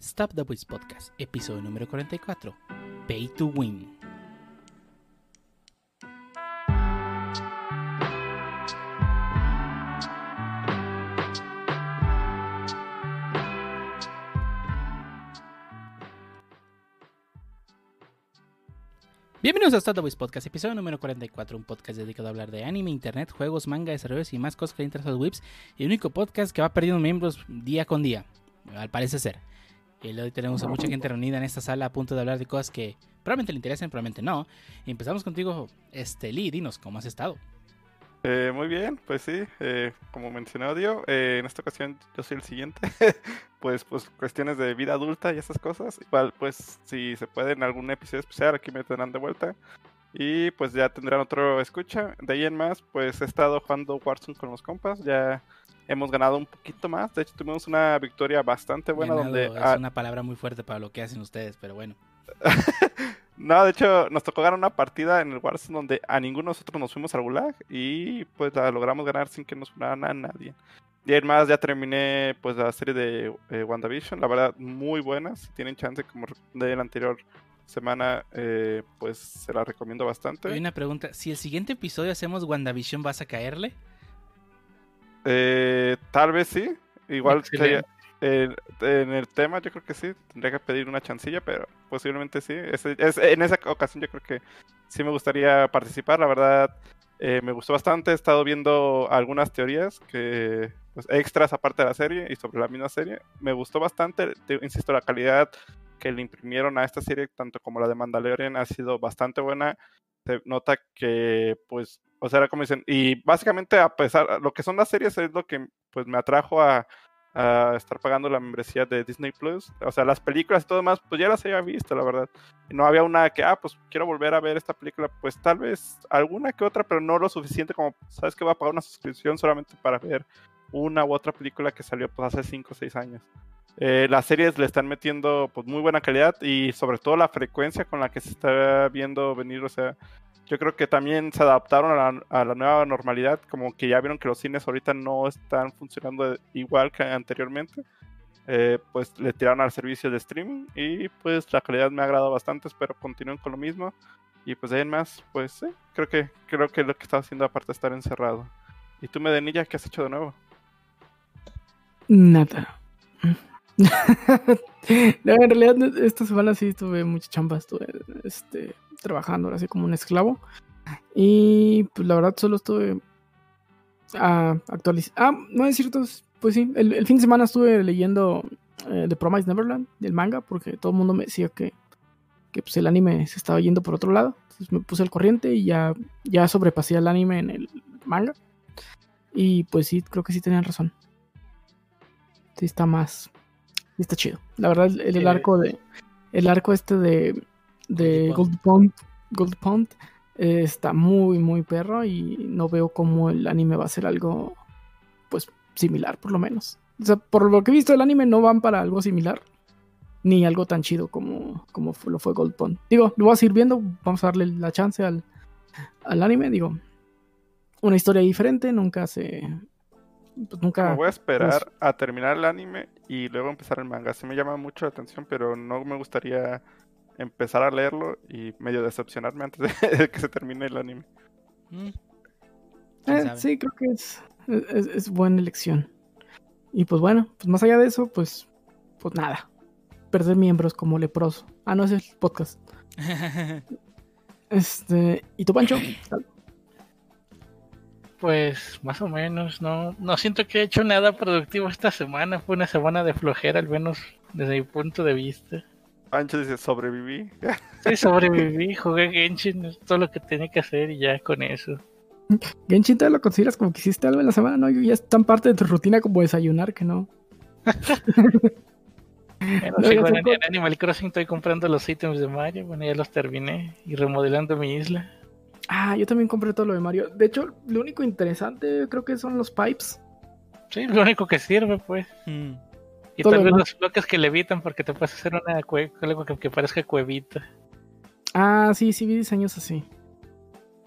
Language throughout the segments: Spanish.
Stop the Voice Podcast, episodio número 44, Pay to Win. Bienvenidos a Stop the Voice Podcast, episodio número 44, un podcast dedicado a hablar de anime, internet, juegos, manga, desarrollos y más cosas que le interesan a los whips, y el único podcast que va perdiendo miembros día con día, al parecer ser. Y hoy tenemos a mucha gente reunida en esta sala a punto de hablar de cosas que probablemente le interesen, probablemente no. Y empezamos contigo, este Lee, dinos, ¿cómo has estado? Eh, muy bien, pues sí, eh, como mencionó Dio, eh, en esta ocasión yo soy el siguiente, pues, pues cuestiones de vida adulta y esas cosas, igual pues si se puede en algún episodio especial aquí me tendrán de vuelta. Y pues ya tendrán otro escucha, de ahí en más pues he estado jugando Warzone con los compas, ya hemos ganado un poquito más. De hecho, tuvimos una victoria bastante buena. donde Es una palabra muy fuerte para lo que hacen ustedes, pero bueno. no, de hecho, nos tocó ganar una partida en el Warzone donde a ninguno de nosotros nos fuimos al Gulag y pues la logramos ganar sin que nos fuera a nadie. Y además ya terminé pues la serie de eh, WandaVision, la verdad muy buena, si tienen chance como de la anterior semana, eh, pues se la recomiendo bastante. Hay una pregunta, si el siguiente episodio hacemos WandaVision, ¿vas a caerle? Eh, tal vez sí. Igual en el tema yo creo que sí. Tendría que pedir una chancilla, pero posiblemente sí. en esa ocasión yo creo que sí me gustaría participar. La verdad, eh, me gustó bastante. He estado viendo algunas teorías que pues, extras aparte de la serie y sobre la misma serie. Me gustó bastante. insisto, la calidad que le imprimieron a esta serie, tanto como la de Mandalorian, ha sido bastante buena. Se nota que pues o sea, era como dicen, y básicamente a pesar, lo que son las series es lo que pues me atrajo a, estar pagando la membresía de Disney Plus. O sea, las películas y todo demás, pues ya las había visto, la verdad. Y no había una que, ah, pues quiero volver a ver esta película, pues tal vez alguna que otra, pero no lo suficiente como, sabes que voy a pagar una suscripción solamente para ver una u otra película que salió pues hace 5 o 6 años. Eh, las series le están metiendo pues muy buena calidad y sobre todo la frecuencia con la que se está viendo venir, o sea, yo creo que también se adaptaron a la, nueva normalidad, como que ya vieron que los cines ahorita no están funcionando igual que anteriormente. Eh, pues le tiraron al servicio de streaming y pues la calidad me ha agradado bastante, espero continúen con lo mismo. Y pues de ahí en más, pues sí, creo que, creo que lo que está haciendo aparte de estar encerrado. ¿Y tú, Medenilla, qué has hecho de nuevo? Nada. no, en realidad esta semana sí tuve mucha chamba, estuve este, trabajando así como un esclavo. Y pues la verdad solo estuve a actualizar. Ah, no es cierto, pues sí, el, fin de semana estuve leyendo eh, The Promise Neverland, del manga, porque todo el mundo me decía que, que pues, el anime se estaba yendo por otro lado. Entonces me puse al corriente y ya, ya sobrepasé el anime en el manga. Y pues sí, creo que sí tenían razón. Sí está más... Está chido. La verdad, el, el arco de... El arco este de de Gold Pond, Gold Pond eh, está muy, muy perro y no veo cómo el anime va a ser algo, pues, similar, por lo menos. O sea, por lo que he visto, el anime no van para algo similar, ni algo tan chido como, como lo fue Gold Pond. Digo, lo vas a ir viendo, vamos a darle la chance al, al anime, digo. Una historia diferente, nunca se... Pues, nunca... Me voy a esperar a terminar el anime y luego empezar el manga. Sí me llama mucho la atención, pero no me gustaría empezar a leerlo y medio decepcionarme antes de, que se termine el anime. Mm. Eh, sí, creo que es, es, buena elección. Y pues bueno, pues más allá de eso, pues, pues nada. Perder miembros como leproso. Ah, no, es el podcast. este, ¿y tu Pancho? Pues más o menos, no, no siento que he hecho nada productivo esta semana. Fue una semana de flojera, al menos desde mi punto de vista. Pancho dice, sobreviví. Sí, sobreviví, jugué Genshin, todo lo que tenía que hacer y ya con eso. Genshin, ¿te lo consideras como que hiciste algo en la semana? No, ya es tan parte de tu rutina como desayunar que no. bueno, sí, bueno, en Animal Crossing estoy comprando los ítems de Mario, bueno, ya los terminé y remodelando mi isla. Ah, yo también compré todo lo de Mario. De hecho, lo único interesante creo que son los pipes. Sí, lo único que sirve, pues. Mm. Y tal vez los bloques que levitan porque te puedes hacer una cueva, algo que, parezca cuevita. Ah, sí, sí vi diseños así.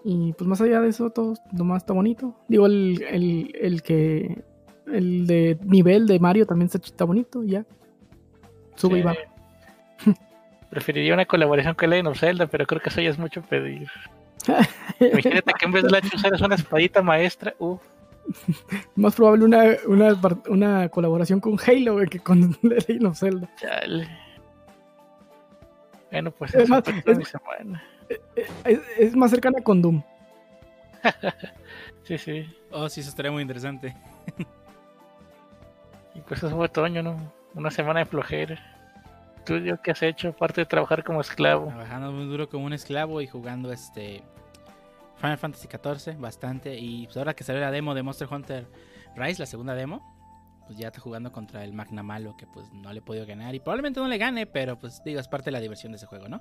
Y pues más allá de eso, todo nomás está bonito. Digo, el, el, que. El de nivel de Mario también está, bonito, ya. Sube y va. Preferiría una colaboración con Legend of Zelda, pero creo que eso ya es mucho pedir. Imagínate que en vez de la usaras una espadita maestra, uh, Más probable una, una, una colaboración con Halo que con Legend of Zelda. chale. Bueno, pues Es eso más, es- mi semana. Es, es más cercana con Doom. Sí, sí. Oh, sí, eso estaría muy interesante. Y pues eso fue otoño, ¿no? Una semana de flojera. ¿Tú, Dio, qué has hecho aparte de trabajar como esclavo? Trabajando muy duro como un esclavo y jugando este Final Fantasy XIV bastante. Y pues ahora que salió la demo de Monster Hunter Rise, la segunda demo, pues ya está jugando contra el Magna Malo que pues no le he podido ganar. Y probablemente no le gane, pero pues digo, es parte de la diversión de ese juego, ¿no?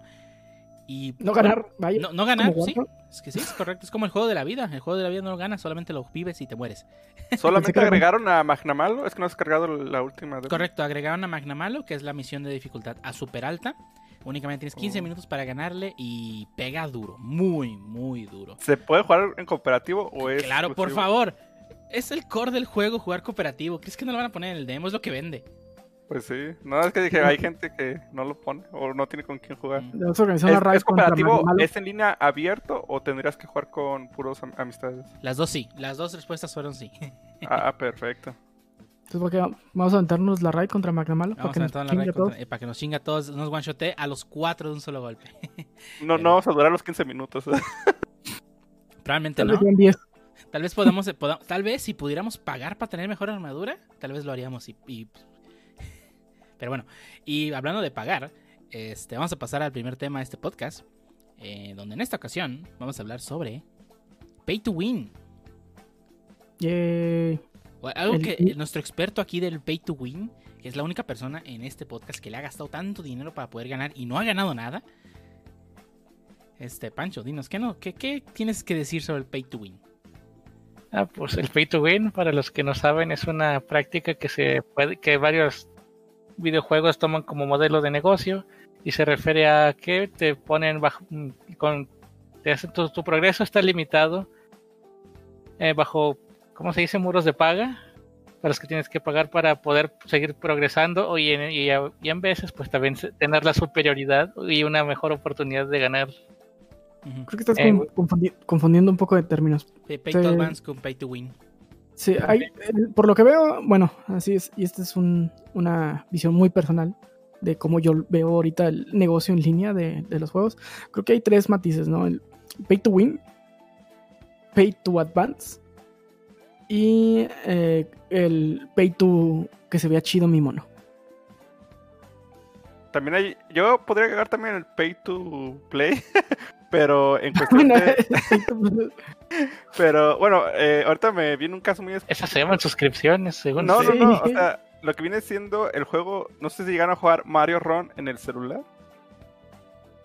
Y No ganar, vaya. No, no ganar, sí. Es que sí, es correcto. Es como el juego de la vida. El juego de la vida no lo ganas, solamente lo vives y te mueres. Solamente agregaron a Magnamalo. Es que no has cargado la última. demo. Correcto, agregaron a Magna Malo, que es la misión de dificultad a super alta. Únicamente tienes 15 Oh. minutos para ganarle y pega duro, muy, muy duro. ¿Se puede jugar en cooperativo o es.? Claro, por favor. Es el core del juego jugar cooperativo. ¿Crees que no lo van a poner en el demo? Es lo que vende. Pues sí. No, es que dije, hay gente que no lo pone o no tiene con quién jugar. Mm. ¿Es, cooperativo? ¿Es en línea abierto o tendrías que jugar con puros am- amistades? Las dos sí. Las dos respuestas fueron sí. Ah, perfecto. Entonces, ¿por qué vamos a aventarnos la raid contra Magnamalo? Para Vamos que a nos la todos. contra- eh, para que nos chinga a todos. Nos one shoté a los cuatro de un solo golpe. No, no vamos a durar los 15 minutos. Probablemente Tal no. vez sean 10. Tal vez podamos, eh, poda- tal vez si pudiéramos pagar para tener mejor armadura, tal vez lo haríamos y, y- pero bueno, y hablando de pagar, este, vamos a pasar al primer tema de este podcast, eh, donde en esta ocasión vamos a hablar sobre Pay to Win. Yay. Algo El- que nuestro experto aquí del Pay to Win, que es la única persona en este podcast que le ha gastado tanto dinero para poder ganar y no ha ganado nada. Este, Pancho, dinos, ¿qué, no, qué, qué tienes que decir sobre el Pay to Win? Ah, pues el pay to win, para los que no saben, es una práctica que se puede, que varios videojuegos toman como modelo de negocio y se refiere a que te ponen bajo, con, te hacen tu, tu progreso está limitado eh, bajo, ¿cómo se dice? Muros de paga para los que tienes que pagar para poder seguir progresando y en, y a- y en veces pues también tener la superioridad y una mejor oportunidad de ganar. Creo que estás Eh, con- confundi- confundiendo un poco de términos. Pay, to advance con Pay to Win. Sí, hay, eh, por lo que veo, bueno, así es, y esta es un- una visión muy personal de cómo yo veo ahorita el negocio en línea de, de los juegos. Creo que hay tres matices, ¿no? El pay to win, pay to advance y eh, el pay to que se vea chido mi mono. También hay. Yo podría agregar también el pay to play. Pero en cuestión de. Pero bueno, eh, ahorita me viene un caso muy. Esas se llaman suscripciones, según No, no, no. O sea, lo que viene siendo el juego. No sé si llegaron a jugar Mario Run en el celular.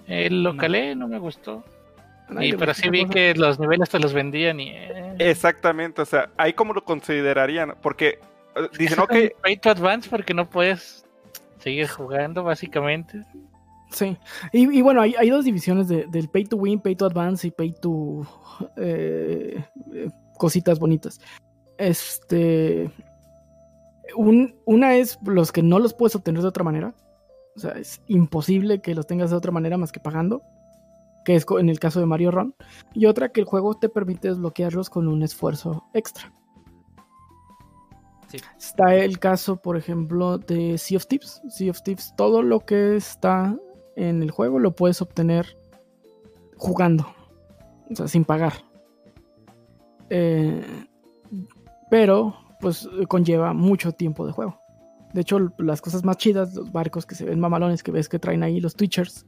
El localé no me gustó. Y, pero sí vi cosa. que los niveles te los vendían y... eh, Exactamente, o sea, ahí como lo considerarían. Porque eh, dicen, ok, Pay to advance porque no puedes seguir jugando, básicamente. Sí, y, y bueno, hay, hay dos divisiones de- del pay to win, pay to advance y pay to eh, eh, cositas bonitas. Este, un- una es los que no los puedes obtener de otra manera, o sea, es imposible que los tengas de otra manera más que pagando, que es en el caso de Mario Run, y otra que el juego te permite desbloquearlos con un esfuerzo extra. Sí. Está el caso, por ejemplo, de Sea of Thieves. Sea of Thieves, todo lo que está en el juego lo puedes obtener jugando, o sea, sin pagar. Eh, pero, pues, conlleva mucho tiempo de juego. De hecho, las cosas más chidas, los barcos que se ven mamalones que ves que traen ahí los Twitchers,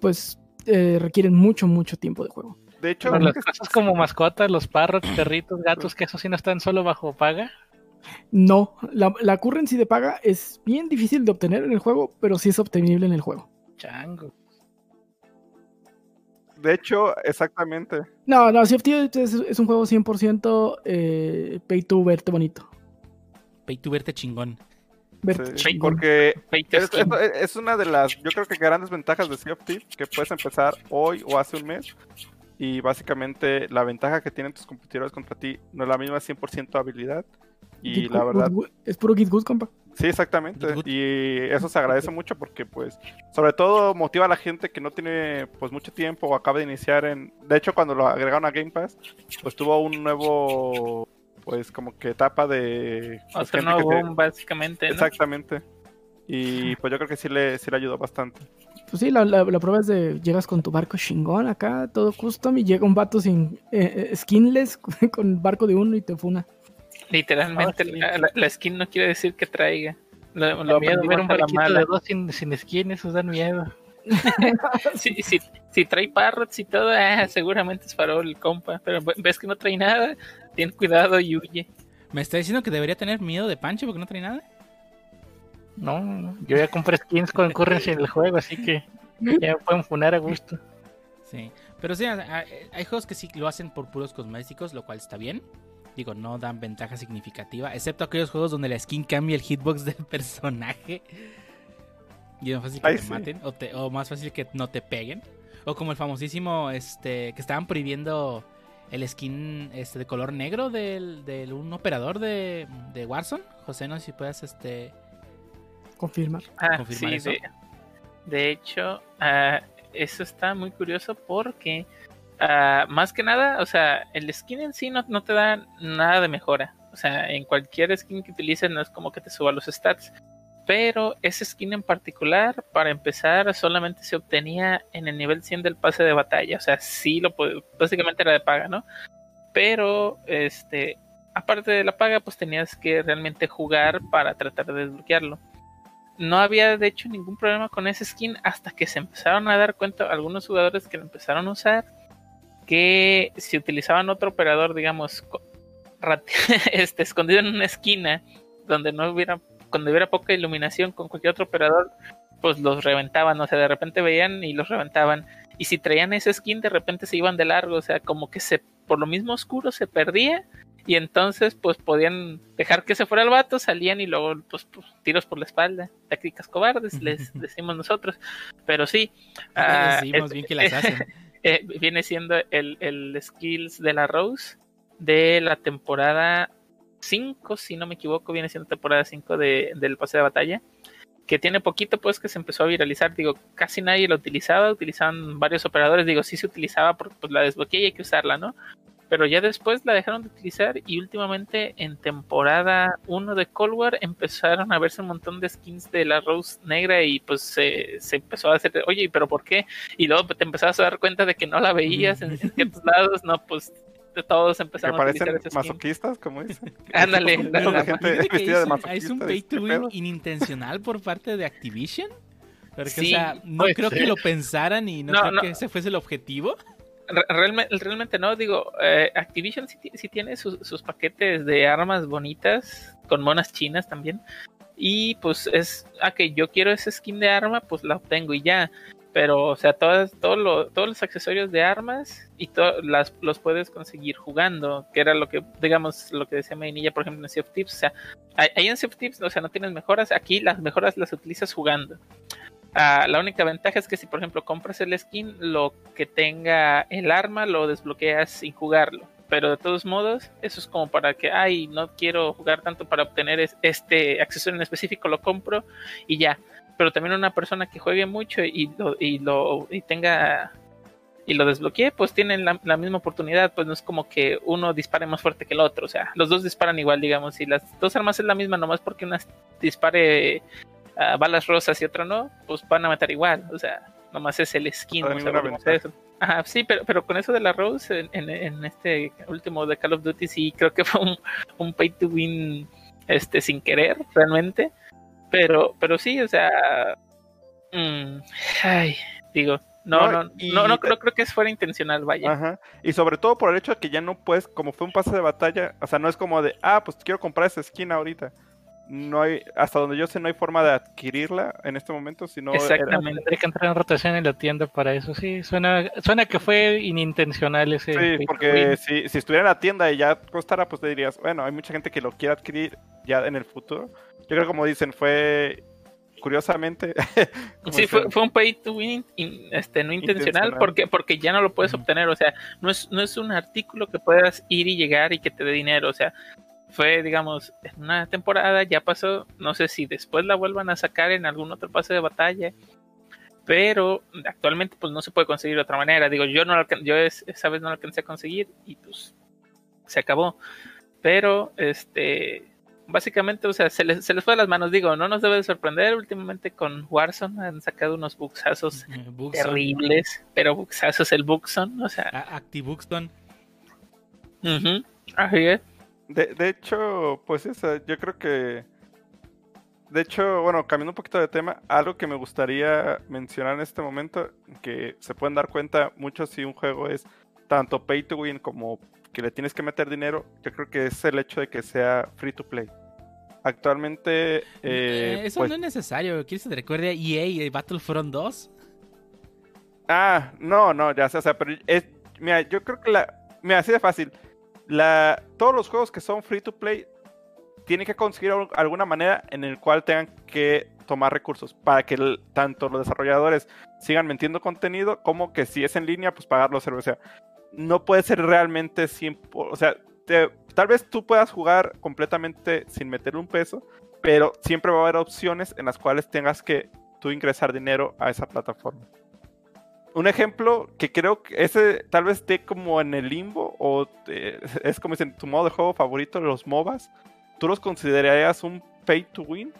pues eh, requieren mucho, mucho tiempo de juego. de hecho, creo las cosas como mascotas, los parrots, perritos, gatos, que eso sí no están solo bajo paga. No, la, la currency de paga es bien difícil de obtener en el juego, pero sí es obtenible en el juego. Chango. de hecho, exactamente. No, no, Sea es un juego 100% eh, pay to verte bonito. Pay to verte chingón. Sí, porque es, skin. es- es una de las, yo creo que grandes ventajas de Sea of Thieves, que puedes empezar hoy o hace un mes. Y básicamente la ventaja que tienen tus competidores contra ti no es la misma 100% habilidad. Y Git la Good- verdad, Good- es puro Git Good, compa. Sí, exactamente. Y eso se agradece mucho porque, pues, sobre todo motiva a la gente que no tiene, pues, mucho tiempo o acaba de iniciar en... De hecho, cuando lo agregaron a Game Pass, pues tuvo un nuevo, pues, como que etapa de... Pues, Otro boom, básicamente, ¿no? Exactamente. Y pues yo creo que sí le, sí le ayudó bastante. Pues sí, la, la, prueba es de llegas con tu barco chingón acá, todo custom, y llega un vato sin eh, eh skinless con barco de uno y te funa. Literalmente, la, skin no quiere decir que traiga. Lo, lo miedo ver un barquito de dos sin, sin skin, eso da miedo. Si, si, si, trae parrots y todo, ah, seguramente es farol el compa. Pero ves que no trae nada, ten cuidado y huye. ¿Me está diciendo que debería tener miedo de Pancho porque no trae nada? No, yo ya compré skins con currency en el juego, así que ya pueden funar a gusto. Sí, pero sí, hay juegos que sí lo hacen por puros cosméticos, lo cual está bien. Digo, no dan ventaja significativa, excepto aquellos juegos donde la skin cambia el hitbox del personaje. Y es más fácil que te maten, o, más fácil que no te peguen. O como el famosísimo, este, que estaban prohibiendo el skin este, de color negro del, del un operador de, de Warzone. José, no sé si puedes este, confirmar. Ah, sí, De, hecho, uh, eso está muy curioso porque uh, más que nada, o sea, el skin en sí no, no, te da nada de mejora. O sea, en cualquier skin que utilices no es como que te suba los stats. Pero ese skin en particular, para empezar, solamente se obtenía en el nivel 100 del pase de batalla. O sea, sí lo básicamente era de paga, ¿no? Pero, este, aparte de la paga, pues tenías que realmente jugar para tratar de desbloquearlo no había de hecho ningún problema con ese skin hasta que se empezaron a dar cuenta algunos jugadores que lo empezaron a usar que si utilizaban otro operador digamos este, escondido en una esquina donde no hubiera cuando hubiera poca iluminación con cualquier otro operador pues los reventaban o sea de repente veían y los reventaban y si traían ese skin de repente se iban de largo o sea como que se por lo mismo oscuro se perdía y entonces pues podían dejar que se fuera el vato, salían y luego pues, pues tiros por la espalda, tácticas cobardes, les decimos nosotros, pero sí. Ah, bien que las hacen. Eh, viene siendo el, el skills de la Rose de la temporada 5, si no me equivoco, viene siendo temporada 5 de, del pase de batalla, que tiene poquito pues que se empezó a viralizar, digo, casi nadie lo utilizaba, utilizaban varios operadores, digo, sí se utilizaba porque pues la desbloqueé y hay que usarla, ¿no? pero ya después la dejaron de utilizar y últimamente en temporada 1 de Cold War empezaron a verse un montón de skins de la Rose negra y pues se, empezó a hacer, oye, pero ¿por qué? Y luego te empezabas a dar cuenta de que no la veías en, ciertos lados, no, pues todos empezaron a utilizar masoquistas, como dicen. Ándale, es, un pay to win inintencional por parte de Activision. Porque, o sea, no creo que lo pensaran y no, creo que ese fuese el objetivo. Realmente, realmente no, digo, eh, Activision sí, tiene sus, paquetes de armas bonitas, con monas chinas también. Y pues es, ah, que yo quiero ese skin de arma, pues la obtengo y ya. Pero, o sea, todas, todo todos los accesorios de armas y las, los puedes conseguir jugando, que era lo que, digamos, lo que decía Mainilla, por ejemplo, en Sea of Tips. O sea, ahí en Sea Tips, o sea, no tienes mejoras, aquí las mejoras las utilizas jugando. Ah, la única ventaja es que si por ejemplo compras el skin, lo que tenga el arma lo desbloqueas sin jugarlo. Pero de todos modos, eso es como para que, ay, no quiero jugar tanto para obtener este accesorio en específico, lo compro y ya. Pero también una persona que juegue mucho y lo, y lo y tenga y lo desbloquee, pues tienen la, la, misma oportunidad, pues no es como que uno dispare más fuerte que el otro, o sea, los dos disparan igual, digamos, si las dos armas es la misma, nomás porque una dispare balas rosas y otra no, pues van a matar igual. O sea, nomás es el skin. eso. Ajá, sí, pero, pero con eso de la Rose en, en, este último de Call of Duty sí creo que fue un, un pay to win este sin querer realmente. Pero, pero sí, o sea, mm, ay, digo, no, no, no, no, creo, creo, que fuera intencional, vaya. Ajá. Y sobre todo por el hecho de que ya no puedes, como fue un pase de batalla, o sea, no es como de, ah, pues quiero comprar esa skin ahorita no hay, hasta donde yo sé, no hay forma de adquirirla en este momento, sino... Exactamente, hay que entrar en rotación en la tienda para eso, sí, suena, suena que fue inintencional ese... Sí, porque si, si estuviera en la tienda y ya costara, pues te dirías, bueno, hay mucha gente que lo quiere adquirir ya en el futuro. Yo creo como dicen, fue curiosamente... sí, fue, fue, un pay to win este, no intencional, Porque, porque ya no lo puedes obtener, o sea, no es, no es un artículo que puedas ir y llegar y que te dé dinero, o sea, fue, digamos, en una temporada, ya pasó, no sé si después la vuelvan a sacar en algún otro pase de batalla, pero actualmente pues no se puede conseguir de otra manera. Digo, yo no yo esa vez no la alcancé a conseguir y pues se acabó. Pero este básicamente, o sea, se les, se les fue a las manos. Digo, no nos debe de sorprender. Últimamente con Warzone han sacado unos buxazos terribles, pero buxazos el Buxon, o sea. Actibuxton. Así es. De, de hecho, pues esa, yo creo que. De hecho, bueno, cambiando un poquito de tema, algo que me gustaría mencionar en este momento, que se pueden dar cuenta mucho si un juego es tanto pay to win como que le tienes que meter dinero, yo creo que es el hecho de que sea free to play. Actualmente. Eh, eh, eso pues no es necesario. ¿Quieres que te recuerde a EA y Battlefront 2? Ah, no, no, ya sé, o sea, pero es. Mira, yo creo que la. Mira, así de fácil. Todos los juegos que son free to play tienen que conseguir alguna manera en el cual tengan que tomar recursos para que tanto los desarrolladores sigan metiendo contenido como que si es en línea, pues pagar los servidores. O sea, no puede ser realmente 100%, o sea, tal vez tú puedas jugar completamente sin meter un peso, pero siempre va a haber opciones en las cuales tengas que tú ingresar dinero a esa plataforma. Un ejemplo que creo que ese tal vez esté como en el limbo o es como dicen tu modo de juego favorito, los MOBAs, ¿tú los considerarías un pay to win?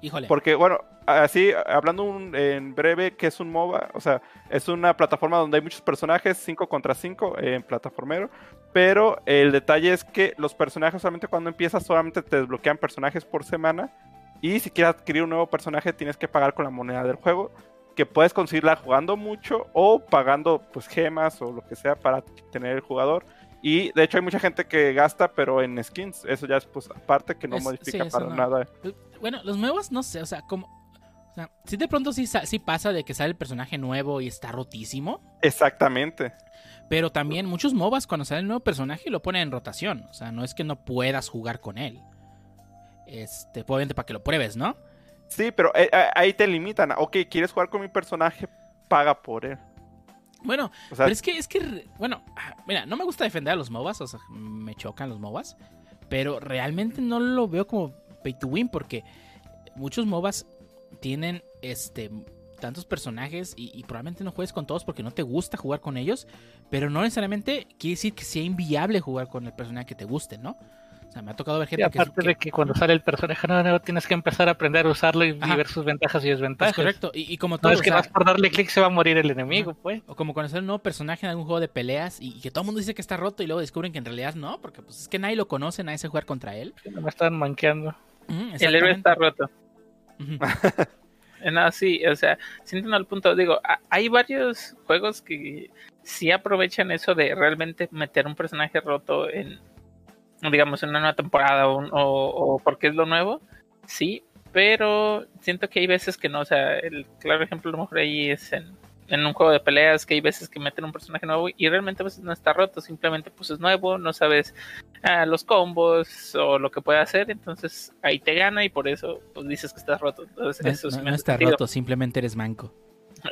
Híjole. Porque bueno, así, hablando en breve, que es un MOBA? O sea, es una plataforma donde hay muchos personajes, 5 contra 5 en plataformero, pero el detalle es que los personajes solamente cuando empiezas solamente te desbloquean personajes por semana y si quieres adquirir un nuevo personaje tienes que pagar con la moneda del juego, que puedes conseguirla jugando mucho o pagando pues gemas o lo que sea para tener el jugador. Y de hecho hay mucha gente que gasta, pero en skins. Eso ya es pues aparte que no modifica para nada. Bueno, los nuevos no sé, o sea, como o sea, sí de pronto sí, sí pasa de que sale el personaje nuevo y está rotísimo. Exactamente. Pero también muchos MOBAs cuando sale el nuevo personaje lo ponen en rotación. O sea, no es que no puedas jugar con él. Este, obviamente para que lo pruebes, ¿no? Sí, pero eh, eh, ahí te limitan. Ok, ¿quieres jugar con mi personaje? Paga por él. Bueno, pero es que, es que, bueno, ah, mira, no me gusta defender a los MOBAs, o sea, me chocan los MOBAs, pero realmente no lo veo como pay to win porque muchos MOBAs tienen este tantos personajes y, probablemente no juegues con todos porque no te gusta jugar con ellos, pero no necesariamente quiere decir que sea inviable jugar con el personaje que te guste, ¿no? O sea, me ha tocado ver gente y aparte de que cuando sale el personaje nuevo tienes que empezar a aprender a usarlo y, ver sus ventajas y desventajas. Es correcto, y, como todo. No es que vas por darle clic se va a morir el enemigo, pues. O como conocer un nuevo personaje en algún juego de peleas y, que todo el mundo dice que está roto y luego descubren que en realidad no, porque pues es que nadie lo conoce, nadie se jugar contra él. no me están manqueando. el héroe está roto. No, sí, o sea, sienten al punto, digo, hay varios juegos que sí aprovechan eso de realmente meter un personaje roto en, digamos, en una nueva temporada o, porque es lo nuevo, sí, pero siento que hay veces que no, o sea, el claro ejemplo a lo mejor ahí es en en un juego de peleas que hay veces que meten un personaje nuevo y realmente a veces no está roto, simplemente pues es nuevo, no sabes ah, los combos o lo que puede hacer, entonces ahí te gana y por eso pues dices que estás roto. Entonces, no, eso no, no está roto, simplemente eres manco.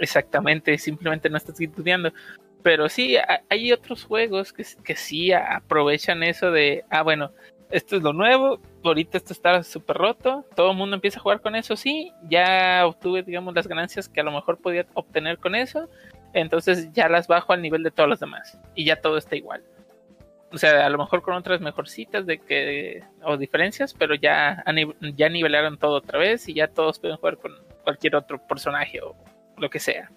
Exactamente, simplemente no estás estudiando. Pero sí, hay otros juegos que, que sí aprovechan eso de, ah, bueno, esto es lo nuevo, ahorita esto está súper roto, todo el mundo empieza a jugar con eso, sí, ya obtuve, digamos, las ganancias que a lo mejor podía obtener con eso, entonces ya las bajo al nivel de todos los demás y ya todo está igual. O sea, a lo mejor con otras mejorcitas de que o diferencias, pero ya ya nivelaron todo otra vez y ya todos pueden jugar con cualquier otro personaje o lo que sea.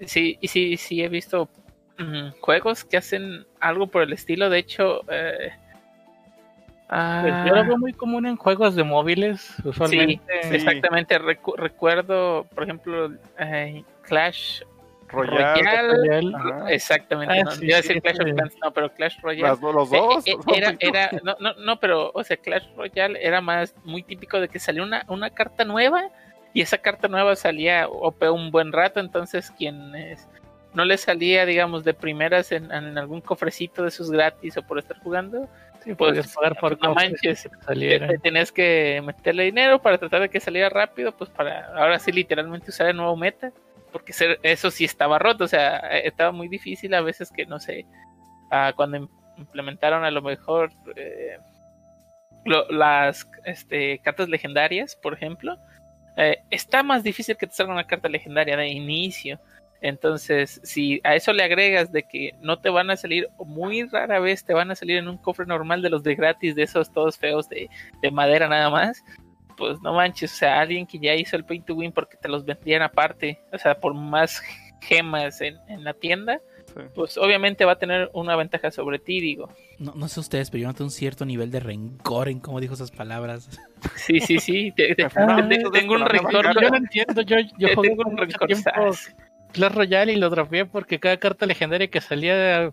Sí, y sí, sí he visto mm, juegos que hacen algo por el estilo. De hecho, eh, pues yo lo ah. veo muy común en juegos de móviles, usualmente. Sí, exactamente. recuerdo, por ejemplo, eh, Clash Royale. Exactamente. Ah, no, yo decir Clash of Clans, no, pero Clash Royale. los dos. Eh, eh, era, era, no, no, no, pero, o sea, Clash Royale era más muy típico de que salió una, una carta nueva y esa carta nueva salía OP un buen rato, entonces quien no le salía, digamos, de primeras en, en algún cofrecito de esos gratis o por estar jugando, Sí, podías pagar por no manches, tenías que meterle dinero para tratar de que saliera rápido, pues para ahora sí literalmente usar el nuevo meta, porque eso sí estaba roto, o sea, estaba muy difícil a veces que no sé, a cuando implementaron a lo mejor eh, las este, cartas legendarias, por ejemplo, eh, está más difícil que te salga una carta legendaria de inicio. Entonces, si a eso le agregas de que no te van a salir, o muy rara vez te van a salir en un cofre normal de los de gratis, de esos todos feos de, de madera nada más, pues no manches, o sea, alguien que ya hizo el pay to win porque te los vendían aparte, o sea, por más gemas en, en la tienda, pues obviamente va a tener una ventaja sobre ti, digo. No, no sé ustedes, pero yo noto un cierto nivel de rencor en cómo dijo esas palabras. Sí, sí, sí. tengo un rencor. Yo no entiendo, yo, yo tengo un rencor. Clash Royale y lo dropeé porque cada carta legendaria que salía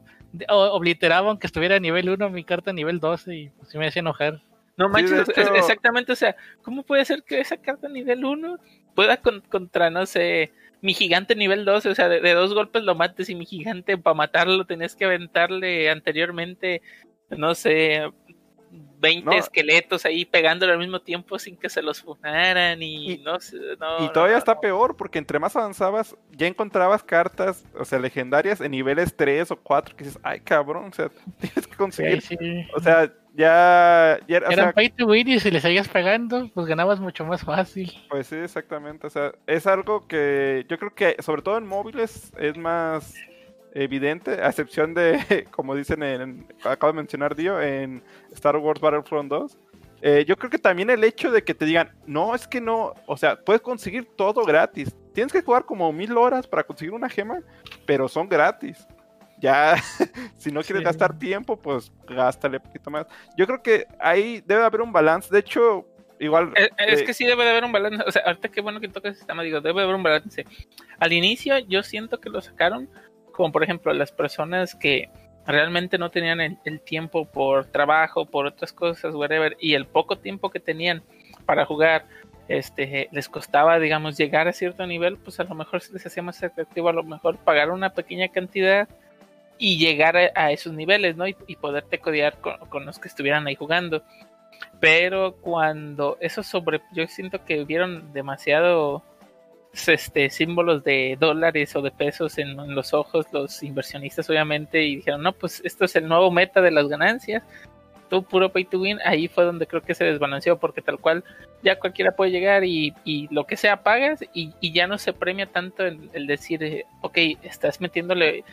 obliteraba aunque estuviera a nivel 1 mi carta a nivel 12 y pues me hacía enojar. No manches, exactamente, o sea, ¿cómo puede ser que esa carta a nivel 1 pueda contra, no sé, mi gigante nivel 12, o sea, de, dos golpes lo mates y mi gigante para matarlo tenés que aventarle anteriormente, no sé, 20 esqueletos ahí pegándole al mismo tiempo sin que se los funaran y, no sé. y todavía está peor porque entre más avanzabas ya encontrabas cartas, o sea, legendarias en niveles 3 o 4 que dices, ay cabrón, o sea, tienes que conseguir. O sea, ya, ya era, Eran pay to win y si le seguías pegando, pues ganabas mucho más fácil. Pues sí, exactamente. O sea, es algo que yo creo que, sobre todo en móviles, es más evidente, a excepción de, como dicen, en, acabo de mencionar Dio, en Star Wars Battlefront 2. Eh, yo creo que también el hecho de que te digan, no, es que no, o sea, puedes conseguir todo gratis. Tienes que jugar como mil horas para conseguir una gema, pero son gratis ya si no quieres gastar tiempo, pues gástale un poquito más. Yo creo que ahí debe haber un balance. De hecho, igual. Es, es eh, que sí debe de haber un balance. O sea, ahorita qué bueno que toca el sistema, digo, debe de haber un balance. Al inicio, yo siento que lo sacaron, como por ejemplo, las personas que realmente no tenían el, tiempo por trabajo, por otras cosas, whatever, y el poco tiempo que tenían para jugar este les costaba digamos llegar a cierto nivel pues a lo mejor les hacía más atractivo a lo mejor pagar una pequeña cantidad y llegar a, esos niveles, ¿no? Y, poderte codear con, los que estuvieran ahí jugando. Pero cuando eso sobre, yo siento que vieron demasiado este símbolos de dólares o de pesos en, los ojos los inversionistas obviamente y dijeron no pues esto es el nuevo meta de las ganancias. Tú puro pay to win ahí fue donde creo que se desbalanceó porque tal cual ya cualquiera puede llegar y, lo que sea pagas y, ya no se premia tanto el, el decir eh, ok estás metiéndole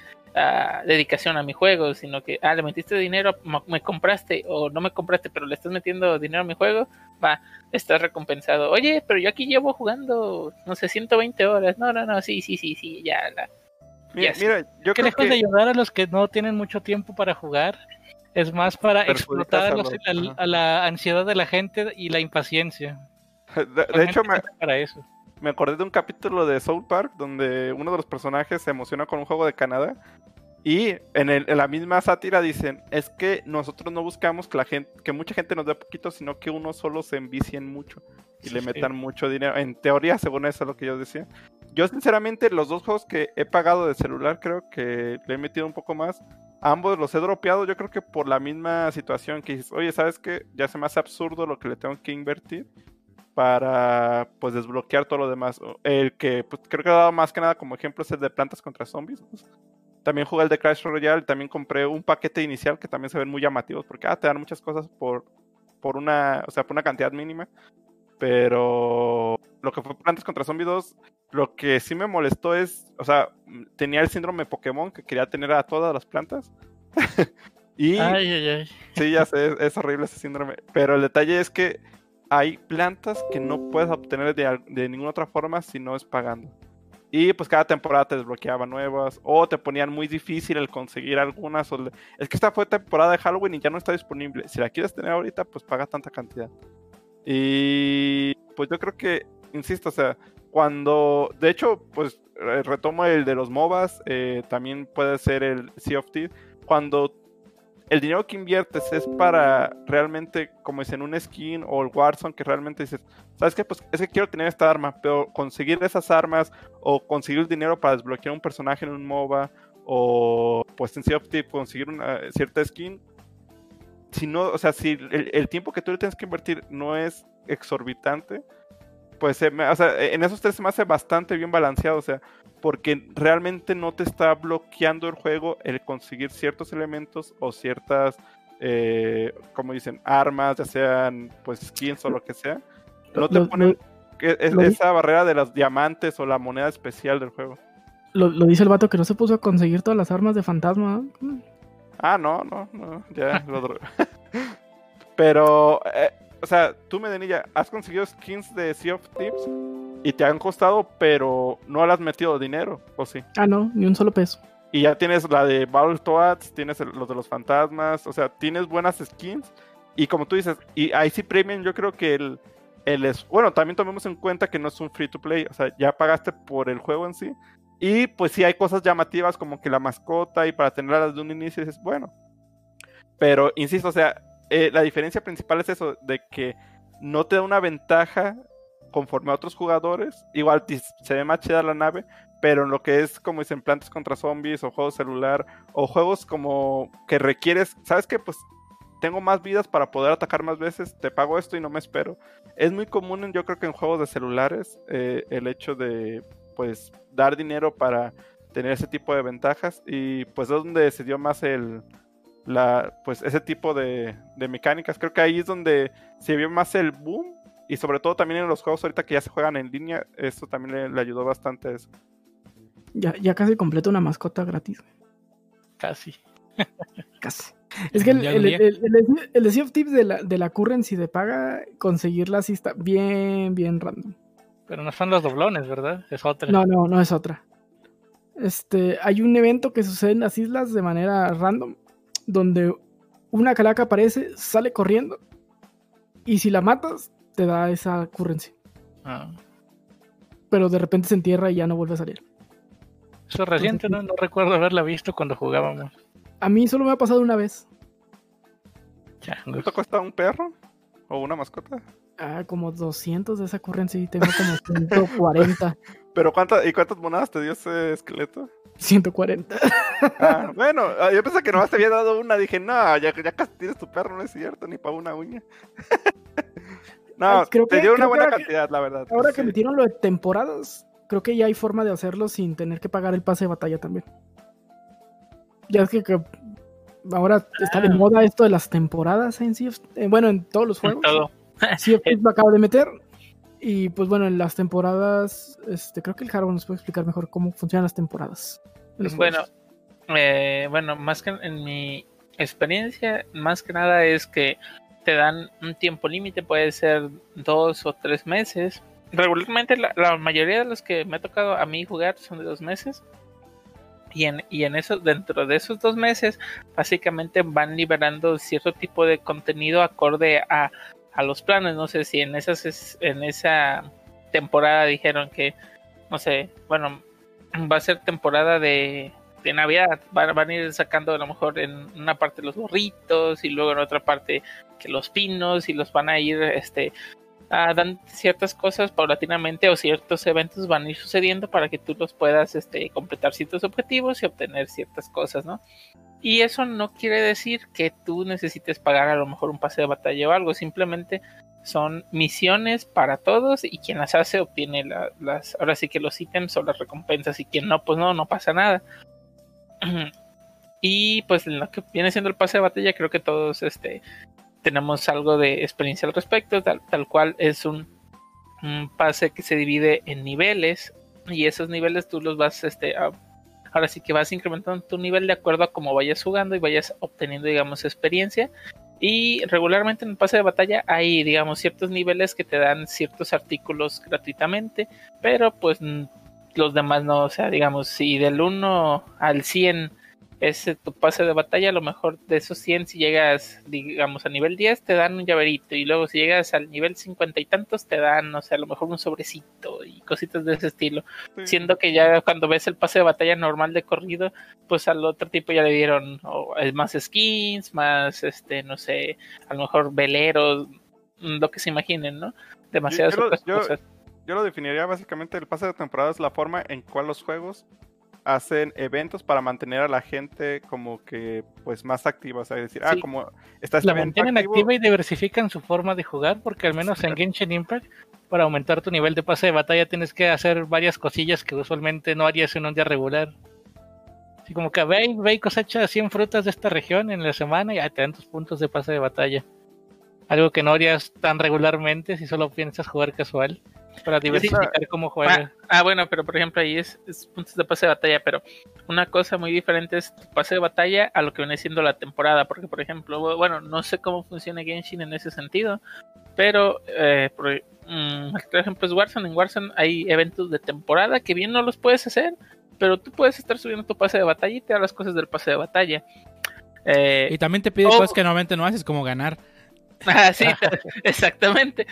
dedicación a mi juego, sino que, ah, le metiste dinero, me compraste o no me compraste, pero le estás metiendo dinero a mi juego, va, estás recompensado. Oye, pero yo aquí llevo jugando, no sé, 120 horas. No, no, no, sí, sí, sí, sí, ya. La, mira, yo creo que... de ayudar a los que no tienen mucho tiempo para jugar, es más para explotar a, la ansiedad de la gente y la impaciencia. De, hecho, me, para eso. Me acordé de un capítulo de Soul Park donde uno de los personajes se emociona con un juego de Canadá y en, la misma sátira dicen, es que nosotros no buscamos que la gente, que mucha gente nos dé poquito, sino que uno solo se envicien mucho y le metan mucho dinero. En teoría, según eso es lo que yo decía. Yo sinceramente los dos juegos que he pagado de celular creo que le he metido un poco más. Ambos los he dropeado, yo creo que por la misma situación que dices, oye, ¿sabes qué? Ya se me hace absurdo lo que le tengo que invertir para pues desbloquear todo lo demás. El que pues, creo que ha dado más que nada como ejemplo es el de plantas contra zombies. También jugué el de Crash Royale, también compré un paquete inicial que también se ven muy llamativos porque ah, te dan muchas cosas por, por una, o sea, por una cantidad mínima. Pero lo que fue Plantas contra Zombies 2, lo que sí me molestó es, o sea, tenía el síndrome Pokémon que quería tener a todas las plantas. y ay, ay, ay. sí, ya sé, es, horrible ese síndrome. Pero el detalle es que hay plantas que no puedes obtener de, de ninguna otra forma si no es pagando. Y pues cada temporada te desbloqueaba nuevas o te ponían muy difícil el conseguir algunas. Es que esta fue temporada de Halloween y ya no está disponible. Si la quieres tener ahorita, pues paga tanta cantidad. Y pues yo creo que, insisto, o sea, cuando, de hecho, pues retomo el de los MOBAs, eh, también puede ser el Sea of Thieves. Cuando el dinero que inviertes es para realmente, como dicen, un skin o el Warzone que realmente dices, ¿sabes qué? Pues es que quiero tener esta arma, pero conseguir esas armas o conseguir el dinero para desbloquear un personaje en un MOBA o pues en conseguir una cierta skin, si no, o sea, si el, tiempo que tú le tienes que invertir no es exorbitante, pues o sea, en esos tres se me hace bastante bien balanceado, o sea, porque realmente no te está bloqueando el juego el conseguir ciertos elementos o ciertas, eh, como dicen, armas, ya sean pues skins o lo que sea. No te ponen esa barrera de los diamantes o la moneda especial del juego. Lo, dice el vato que no se puso a conseguir todas las armas de fantasma. Ah, no, no, no, ya lo Pero, eh, o sea, tú, Medenilla, has conseguido skins de Sea of Thieves y te han costado, pero no le has metido dinero, ¿o sí? Ah, no, ni un solo peso. Y ya tienes la de Battletoads, tienes los de los fantasmas, o sea, tienes buenas skins. Y como tú dices, y ahí sí Premium, yo creo que el, el es. Bueno, también tomemos en cuenta que no es un free to play, o sea, ya pagaste por el juego en sí. Y pues sí hay cosas llamativas como que la mascota y para tenerla desde un inicio es bueno. Pero insisto, o sea, eh, la diferencia principal es eso, de que no te da una ventaja conforme a otros jugadores. Igual se ve más chida la nave, pero en lo que es como dicen plantas contra zombies o juegos celular o juegos como que requieres, ¿sabes qué? Pues tengo más vidas para poder atacar más veces, te pago esto y no me espero. Es muy común, yo creo que en juegos de celulares, eh, el hecho de pues dar dinero para tener ese tipo de ventajas y pues es donde se dio más el, la, pues ese tipo de, mecánicas. Creo que ahí es donde se vio más el boom y sobre todo también en los juegos ahorita que ya se juegan en línea, eso también le, ayudó bastante a eso. Ya, ya casi completo una mascota gratis. Casi. casi. Es que el, el, el, el, Sea of Tips de la, de la currency de paga, conseguirla así está bien, bien random. Pero no son los doblones, ¿verdad? Es otra. No, no, no es otra. Este, hay un evento que sucede en las islas de manera random donde una calaca aparece, sale corriendo y si la matas, te da esa currency. Ah. Pero de repente se entierra y ya no vuelve a salir. Eso es reciente, ¿no? No recuerdo haberla visto cuando jugábamos. A mí solo me ha pasado una vez. ¿Cuánto cuesta un perro? ¿O una mascota? Ah, como 200 de esa currency. Tengo como 140. ¿Pero cuántas, y cuántas monedas te dio ese esqueleto? 140. Ah, bueno, ah, yo pensé que nomás te había dado una. Dije, no, ya, ya casi tienes tu perro, no es cierto, ni para una uña. no, creo te dio una buena cantidad, la verdad. Ahora que metieron lo de temporadas, creo que ya hay forma de hacerlo sin tener que pagar el pase de batalla también. Ya es que, ahora está de ah. moda esto de las temporadas en sí. Eh, bueno, en todos los juegos. Todo. Sí, lo acabo de meter. Y pues bueno, en las temporadas, este, creo que el Jaro nos puede explicar mejor cómo funcionan las temporadas. Bueno, eh, bueno, más que en mi experiencia, más que nada es que te dan un tiempo límite, puede ser dos o tres meses. Regularmente la, mayoría de los que me ha tocado a mí jugar son de dos meses. Y en, y en eso, dentro de esos dos meses, básicamente van liberando cierto tipo de contenido acorde a a los planes. No sé si en esas en esa temporada dijeron que, no sé, bueno, va a ser temporada de, de Navidad. Van, van, a ir sacando a lo mejor en una parte los gorritos y luego en otra parte que los pinos y los van a ir este a dan ciertas cosas paulatinamente o ciertos eventos van a ir sucediendo para que tú los puedas este, completar ciertos objetivos y obtener ciertas cosas, ¿no? Y eso no quiere decir que tú necesites pagar a lo mejor un pase de batalla o algo, simplemente son misiones para todos y quien las hace obtiene las, ahora sí que los ítems o las recompensas y quien no, pues no, no pasa nada. y pues en lo que viene siendo el pase de batalla, creo que todos este, tenemos algo de experiencia al respecto, tal, tal cual es un, un, pase que se divide en niveles y esos niveles tú los vas este, a ahora sí que vas incrementando tu nivel de acuerdo a cómo vayas jugando y vayas obteniendo, digamos, experiencia. Y regularmente en el pase de batalla hay, digamos, ciertos niveles que te dan ciertos artículos gratuitamente, pero pues los demás no, o sea, digamos, si del 1 al 100 es tu pase de batalla, a lo mejor de esos 100, si llegas, digamos, a nivel 10, te dan un llaverito, y luego si llegas al nivel 50 y tantos, te dan, no sé, a lo mejor un sobrecito y cositas de ese estilo. Siendo que ya cuando ves el pase de batalla normal de corrido, pues al otro tipo ya le dieron más skins, más, este, no sé, a lo mejor veleros, lo que se imaginen, ¿no? Demasiadas yo, cosas. Yo lo definiría básicamente el pase de temporada es la forma en cual los juegos hacen eventos para mantener a la gente como que pues más activa, o sea, decir, ah, como está este la mantienen activa y diversifican su forma de jugar, porque al menos en Genshin Impact para aumentar tu nivel de pase de batalla tienes que hacer varias cosillas que usualmente no harías en un día regular. Así como que ve, ve y cosecha 100 frutas de esta región en la semana y dan tus puntos de pase de batalla. Algo que no harías tan regularmente si solo piensas jugar casual. Para diversificar cómo. Ah, ah, bueno, pero por ejemplo ahí es, puntos de pase de batalla, pero una cosa muy diferente es tu pase de batalla a lo que viene siendo la temporada, porque por ejemplo, bueno, no sé cómo funciona Genshin en ese sentido, pero eh, por, mm, ejemplo es Warzone, en Warzone hay eventos de temporada que bien no los puedes hacer, pero tú puedes estar subiendo tu pase de batalla y te da las cosas del pase de batalla. Eh, y también te pide cosas que normalmente no haces, como ganar. Ah, sí, exactamente.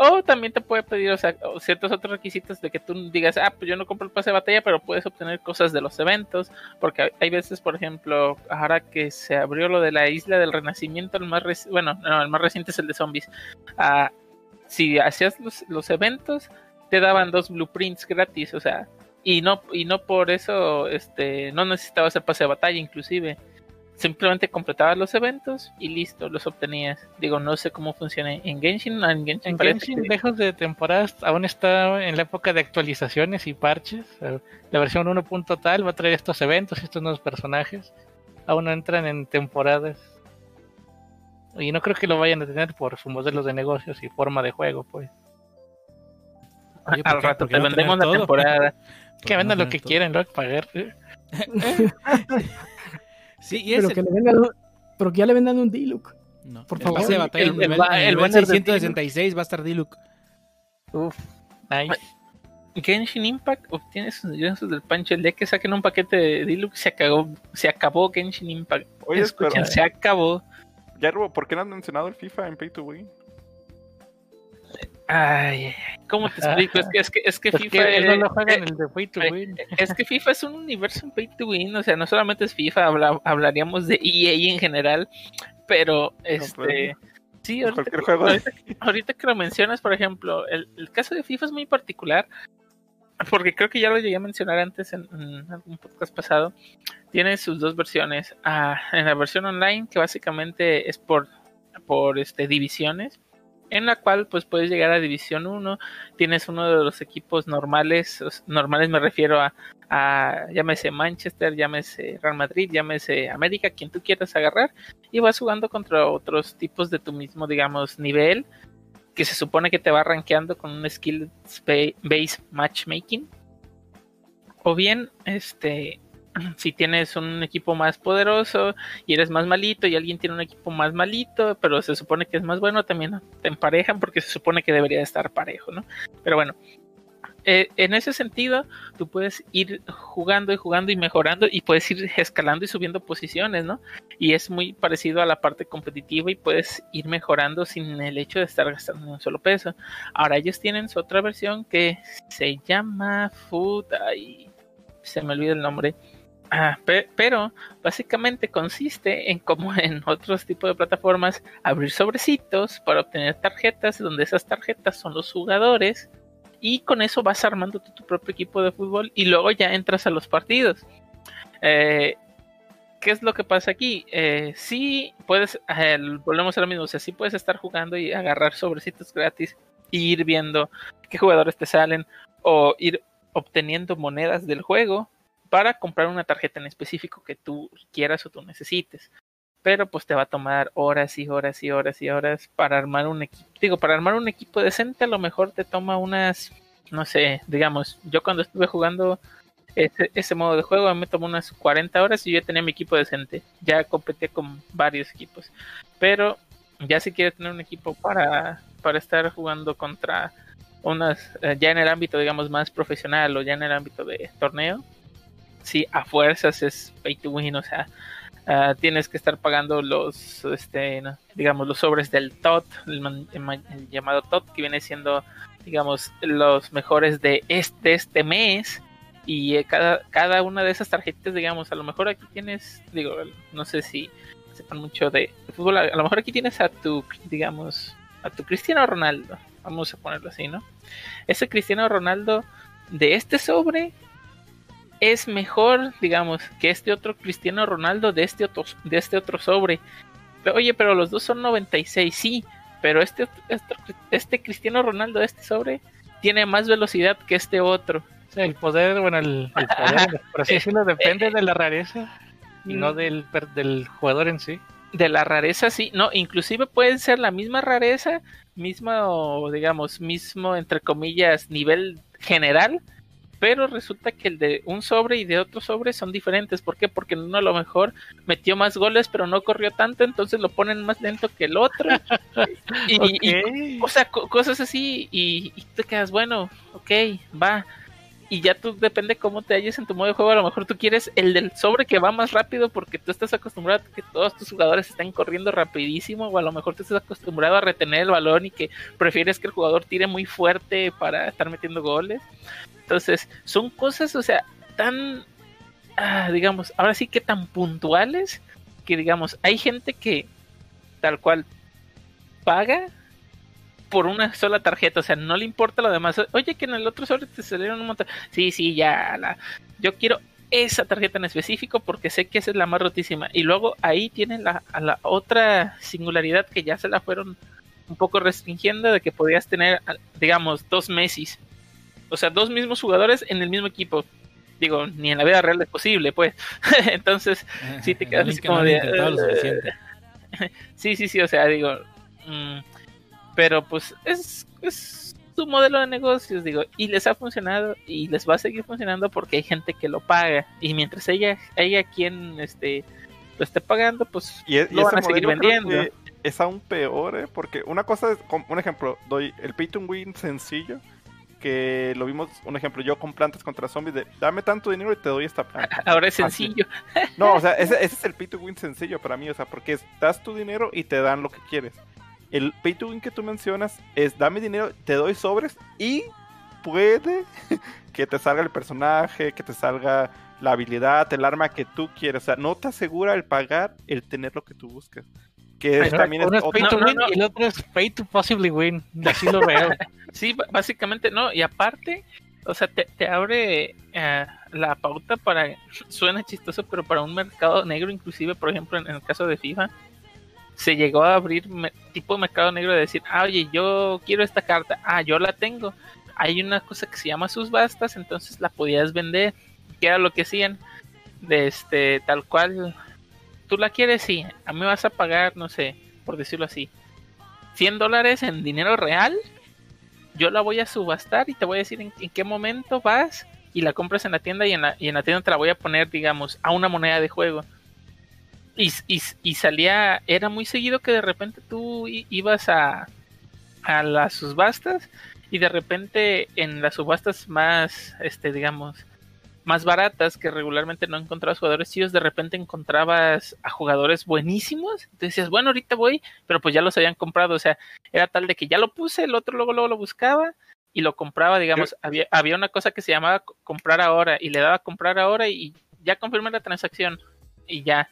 o también te puede pedir o sea, ciertos otros requisitos de que tú digas, ah, pues yo no compro el pase de batalla, pero puedes obtener cosas de los eventos. Porque hay veces, por ejemplo, ahora que se abrió lo de la isla del renacimiento, el más bueno, no, el más reciente es el de zombies. Ah, si hacías los, los eventos, te daban dos blueprints gratis, o sea, y no, y no por eso este, no necesitabas el pase de batalla, inclusive simplemente completabas los eventos y listo, los obtenías. Digo, no sé cómo funciona en Genshin. En Genshin, lejos de temporadas, aún está en la época de actualizaciones y parches. La versión 1. tal va a traer estos eventos y estos nuevos personajes. Aún no entran en temporadas. Y no creo que lo vayan a tener por su modelo de negocios y forma de juego, pues. Al rato te vendemos la temporada. que vendan lo que quieren, lo pagar. Sí, y pero, que le vendan, pero que ya le vendan un Diluc. No, por favor. El, batalla, el, el, el, 666 va a estar Diluc. Uf, nice. Genshin Impact obtiene sus ingresos del pancho el día que saquen un paquete de Diluc se acabó, se acabó Genshin Impact. Oye, Escuchen, se acabó. Ya, ¿por qué no han mencionado el FIFA en Pay to Win? Ay, ¿cómo te explico? Es que, es que, es que FIFA. no lo juegan el de Pay to Win. Es que FIFA es un universo en Pay to Win. O sea, no solamente es FIFA, hablaríamos de EA en general. Pero, este. sí, ahorita, que lo mencionas, por ejemplo, el, caso de FIFA es muy particular. Porque creo que ya lo llegué a mencionar antes en, algún podcast pasado. Tiene sus dos versiones. Ah, en la versión online, que básicamente es por, por este, divisiones en la cual pues puedes llegar a División 1, tienes uno de los equipos normales, normales me refiero a, a, llámese Manchester, llámese Real Madrid, llámese América, quien tú quieras agarrar, y vas jugando contra otros tipos de tu mismo, digamos, nivel, que se supone que te va rankeando con un skill base matchmaking. O bien, este, si tienes un equipo más poderoso y eres más malito y alguien tiene un equipo más malito, pero se supone que es más bueno, también te emparejan porque se supone que debería estar parejo, ¿no? Pero bueno, eh, en ese sentido, tú puedes ir jugando y jugando y mejorando y puedes ir escalando y subiendo posiciones, ¿no? Y es muy parecido a la parte competitiva y puedes ir mejorando sin el hecho de estar gastando un solo peso. Ahora ellos tienen su otra versión que se llama Food, y se me olvida el nombre Ah, pero básicamente consiste en como en otros tipos de plataformas abrir sobrecitos para obtener tarjetas donde esas tarjetas son los jugadores y con eso vas armando tu, propio equipo de fútbol y luego ya entras a los partidos. Eh, ¿Qué es lo que pasa aquí? Eh, sí puedes, eh, volvemos a lo mismo, o sea, sí puedes estar jugando y agarrar sobrecitos gratis e ir viendo qué jugadores te salen o ir obteniendo monedas del juego para comprar una tarjeta en específico que tú quieras o tú necesites. Pero pues te va a tomar horas y horas y horas y horas para armar un equipo. Digo, para armar un equipo decente a lo mejor te toma unas, no sé, digamos, yo cuando estuve jugando ese, modo de juego me tomó unas 40 horas y yo ya tenía mi equipo decente. Ya competí con varios equipos. Pero ya si quieres tener un equipo para, para estar jugando contra unas, eh, ya en el ámbito digamos más profesional o ya en el ámbito de torneo, sí, a fuerzas es pay to win, o sea, ah, tienes que estar pagando los, este, digamos, los sobres del TOT, el, llamado TOT, que viene siendo, digamos, los mejores de este, este mes. Y eh, cada, cada una de esas tarjetas, digamos, a lo mejor aquí tienes, digo, no sé si sepan mucho de, fútbol, a lo mejor aquí tienes a tu, digamos, a tu Cristiano Ronaldo, vamos a ponerlo así, ¿no? Ese Cristiano Ronaldo de este sobre es mejor, digamos, que este otro Cristiano Ronaldo de este otro, de este otro sobre. Oye, pero los dos son 96, sí, pero este, este, este Cristiano Ronaldo de este sobre tiene más velocidad que este otro. el poder, bueno, el, poder, por así decirlo, depende de la rareza y no mm. del, del jugador en sí. De la rareza, sí, no, inclusive pueden ser la misma rareza, mismo, digamos, mismo, entre comillas, nivel general, pero resulta que el de un sobre y de otro sobre son diferentes. ¿Por qué? Porque uno a lo mejor metió más goles, pero no corrió tanto, entonces lo ponen más lento que el otro. y, o sea, cosas así, y, y, te quedas, bueno, ok, va. Y ya tú depende cómo te halles en tu modo de juego. A lo mejor tú quieres el del sobre que va más rápido porque tú estás acostumbrado a que todos tus jugadores estén corriendo rapidísimo. O a lo mejor tú estás acostumbrado a retener el balón y que prefieres que el jugador tire muy fuerte para estar metiendo goles. Entonces, son cosas, o sea, tan, ah, digamos, ahora sí que tan puntuales que, digamos, hay gente que tal cual paga por una sola tarjeta, o sea, no le importa lo demás. Oye, que en el otro sobre te salieron un montón. Sí, sí, ya, la... yo quiero esa tarjeta en específico porque sé que esa es la más rotísima. Y luego ahí tienen la, la otra singularidad que ya se la fueron un poco restringiendo de que podías tener, digamos, dos Messi o sea, dos mismos jugadores en el mismo equipo. Digo, ni en la vida real es posible, pues. Entonces, sí te quedas así como de. sí, sí, sí, o sea, digo. Mm, pero pues es, es su modelo de negocios, digo, y les ha funcionado y les va a seguir funcionando porque hay gente que lo paga. Y mientras ella, ella quien este lo esté pagando, pues y, e, lo van a seguir vendiendo. Es aún peor, ¿eh? porque una cosa es, un ejemplo, doy el pay to win sencillo que lo vimos, un ejemplo, yo con plantas contra zombies, de dame tanto dinero y te doy esta planta. Ahora es sencillo. No, o sea, ese, es el pay to win sencillo para mí, o sea, porque es, das tu dinero y te dan lo que quieres. El pay to win que tú mencionas es dame dinero, te doy sobres y puede que te salga el personaje, que te salga la habilidad, el arma que tú quieres. O sea, no te asegura el pagar el tener lo que tú buscas. Que también es, otro... pay to win y el otro es pay to possibly win. Así lo veo. sí, básicamente no. Y aparte, o sea, te, abre eh, la pauta para. Suena chistoso, pero para un mercado negro, inclusive, por ejemplo, en, el caso de FIFA, se llegó a abrir tipo mercado negro de decir, ah, oye, yo quiero esta carta, ah, yo la tengo. Hay una cosa que se llama sus bastas, entonces la podías vender. Que era lo que hacían? De este, tal cual tú la quieres, sí, a mí vas a pagar, no sé, por decirlo así, 100 dólares en dinero real, yo la voy a subastar y te voy a decir en, qué momento vas y la compras en la tienda y en la, y en la tienda te la voy a poner, digamos, a una moneda de juego. Y, y, salía, era muy seguido que de repente tú ibas a, a las subastas y de repente en las subastas más, este, digamos, más baratas que regularmente no encontrabas jugadores chidos, de repente encontrabas a jugadores buenísimos. Te decías, bueno, ahorita voy, pero pues ya los habían comprado. O sea, era tal de que ya lo puse, el otro luego, luego lo buscaba y lo compraba, digamos, había, había una cosa que se llamaba comprar ahora y le daba comprar ahora y ya confirmé la transacción y ya.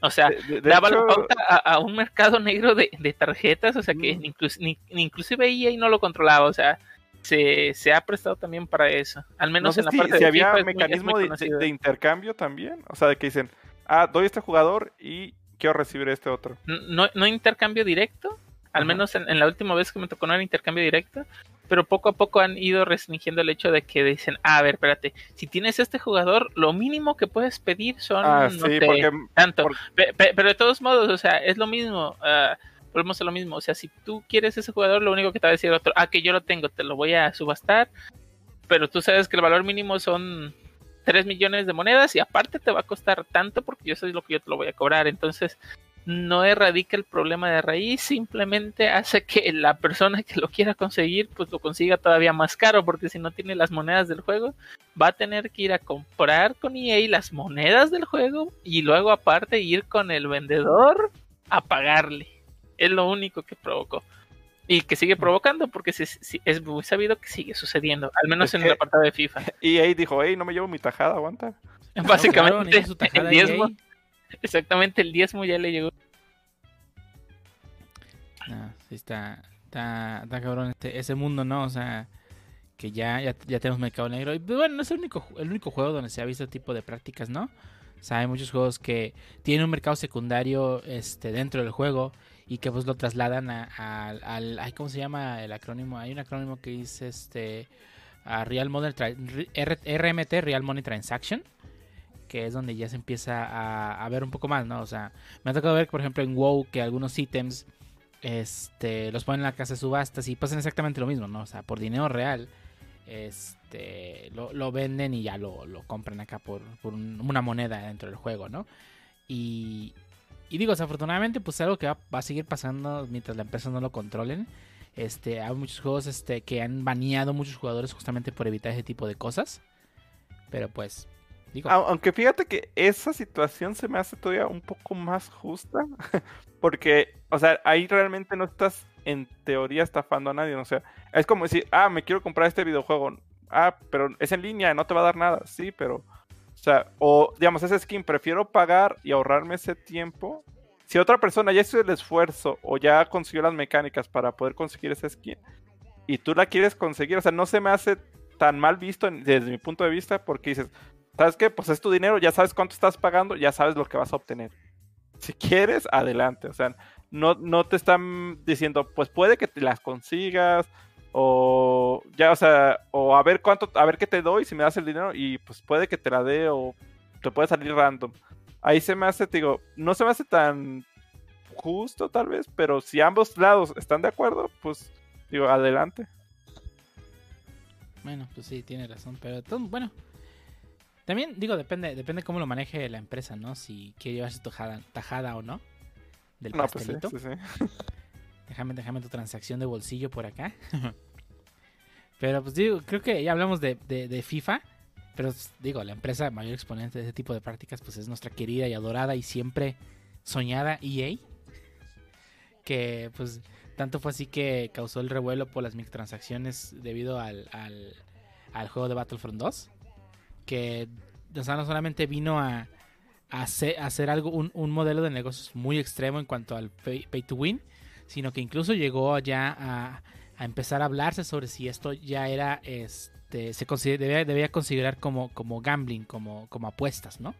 O sea, daba la pauta a, un mercado negro de, tarjetas, o sea que mm. ni, inclusive EA no lo controlaba, o sea, se, se ha prestado también para eso. Al menos en la parte si había mecanismo de, intercambio también. O sea, de que dicen, ah, doy este jugador y quiero recibir este otro. No, no intercambio directo. Al menos en, la última vez que me tocó no era intercambio directo. Pero poco a poco han ido restringiendo el hecho de que dicen, ah, a ver, espérate, si tienes este jugador, lo mínimo que puedes pedir son ah, tanto. Pero, de todos modos, o sea, es lo mismo. Uh, volvemos a lo mismo. O sea, si tú quieres ese jugador, lo único que te va a decir otro, ah, que yo lo tengo, te lo voy a subastar. Pero tú sabes que el valor mínimo son 3 millones de monedas y aparte te va a costar tanto porque yo soy lo que yo te lo voy a cobrar. Entonces, no erradica el problema de raíz, simplemente hace que la persona que lo quiera conseguir, pues lo consiga todavía más caro, porque si no tiene las monedas del juego, va a tener que ir a comprar con EA las monedas del juego y luego aparte ir con el vendedor a pagarle es lo único que provocó. Y que sigue provocando porque es muy sabido que sigue sucediendo, al menos en el apartado de FIFA. Y ahí dijo, hey, no me llevo mi tajada, aguanta. Básicamente, el diezmo. Exactamente, el diezmo ya le llegó. No, sí está, está, está cabrón este, ese mundo, ¿no? O sea, que ya, ya, tenemos mercado negro. Y pues, bueno, no es el único, el único juego donde se ha visto este tipo de prácticas, ¿no? O sea, hay muchos juegos que tienen un mercado secundario este, dentro del juego y que pues lo trasladan a, al, ¿cómo se llama el acrónimo? Hay un acrónimo que dice este a Real Money RMT, Real Money Transaction, que es donde ya se empieza a, ver un poco más, ¿no? O sea, me ha tocado ver, por ejemplo, en WoW que algunos ítems este, los ponen en la casa de subastas y pasan exactamente lo mismo, ¿no? O sea, por dinero real, este, lo, venden y ya lo, compran acá por, una moneda dentro del juego, ¿no? Y, y digo, desafortunadamente, pues algo que va, a seguir pasando mientras la empresa no lo controlen. Este, hay muchos juegos este, que han baneado muchos jugadores justamente por evitar ese tipo de cosas. Pero pues, aunque fíjate que esa situación se me hace todavía un poco más justa, porque, o sea, ahí realmente no estás en teoría estafando a nadie, o sea, es como decir, ah, me quiero comprar este videojuego, ah, pero es en línea, no te va a dar nada, sí, pero, o sea, o digamos, ese skin, prefiero pagar y ahorrarme ese tiempo. Si otra persona ya hizo el esfuerzo o ya consiguió las mecánicas para poder conseguir ese skin y tú la quieres conseguir, o sea, no se me hace tan mal visto desde mi punto de vista porque dices, ¿sabes qué? Pues es tu dinero, ya sabes cuánto estás pagando, ya sabes lo que vas a obtener. Si quieres, adelante. O sea, no, no te están diciendo, pues puede que te las consigas, o ya, o sea, o a ver cuánto, a ver qué te doy si me das el dinero, y pues puede que te la dé, o te puede salir random. Ahí se me hace, digo, no se me hace tan justo tal vez, pero si ambos lados están de acuerdo, pues digo, adelante. Bueno, pues sí, tiene razón, pero bueno, también, digo, depende, depende cómo lo maneje la empresa, ¿no? Si quiere llevarse tajada, tajada o no. Del no, Pues sí, sí, sí. Déjame, déjame tu transacción de bolsillo por acá. pero pues digo, creo que ya hablamos de, de, FIFA. Pero pues, digo, la empresa mayor exponente de ese tipo de prácticas, pues es nuestra querida y adorada y siempre soñada EA. Que pues tanto fue así que causó el revuelo por las microtransacciones debido al, al, al juego de Battlefront 2 que no solamente vino a, hacer, algo, un, modelo de negocios muy extremo en cuanto al pay, to win, sino que incluso llegó ya a, empezar a hablarse sobre si esto ya era, este, se debía, considerar como, como gambling, como, como apuestas, ¿no?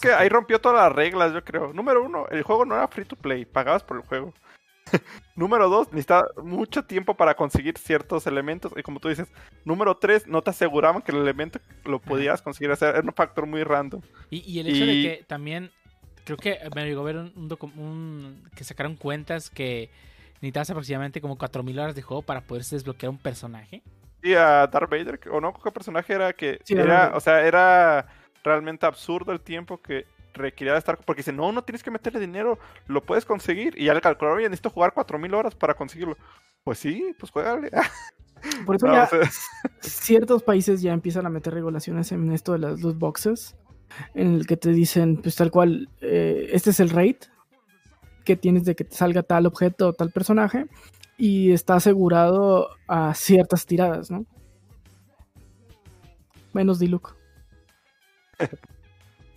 que ahí rompió todas las reglas, yo creo. Número uno, el juego no era free to play, pagabas por el juego. número dos, necesitaba mucho tiempo para conseguir ciertos elementos. Y como tú dices, número tres, no te aseguraban que el elemento lo podías conseguir hacer. Era un factor muy random. Y, el hecho de que también, creo que me llegó a ver un, que sacaron cuentas que necesitabas aproximadamente como 4.000 horas de juego para poderse desbloquear un personaje. Sí, a Darth Vader, o no, ¿qué personaje era que era, o sea, era realmente absurdo el tiempo que requería estar. Porque dice, no, no tienes que meterle dinero, lo puedes conseguir. Y ya le calcularon, oye, necesito jugar 4000 horas para conseguirlo. Pues sí, pues juégale. Por eso ya ciertos países ya empiezan a meter regulaciones en esto de las loot boxes. En el que te dicen, pues tal cual, eh, este es el rate que tienes de que te salga tal objeto o tal personaje. Y está asegurado a ciertas tiradas, ¿no? Menos Diluc.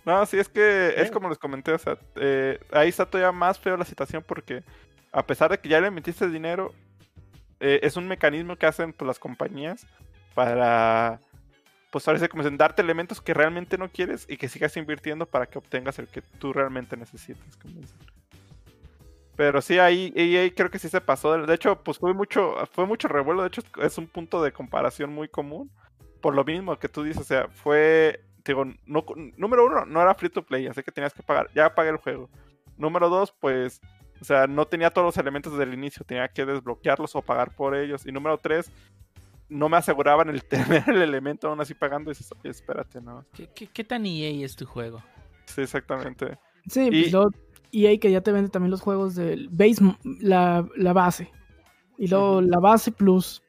No, sí, es que es como les comenté, o sea, eh, ahí está todavía más feo la situación porque a pesar de que ya le metiste dinero, eh, es un mecanismo que hacen pues, las compañías para, pues ahora como dicen, darte elementos que realmente no quieres y que sigas invirtiendo para que obtengas el que tú realmente necesitas, como dicen. Pero sí, ahí, ahí, creo que sí se pasó. De hecho, pues fue mucho, fue mucho revuelo. De hecho, es un punto de comparación muy común. Por lo mismo que tú dices, o sea, fue digo, no, número uno, no era free to play, así que tenías que pagar, ya pagué el juego. Número dos, pues, o sea, no tenía todos los elementos desde el inicio, tenía que desbloquearlos o pagar por ellos. Y número tres, no me aseguraban el tener el elemento aún así pagando. Y dices, espérate, ¿no? ¿Qué, tan EA es tu juego? Sí, exactamente. Sí, y... Pues, EA que ya te vende también los juegos del base, la, la base. Y luego la base plus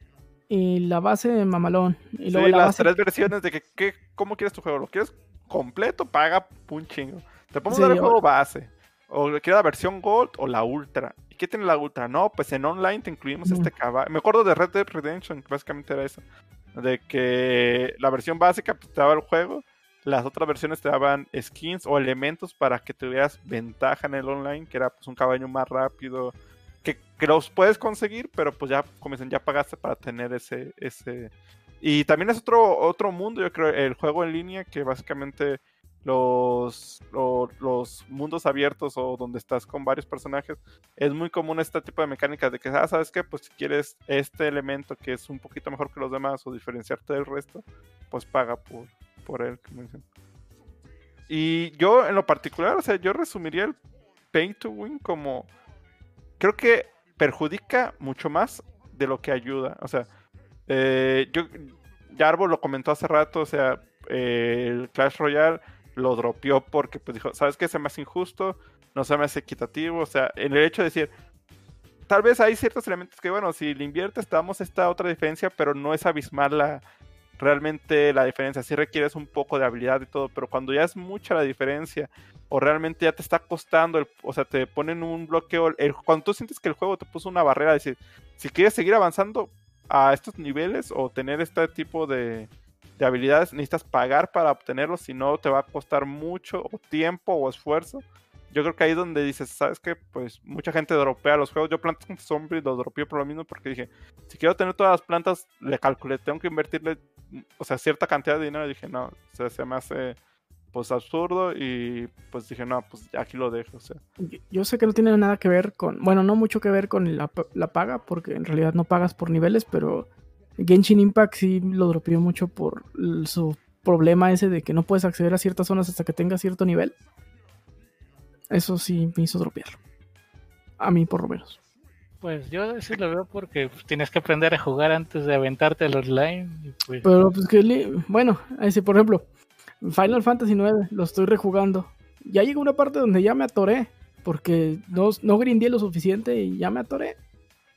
y la base mamalón. Y luego sí, las tres versiones de que, ¿cómo quieres tu juego? ¿Lo quieres completo? Paga un chingo. Te podemos dar el juego base. O quieres la versión Gold o la Ultra. ¿Y qué tiene la Ultra? No, pues en online te incluimos este caballo. Me acuerdo de Red Dead Redemption, que básicamente era eso. De que la versión básica pues, te daba el juego. Las otras versiones te daban skins o elementos para que tuvieras ventaja en el online, que era pues un caballo más rápido, que, los puedes conseguir, pero pues ya, dicen, ya pagaste para tener ese, ese... Y también es otro, otro mundo, yo creo, el juego en línea, que básicamente los, los, mundos abiertos o donde estás con varios personajes, es muy común este tipo de mecánicas de que, ah, ¿sabes qué? Pues si quieres este elemento que es un poquito mejor que los demás o diferenciarte del resto, pues paga por, por él. Y yo en lo particular, o sea, yo resumiría el Pay to Win como creo que perjudica mucho más de lo que ayuda. O sea, eh, yo, Jarbo lo comentó hace rato, o sea, eh, el Clash Royale lo dropeó porque pues dijo, ¿sabes qué? Se me hace injusto, no se me hace equitativo, o sea, en el hecho de decir, tal vez hay ciertos elementos que, bueno, si le inviertes te damos esta otra diferencia, pero no es abismal la, realmente la diferencia. Sí requieres un poco de habilidad y todo, pero cuando ya es mucha la diferencia o realmente ya te está costando, el, o sea, te ponen un bloqueo, el, cuando tú sientes que el juego te puso una barrera, decir, si quieres seguir avanzando a estos niveles o tener este tipo de, de habilidades, necesitas pagar para obtenerlos, si no te va a costar mucho tiempo o esfuerzo yo creo que ahí es donde dices, ¿sabes qué? Pues mucha gente dropea los juegos. Yo plantas con Zombie los dropeé por lo mismo porque dije, si quiero tener todas las plantas, le calculé, tengo que invertirle, o sea, cierta cantidad de dinero. Y dije, no, o sea, se me hace pues absurdo y pues dije, no, pues aquí lo dejo. O sea. Yo, sé que no tiene nada que ver con, bueno, no mucho que ver con la, la paga, porque en realidad no pagas por niveles, pero Genshin Impact sí lo dropeó mucho por su problema ese de que no puedes acceder a ciertas zonas hasta que tengas cierto nivel. Eso sí me hizo dropearlo. A mí, por lo menos. Pues yo sí lo veo porque tienes que aprender a jugar antes de aventarte el online. Pues Pero pues que, bueno, ese por ejemplo, Final Fantasy IX lo estoy rejugando. Ya llegó una parte donde ya me atoré porque no, no grindé lo suficiente y ya me atoré.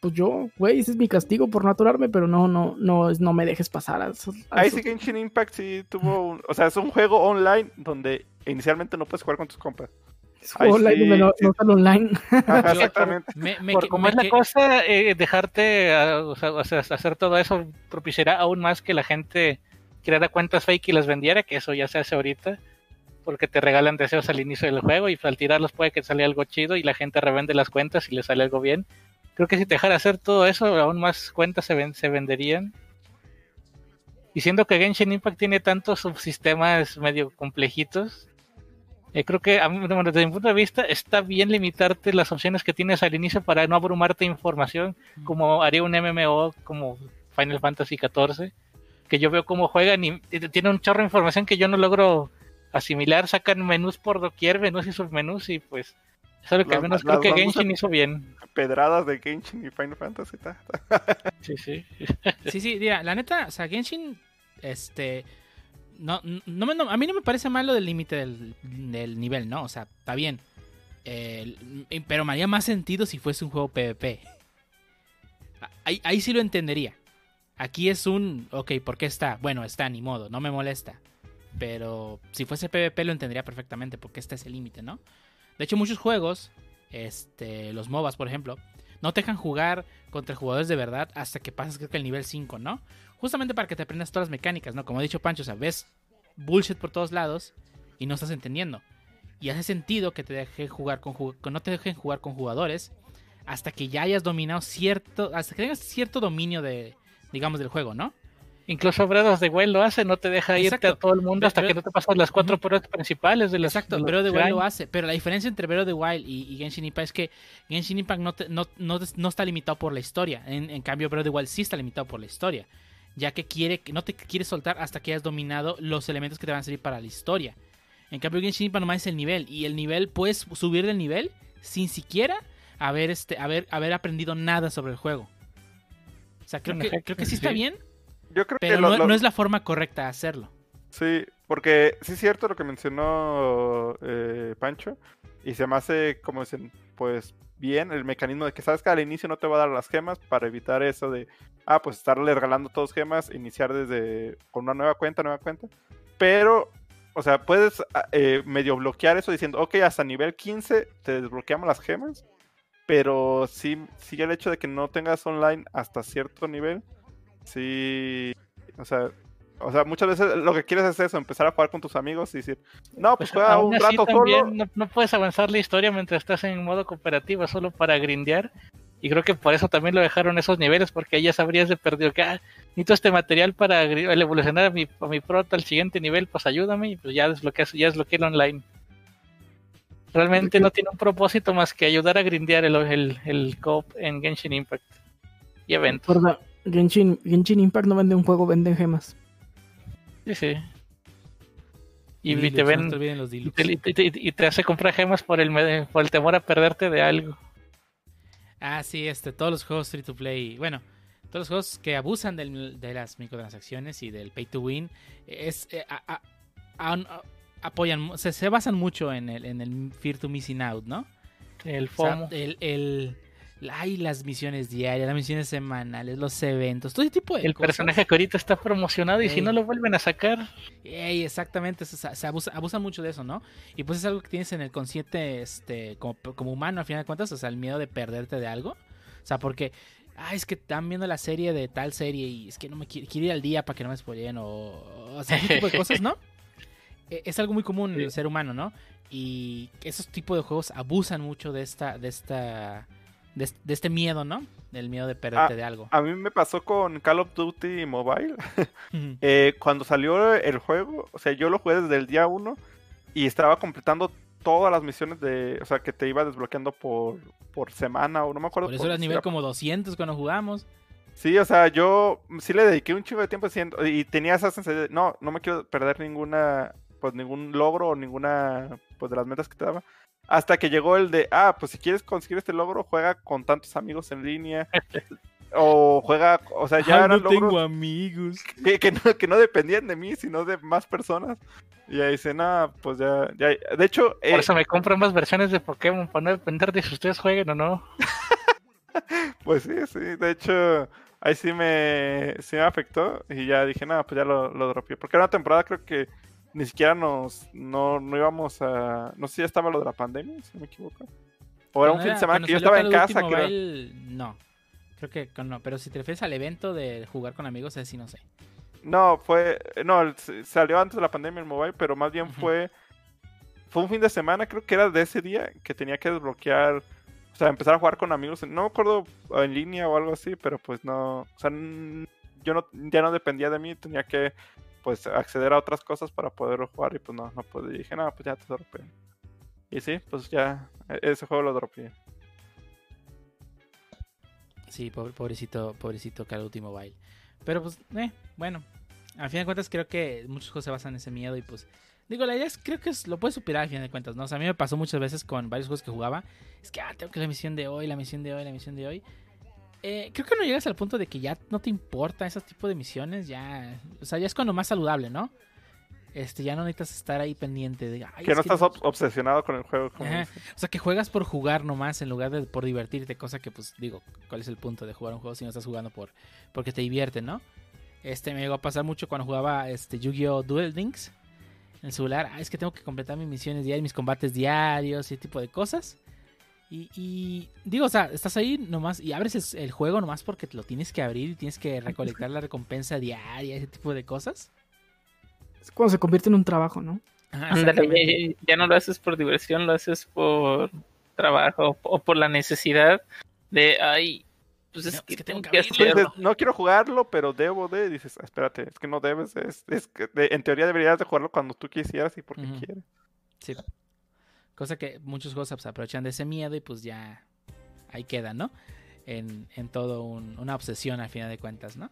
Pues yo, güey, ese es mi castigo por no atorarme, pero no, no, no, no me dejes pasar. A, Ahí sí Genshin Impact sí tuvo, un, o sea, es un juego online donde inicialmente no puedes jugar con tus compas online, no, online. exactamente. Por como es la cosa, eh, dejarte o sea, hacer todo eso propiciará aún más que la gente creara cuentas fake y las vendiera, que eso ya se hace ahorita, porque te regalan deseos al inicio del juego y al tirarlos puede que salga algo chido y la gente revende las cuentas y le sale algo bien. Creo que si te dejara hacer todo eso, aún más cuentas se, se venderían. Y siendo que Genshin Impact tiene tantos subsistemas medio complejitos, eh, creo que desde mi punto de vista está bien limitarte las opciones que tienes al inicio para no abrumarte información como haría un MMO como Final Fantasy XIV que yo veo cómo juegan y tiene un chorro de información que yo no logro asimilar sacan menús por doquier menús y submenús y pues eso es lo que al menos creo que Genshin hizo bien pedradas de Genshin y Final Fantasy sí sí sí sí mira la neta o sea Genshin este no, no, a mí no me parece mal lo del límite del, nivel, ¿no? O sea, está bien. pero me haría más sentido si fuese un juego PvP. Ahí, ahí sí lo entendería. Aquí es un, ok, ¿por qué está? Bueno, está, ni modo, no me molesta. Pero si fuese PvP lo entendería perfectamente porque este es el límite, ¿no? De hecho, muchos juegos, este, los MOBAs, por ejemplo, no te dejan jugar contra jugadores de verdad hasta que pasas creo que el nivel 5, ¿no? Justamente para que te aprendas todas las mecánicas, ¿no? Como ha dicho Pancho, o sea, ves bullshit por todos lados y no estás entendiendo. Y hace sentido que te dejen jugar con que no te dejen jugar con jugadores hasta que ya hayas dominado cierto, hasta que tengas cierto dominio de, digamos, del juego, ¿no? Incluso Breath de Wild lo hace, no te deja irte a todo el mundo hasta que no te pasas las cuatro pruebas principales de los Exacto, de Breath of the Wild lo hace, pero la diferencia entre Breath of the Wild y, Genshin Impact es que Genshin Impact no, no, está limitado por la historia, en, en cambio Breath of the Wild sí está limitado por la historia ya que quiere no te quiere soltar hasta que hayas dominado los elementos que te van a servir para la historia. En cambio, Genshin Impact nomás es el nivel y el nivel puedes subir del nivel sin siquiera haber este haber, haber aprendido nada sobre el juego. Sea, creo, que, creo que sí está bien. Yo creo pero que no, es la forma correcta de hacerlo. Sí, porque sí es cierto lo que mencionó eh, Pancho. Y se me hace, como dicen, pues bien el mecanismo de que sabes que al inicio no te va a dar las gemas para evitar eso de, ah, pues estarle regalando todos gemas, iniciar desde con una nueva cuenta, nueva cuenta. Pero, o sea, puedes ah, eh, medio bloquear eso diciendo, ok, hasta nivel 15 te desbloqueamos las gemas. Pero sí, sí el hecho de que no tengas online hasta cierto nivel, sí, o sea, o sea, muchas veces lo que quieres es eso, empezar a jugar con tus amigos y decir, no, pues, pues juega un rato solo. No, puedes avanzar la historia mientras estás en modo cooperativo solo para grindear. Y creo que por eso también lo dejaron esos niveles, porque ahí ya sabrías de perdido que ah, necesito este material para evolucionar a mi, a mi prota al siguiente nivel, pues ayúdame y pues ya desbloqueas, ya desbloqueé el online. Realmente no tiene un propósito más que ayudar a grindear el, el, el cop en Genshin Impact y eventos. Genshin, Genshin Impact no vende un juego, venden gemas. Sí, sí. Y, te ven y te, hace comprar gemas por el, por el temor a perderte de algo. Ah, sí, este, todos los juegos free to play, bueno, todos los juegos que abusan de las microtransacciones y del pay to win, es, eh, apoyan, se, se, basan mucho en el, en el fear to missing out, ¿no? El FOMO. el, el, hay las misiones diarias, las misiones semanales, los eventos, todo ese tipo de El personaje que ahorita está promocionado y si no lo vuelven a sacar. exactamente, se, abusa, mucho de eso, ¿no? Y pues es algo que tienes en el consciente este, como, como humano, al final de cuentas, o sea, el miedo de perderte de algo. O sea, porque ah, es que están viendo la serie de tal serie y es que no me quiero, ir al día para que no me spoileen o, o sea, ese tipo de cosas, ¿no? E, es algo muy común en el ser humano, ¿no? Y esos tipos de juegos abusan mucho de esta, de esta de, este miedo, ¿no? Del miedo de perderte ah, de algo. A mí me pasó con Call of Duty Mobile. Eh, cuando salió el juego, o sea, yo lo jugué desde el día 1 y estaba completando todas las misiones de, o sea, que te iba desbloqueando por, por semana o no me acuerdo. Por eso era nivel como 200 cuando jugamos. Sí, o sea, yo sí le dediqué un chingo de tiempo haciendo y tenía esa sensación de, no, no me quiero perder ninguna, pues ningún logro o ninguna, pues de las metas que te daba. Hasta que llegó el de, ah, pues si quieres conseguir este logro, juega con tantos amigos en línea. o juega, o sea, ya no tengo amigos. Que, no, que no dependían de mí, sino de más personas. Y ahí dice, nada, pues ya, ya, de hecho... Por eh, eso me compro más versiones de Pokémon, para no depender de si ustedes jueguen o no. pues sí, sí, de hecho, ahí sí me, sí me afectó y ya dije, nada, pues ya lo, lo dropeé. Porque era una temporada creo que ni siquiera nos no, no íbamos a no sé si ya estaba lo de la pandemia si no me equivoco. O era un fin de semana que yo estaba en casa no. Creo que no pero si te refieres al evento de jugar con amigos ese sí no sé. No fue no salió antes de la pandemia el mobile pero más bien fue fue un fin de semana creo que era de ese día que tenía que desbloquear o sea empezar a jugar con amigos. No me acuerdo en línea o algo así pero pues no o sea yo no ya no dependía de mí tenía que pues acceder a otras cosas para poder jugar y pues no, no pude. Y dije, no, pues ya te dropeé. Y sí, pues ya, e, ese juego lo dropeé. Sí, pobre, pobrecito, pobrecito Call of Duty Mobile. Pero pues, eh, bueno, al fin de cuentas creo que muchos juegos se basan en ese miedo y pues... Digo, la idea es, creo que lo puedes superar al fin de cuentas, ¿no? O sea, a mí me pasó muchas veces con varios juegos que jugaba. Es que, ah, tengo que la misión de hoy, la misión de hoy, la misión de hoy. Eh, creo que no llegas al punto de que ya no te importa ese tipo de misiones, ya, o sea, ya es cuando más saludable, ¿no? Este, ya no necesitas estar ahí pendiente de... que no estás obsesionado con el juego. o sea, que juegas por jugar nomás en lugar de por divertirte, cosa que pues digo, ¿cuál es el punto de jugar un juego si no estás jugando por porque te divierte, ¿no? Este me llegó a pasar mucho cuando jugaba este Yu-Gi-Oh! Duel Links en el celular. Ah, es que tengo que completar mis misiones diarias, mis combates diarios, ese tipo de cosas. Y, digo, o sea, estás ahí nomás y abres el, juego nomás porque lo tienes que abrir y tienes que recolectar la recompensa diaria, ese tipo de cosas. Es cuando se convierte en un trabajo, ¿no? ya no lo haces por diversión, lo haces por trabajo o por la necesidad de, ay, pues es, que, tengo que, hacerlo. no quiero jugarlo, pero debo de, dices, ah, espérate, es que no debes, es, que en teoría deberías de jugarlo cuando tú quisieras y porque quieres. Sí. Cosa que muchos juegos se aprovechan de ese miedo y pues ya ahí queda, ¿no? En, todo una obsesión al final de cuentas, ¿no?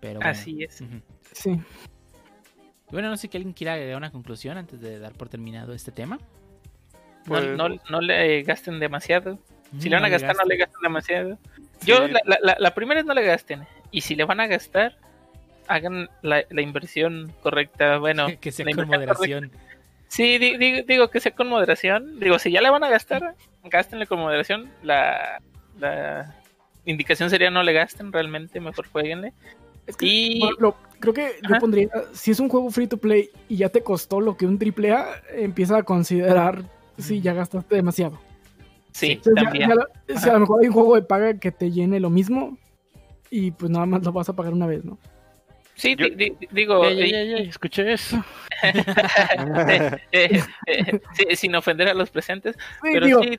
Pero Así es. Sí. Bueno, no sé si alguien quiera agregar una conclusión antes de dar por terminado este tema. Pues, no, le gasten demasiado. Si le van a gastar, no le gasten demasiado. Yo, la, la, la, primera es no le gasten. Y si le van a gastar, hagan la, inversión correcta. Bueno, que sea con moderación. Sí, digo, que sea con moderación. Digo, si ya le van a gastar, gástenle con moderación. La, indicación sería no le gasten, realmente mejor jueguenle. y... creo que yo pondría, si es un juego free to play y ya te costó lo que un triple A, empieza a considerar si ya gastaste demasiado. Sí, también. si a lo mejor hay un juego de paga que te llene lo mismo y pues nada más lo vas a pagar una vez, ¿no? Sí, digo. escuché eso. Eh, eh, eh, sin ofender a los presentes. pero digo, sí,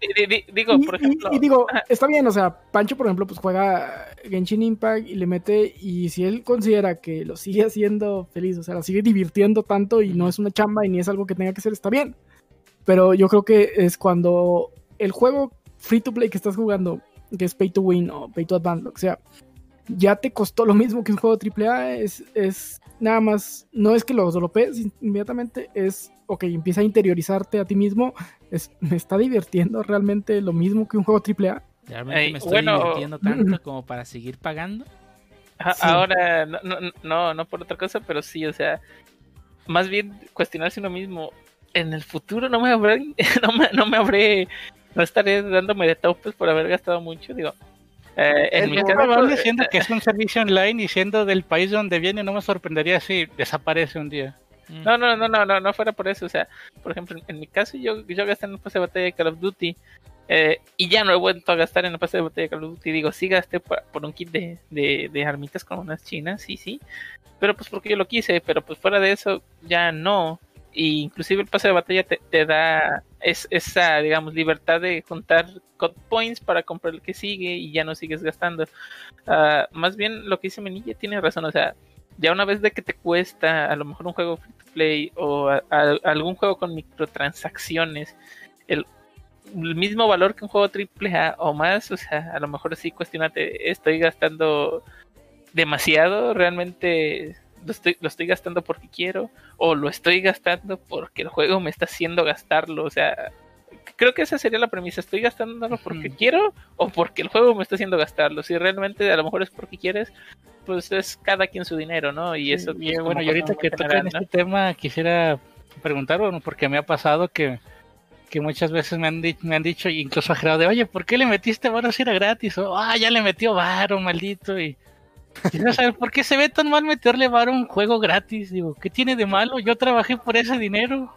digo, por ejemplo. Y, digo, está bien, o sea, Pancho, por ejemplo, pues juega Genshin Impact y le mete. Y si él considera que lo sigue haciendo feliz, o sea, lo sigue divirtiendo tanto y no es una chamba y ni es algo que tenga que hacer, está bien. Pero yo creo que es cuando el juego free to play que estás jugando, que es pay to win o pay to advance, lo que sea ya te costó lo mismo que un juego AAA, es, es nada más, no es que lo solopees inmediatamente, es, ok, empieza a interiorizarte a ti mismo, es, me está divirtiendo realmente lo mismo que un juego AAA. Realmente me estoy divirtiendo tanto como para seguir pagando. Ahora, no, no, no, por otra cosa, pero sí, o sea, más bien cuestionarse uno mismo. En el futuro no me habré, no me, no me habré, no estaré dándome de topes por haber gastado mucho. Digo, eh, en mi caso, siendo que es un servicio online y siendo del país donde viene, no me sorprendería si desaparece un día. Mm. No, no, no, no, no, no fuera por eso. O sea, por ejemplo, en mi caso, yo, yo gasté en el pase de batalla de Call of Duty eh, y ya no he vuelto a gastar en el pase de batalla de Call of Duty. Digo, sí gasté por, un kit de, de, de, armitas con unas chinas, sí, sí. Pero pues porque yo lo quise, pero pues fuera de eso, ya no y inclusive el pase de batalla te, te da es, esa, digamos, libertad de juntar cut points para comprar el que sigue y ya no sigues gastando. Ah, más bien lo que dice Menilla tiene razón, o sea, ya una vez de que te cuesta a lo mejor un juego free to play o algún juego con microtransacciones, el, mismo valor que un juego triple A o más, o sea, a lo mejor sí cuestionate, estoy gastando demasiado, realmente lo estoy, lo estoy gastando porque quiero o lo estoy gastando porque el juego me está haciendo gastarlo. O sea, creo que esa sería la premisa. ¿Estoy gastándolo porque quiero o porque el juego me está haciendo gastarlo? Si realmente a lo mejor es porque quieres, pues es cada quien su dinero, ¿no? Y eso. Pues, bueno, y ahorita que tocan este tema, quisiera preguntar, bueno, porque me ha pasado que, que muchas veces me han, me han dicho, incluso a de, oye, ¿por qué le metiste varo si era gratis? O, ah, ya le metió varo, maldito. Y Quiero saber por qué se ve tan mal meterle bar a un juego gratis. Digo, ¿qué tiene de malo? Yo trabajé por ese dinero.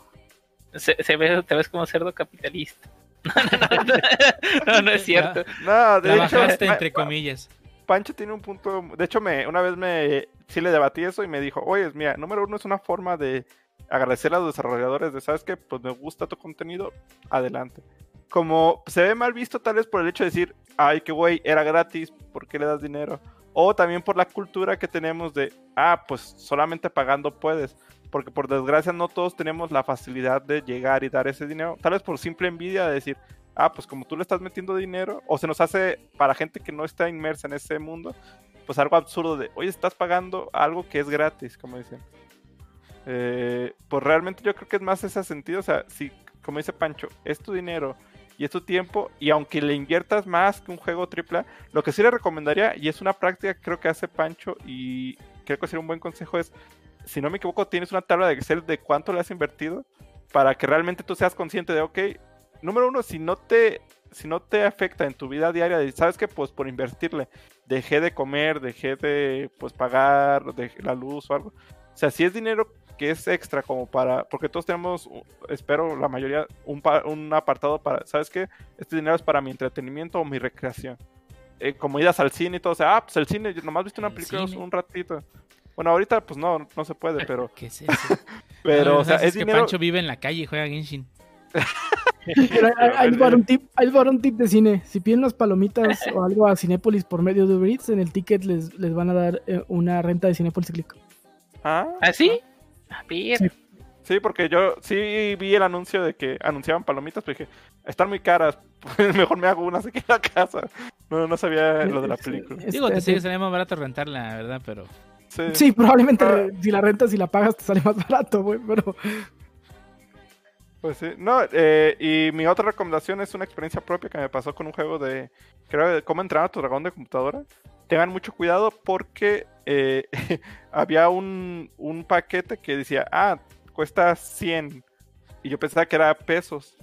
Se, ve, te ves como cerdo capitalista. No, no, es cierto. No, de Trabajaste entre comillas. Pancho tiene un punto. De hecho, me, una vez me sí le debatí eso y me dijo: Oye, mira, número uno es una forma de agradecer a los desarrolladores de, ¿sabes qué? Pues me gusta tu contenido, adelante. Como se ve mal visto, tal vez por el hecho de decir: Ay, qué güey, era gratis, ¿por qué le das dinero? O también por la cultura que tenemos de, ah, pues solamente pagando puedes. Porque por desgracia no todos tenemos la facilidad de llegar y dar ese dinero. Tal vez por simple envidia de decir, ah, pues como tú le estás metiendo dinero, o se nos hace para gente que no está inmersa en ese mundo, pues algo absurdo de, oye, estás pagando algo que es gratis, como dicen. Eh, pues realmente yo creo que es más ese sentido, o sea, si, como dice Pancho, es tu dinero y es tu tiempo. Y aunque le inviertas más que un juego AAA, lo que sí le recomendaría, y es una práctica que creo que hace Pancho, y creo que sería un buen consejo, es, si no me equivoco, tienes una tabla de Excel de cuánto le has invertido, para que realmente tú seas consciente de, ok, número uno, si no te, si no te afecta en tu vida diaria, sabes que pues por invertirle, dejé de comer, dejé de pues pagar de la luz o algo. O sea, si es dinero que es extra como para, porque todos tenemos, espero la mayoría, un, un apartado para, ¿sabes qué? Este dinero es para mi entretenimiento o mi recreación. Eh, como idas al cine y todo, o sea, ah, pues el cine, nomás viste una película un ratito. Bueno, ahorita pues no, no se puede, pero... ¿Qué es eso? pero, o sea, es, que Pancho vive en la calle y juega Genshin. hay, un tip, hay un tip de cine. Si piden unas palomitas o algo a Cinépolis por medio de Uber Eats, en el ticket les, les van a dar eh, una renta de Cinépolis click. ¿Ah? ¿Ah, sí? Sí. porque yo sí vi el anuncio de que anunciaban palomitas, pero dije, están muy caras, mejor me hago unas aquí en la casa. No, no sabía lo de la película. Digo, te sigue saliendo más barato rentarla, ¿verdad? Pero... Sí, probablemente ah. si la rentas y la pagas te sale más barato, güey, pero... Pues sí, no, eh, y mi otra recomendación es una experiencia propia que me pasó con un juego de, creo, de cómo entrar a tu dragón de computadora. Tengan mucho cuidado porque eh, había un, un, paquete que decía, ah, cuesta 100. Y yo pensaba que era pesos.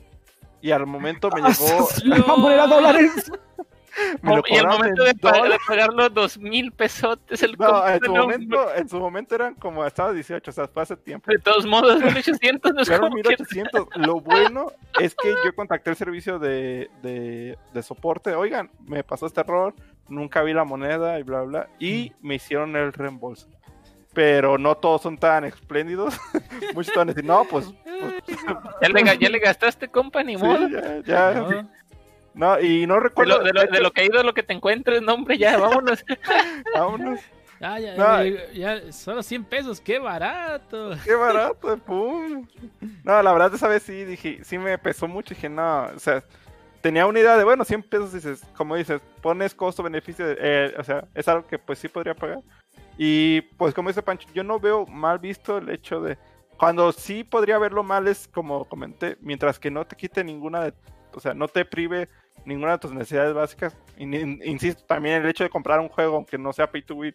Y al momento me llegó... a dólares. y el momento de, pagar, los dos mil pesos el no, en su, momento, en su momento eran como estaba 18, o sea, fue hace tiempo. De todos modos, 1800 no es como 1800. Lo bueno es que yo contacté el servicio de, de, de, soporte. Oigan, me pasó este error, nunca vi la moneda y bla, bla. Y me hicieron el reembolso. pero no todos son tan espléndidos. Muchos van a decir, no, pues. pues ¿Ya, le, ya, le, gastaste, compa, ni modo. ya, No. y no recuerdo. De lo, de lo, que ha ido lo que te encuentres, no, hombre, ya, vámonos. vámonos. Ah, ya, ya, solo 100 pesos, qué barato. Qué barato, pum. No, la verdad, esa vez sí dije, sí me pesó mucho. Dije, no, o sea, tenía una idea de, bueno, 100 pesos, dices, como dices, pones costo-beneficio, eh, o sea, es algo que pues sí podría pagar. Y pues como dice Pancho, yo no veo mal visto el hecho de, cuando sí podría verlo mal es como comenté, mientras que no te quite ninguna de, o sea, no te prive ninguna de tus necesidades básicas. Insisto, también el hecho de comprar un juego, aunque no sea pay to win,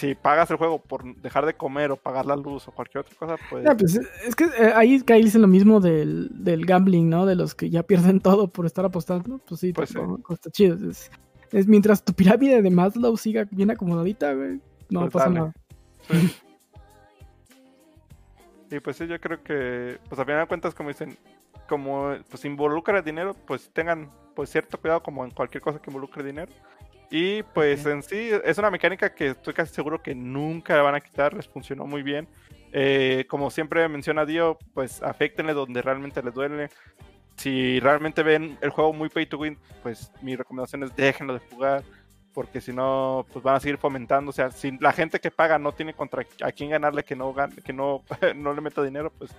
si pagas el juego por dejar de comer o pagar la luz o cualquier otra cosa, pues... pues es que eh, ahí cae lo mismo del, del, gambling, ¿no? De los que ya pierden todo por estar apostando. Pues sí, pues está chido. Es, es, mientras tu pirámide de Maslow siga bien acomodadita, güey no pues pasa nada. Y pues sí, yo creo que, pues a final de cuentas, como dicen, como pues involucra el dinero, pues tengan pues cierto cuidado como en cualquier cosa que involucre dinero. Y pues en sí es una mecánica que estoy casi seguro que nunca la van a quitar, les funcionó muy bien. Eh, como siempre menciona Dio, pues afectenle donde realmente les duele. Si realmente ven el juego muy pay to win, pues mi recomendación es déjenlo de jugar porque si no, pues van a seguir fomentando. O sea, si la gente que paga no tiene contra a quién ganarle que no que no, no le meta dinero, pues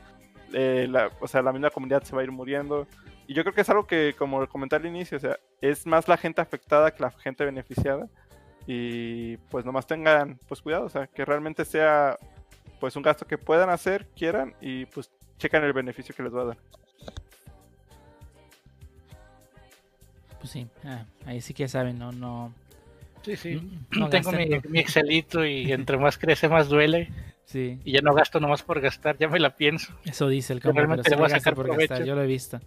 eh, la, o sea, la misma comunidad se va a ir muriendo. Y yo creo que es algo que, como comenté al inicio, o sea, es más la gente afectada que la gente beneficiada. Y pues nomás tengan pues cuidado, o sea, que realmente sea pues un gasto que puedan hacer, quieran y pues chequen el beneficio que les va a dar. Pues sí, ah, ahí sí que saben, no, no, Sí, sí. No Tengo mi, Excelito y entre más crece, más duele. Sí. Y ya no gasto nomás por gastar, ya me la pienso. Eso dice el campo, pero voy a sacar por gastar, yo lo he visto.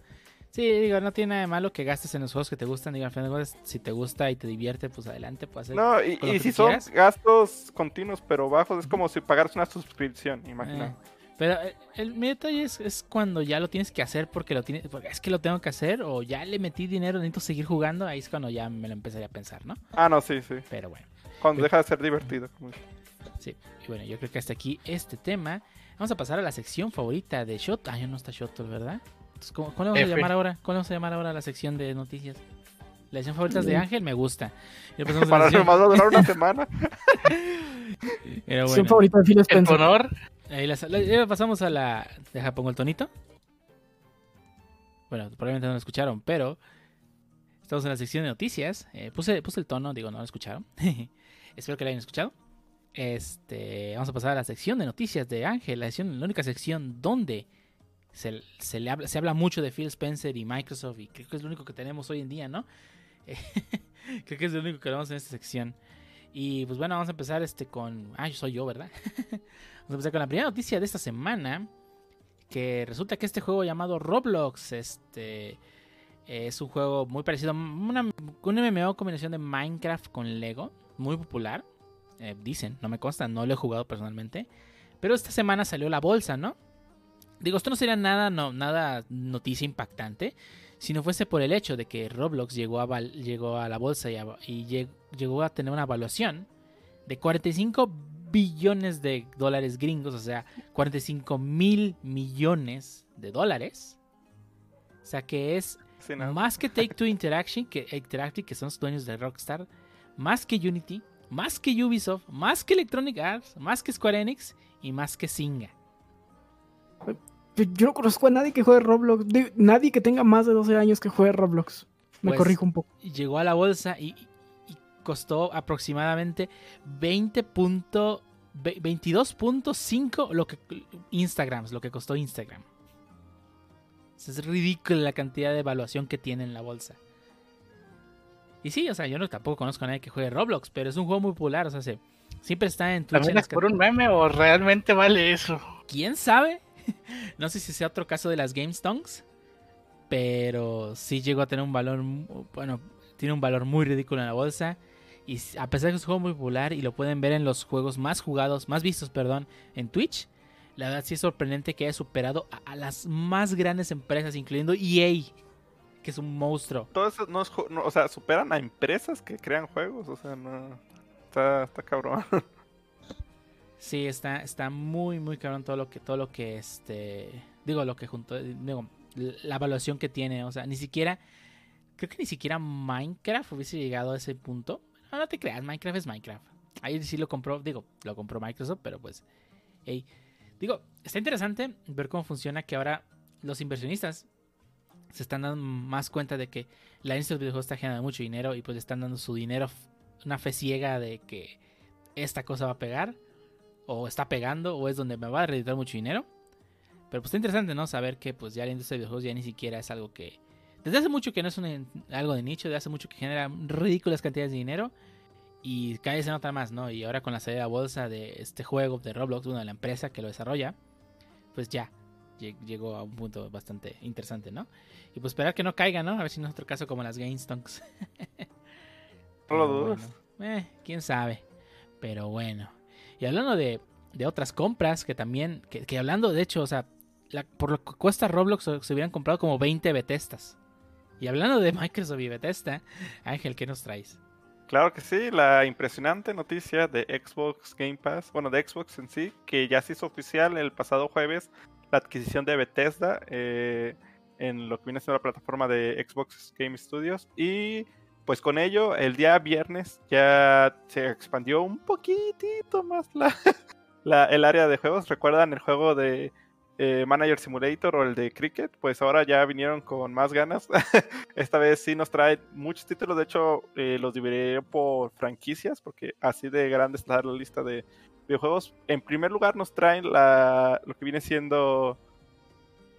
Sí, digo, no tiene nada de malo que gastes en los juegos que te gustan. Digo, al final si te gusta y te divierte, pues adelante, pues hacer. No, y, si son gastos continuos pero bajos, es como si pagaras una suscripción, imagina. Eh. Pero eh, el, mi detalle es, cuando ya lo tienes que hacer porque lo tienes, porque es que lo tengo que hacer o ya le metí dinero, necesito seguir jugando, ahí es cuando ya me lo empezaría a pensar, ¿no? Ah, no, sí, sí. Pero bueno. Cuando deja de ser divertido. Sí, y bueno, yo creo que hasta aquí este tema. Vamos a pasar a la sección favorita de Shot. Ah, ya no está Shot, ¿verdad? ¿Cómo, ¿Cuál vamos a llamar ahora? ¿Cuál vamos a llamar ahora la sección de noticias? La sección favorita de Ángel me gusta. Para nomás va a durar una semana. Pero bueno. favorita de Phil Spencer. honor Ahí la, pasamos a la. Deja, pongo el tonito. Bueno, probablemente no lo escucharon, pero estamos en la sección de noticias. Eh, puse, puse el tono, digo, no lo escucharon. Espero que lo hayan escuchado. Este, vamos a pasar a la sección de noticias de Ángel, la, la única sección donde se, se, le habla, se habla mucho de Phil Spencer y Microsoft y creo que es lo único que tenemos hoy en día, ¿no? creo que es lo único que tenemos en esta sección. Y pues bueno, vamos a empezar este con... Ah, soy yo, ¿verdad? Vamos a empezar con la primera noticia de esta semana. Que resulta que este juego llamado Roblox este, es un juego muy parecido una, un MMO combinación de Minecraft con Lego. Muy popular. Eh, dicen, no me consta, no lo he jugado personalmente. Pero esta semana salió la bolsa, ¿no? Digo, esto no sería nada, no, nada noticia impactante. Si no fuese por el hecho de que Roblox llegó a, llegó a la bolsa y, y llegó a tener una evaluación de 45 billones de dólares gringos, o sea, 45 mil millones de dólares. O sea, que es más que Take Two Interaction, que Interactive, que son los dueños de Rockstar, más que Unity, más que Ubisoft, más que Electronic Arts, más que Square Enix y más que Singa. Yo no conozco a nadie que juegue Roblox, nadie que tenga más de 12 años que juegue Roblox. Me pues, corrijo un poco. Llegó a la bolsa y, costó aproximadamente 22.5 lo que Instagrams, lo que costó Instagram. Es ridícula la cantidad de evaluación que tiene en la bolsa. Y sí, o sea, yo no tampoco conozco a nadie que juegue Roblox, pero es un juego muy popular, o sea, siempre está en Twitch. es por un meme o realmente vale eso? ¿Quién sabe? no sé si sea otro caso de las GameStongs, pero sí llegó a tener un valor, bueno, tiene un valor muy ridículo en la bolsa. Y a pesar de que es un juego muy popular y lo pueden ver en los juegos más jugados, más vistos, perdón, en Twitch, la verdad sí es sorprendente que haya superado a, las más grandes empresas, incluyendo EA, que es un monstruo. Todo eso no es, o sea, superan a empresas que crean juegos, o sea, no, está, está cabrón. Sí, está, está muy, muy cabrón todo lo que, todo lo que este. Digo, lo que junto. Digo, la evaluación que tiene. O sea, ni siquiera. Creo que ni siquiera Minecraft hubiese llegado a ese punto. No, no te creas, Minecraft es Minecraft. Ahí sí lo compró, digo, lo compró Microsoft, pero pues. Digo, está interesante ver cómo funciona que ahora los inversionistas se están dando más cuenta de que la industria de videojuegos está generando mucho dinero y pues están dando su dinero una fe ciega de que esta cosa va a pegar o está pegando o es donde me va a reeditar mucho dinero. Pero pues está interesante, ¿no? Saber que pues ya la industria de videojuegos ya ni siquiera es algo que... Desde hace mucho que no es algo de nicho, desde hace mucho que genera ridículas cantidades de dinero. Y cada vez se nota más, ¿no? Y ahora con la salida a bolsa de este juego de Roblox, bueno, de la empresa que lo desarrolla, pues ya llegó a un punto bastante interesante, ¿no? Y pues esperar que no caiga, ¿no? A ver si no es otro caso como las GameStonks. no lo dudas. eh, quién sabe. Pero bueno. Y hablando de, de otras compras que también, que, hablando de hecho, o sea, por lo que cuesta Roblox se hubieran comprado como 20 Bethesdas. Y hablando de Microsoft y Bethesda, Ángel, ¿qué nos traes? Claro que sí, la impresionante noticia de Xbox Game Pass, bueno, de Xbox en sí, que ya se hizo oficial el pasado jueves la adquisición de Bethesda eh, en lo que viene siendo la plataforma de Xbox Game Studios y pues con ello, el día viernes ya se expandió un poquitito más la, el área de juegos. ¿Recuerdan el juego de eh, Manager Simulator o el de Cricket? Pues ahora ya vinieron con más ganas. Esta vez sí nos trae muchos títulos. De hecho, eh, los dividiré por franquicias, porque así de grande está la lista de videojuegos. En primer lugar, nos traen la, lo que viene siendo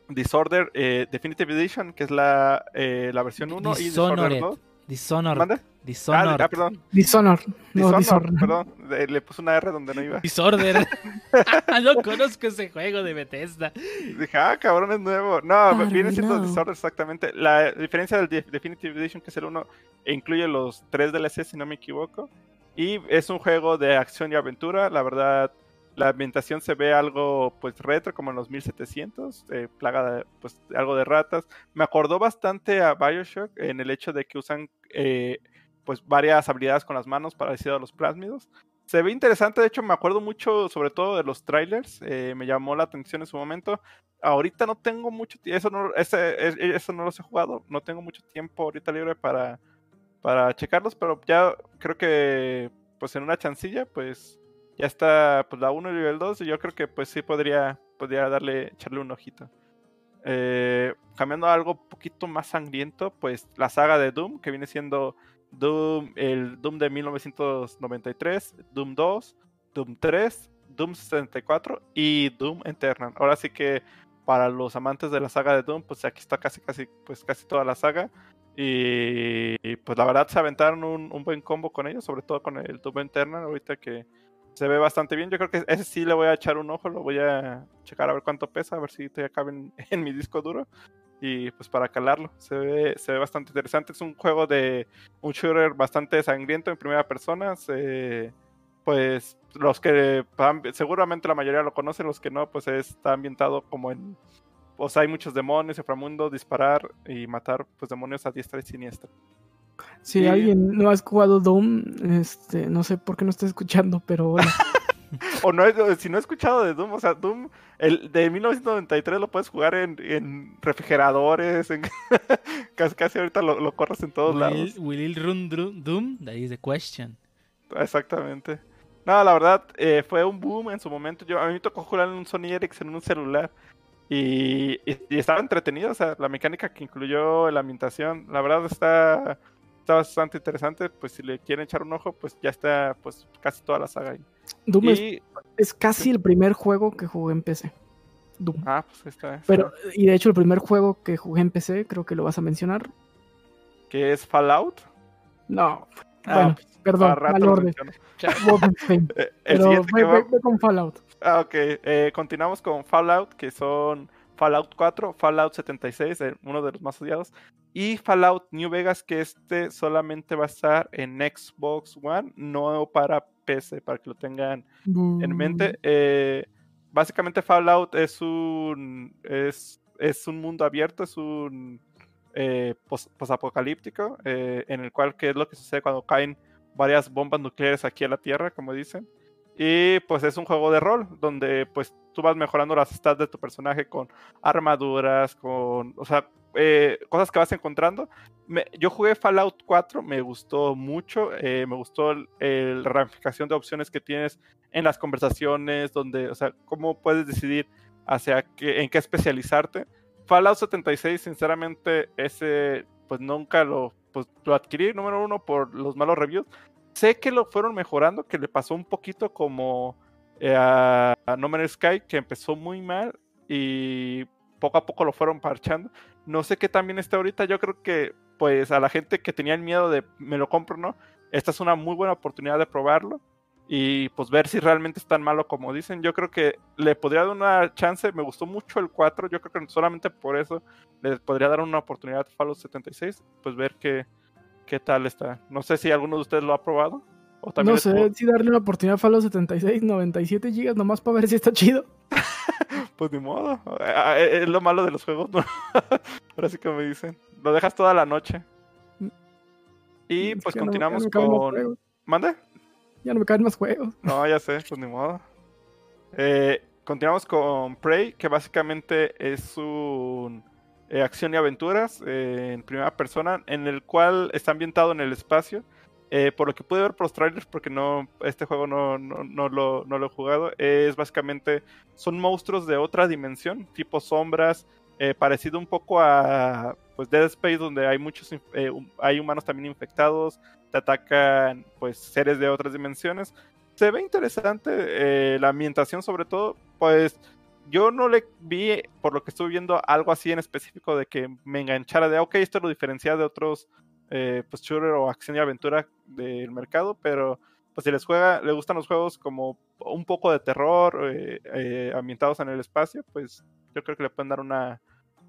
Disorder eh, Definitive Edition, que es la, la versión 1 y Disorder 2. Dishonor. Dishonor. Ah, perdón. Dishonor. No, Dishonor, perdón. Le puse una R donde no iba. Disorder. no conozco ese juego de Bethesda. Dije, ah, cabrón, es nuevo. No, viene siendo Disorder exactamente. La diferencia del Definitive Edition, que es el uno, incluye los tres DLC, si no me equivoco. Y es un juego de acción y aventura. La verdad, la ambientación se ve algo pues retro, como en los 1700, eh, plaga de pues, algo de ratas. Me acordó bastante a Bioshock en el hecho de que usan eh, pues varias habilidades con las manos parecido a los plásmidos. Se ve interesante, de hecho me acuerdo mucho sobre todo de los trailers, eh, me llamó la atención en su momento. Ahorita no tengo mucho tiempo, eso no, eso no los he jugado, no tengo mucho tiempo ahorita libre para, para checarlos, pero ya creo que pues en una chancilla pues ya está pues la 1 y el nivel 2 y yo creo que pues sí podría, podría darle, echarle un ojito. Eh, cambiando a algo un poquito más sangriento, pues la saga de Doom, que viene siendo Doom, el Doom de 1993, Doom 2, Doom 3, Doom 64 y Doom Eternal. Ahora sí que para los amantes de la saga de Doom, pues aquí está casi casi pues casi toda la saga. Y, pues la verdad se aventaron un, un, buen combo con ellos, sobre todo con el Doom Eternal, ahorita que se ve bastante bien. Yo creo que ese sí le voy a echar un ojo, lo voy a checar a ver cuánto pesa, a ver si te cabe en, mi disco duro. Y pues para calarlo, se ve, se ve bastante interesante. Es un juego de un shooter bastante sangriento en primera persona. pues los que seguramente la mayoría lo conocen, los que no, pues está ambientado como en. Pues hay muchos demonios, inframundo, disparar y matar pues demonios a diestra y siniestra. Si alguien no has jugado Doom, este, no sé por qué no está escuchando, pero bueno. o no, si no he escuchado de Doom, o sea, Doom, el de 1993 lo puedes jugar en, refrigeradores, en casi, ahorita lo, corres en todos lados. Will it run Doom? That is the question. Exactamente. No, la verdad, eh, fue un boom en su momento. Yo, a mí me tocó jugar en un Sony Ericsson en un celular. Y, y, estaba entretenido, o sea, la mecánica que incluyó la ambientación, la verdad está está bastante interesante, pues si le quieren echar un ojo, pues ya está pues casi toda la saga ahí. Doom es, casi el primer juego que jugué en PC. Doom. Ah, pues está, Pero, y de hecho el primer juego que jugué en PC, creo que lo vas a mencionar. ¿Que es Fallout? No. Ah, bueno, pues, perdón, mal orden. Eh, Pero fue, con Fallout. Ah, ok. Eh, continuamos con Fallout, que son Fallout 4, Fallout 76, eh, uno de los más odiados, y Fallout New Vegas, que este solamente va a estar en Xbox One, no para PC, para que lo tengan en mente. Eh, básicamente Fallout es un, es, es, un mundo abierto, es un eh, posapocalíptico, en el cual, ¿qué es lo que sucede cuando caen varias bombas nucleares aquí a la Tierra, como dicen? Y pues es un juego de rol donde pues tú vas mejorando las stats de tu personaje con armaduras, con, o sea, eh, cosas que vas encontrando. yo jugué Fallout 4, me gustó mucho, eh, me gustó la ramificación de opciones que tienes en las conversaciones, donde, o sea, cómo puedes decidir hacia qué, en qué especializarte. Fallout 76, sinceramente, ese, pues nunca lo, pues, lo adquirí, número uno, por los malos reviews. Sé que lo fueron mejorando, que le pasó un poquito como eh, a No Man's Sky, que empezó muy mal y poco a poco lo fueron parchando. No sé qué también está ahorita. Yo creo que, pues, a la gente que tenía el miedo de me lo compro no, esta es una muy buena oportunidad de probarlo y pues ver si realmente es tan malo como dicen. Yo creo que le podría dar una chance. Me gustó mucho el 4. Yo creo que solamente por eso le podría dar una oportunidad a Fallout 76. Pues ver qué, qué tal está. No sé si alguno de ustedes lo ha probado. O también no sé si darle una oportunidad a Fallout 76, 97 GB nomás para ver si está chido. pues ni modo. Ah, eh, es lo malo de los juegos. Ahora sí que me dicen. Lo dejas toda la noche. Y pues continuamos con. ¿Mande? Ya no me caen más juegos. No, ya sé, pues ni modo. Eh, continuamos con Prey, que básicamente es un eh, acción y aventuras en primera persona, en el cual está ambientado en el espacio. Por lo que pude ver por los trailers, porque no, este juego no, no, lo, no, lo, he jugado, es básicamente, son monstruos de otra dimensión, tipo sombras, eh, parecido un poco a pues Dead Space donde hay muchos eh, hay humanos también infectados te atacan pues seres de otras dimensiones. Se ve interesante eh, la ambientación sobre todo pues yo no le vi por lo que estuve viendo algo así en específico de que me enganchara de ok esto lo diferencia de otros pues shooter o acción y aventura del mercado pero pues si les juega, les gustan los juegos como un poco de terror, ambientados en el espacio, pues yo creo que le pueden dar una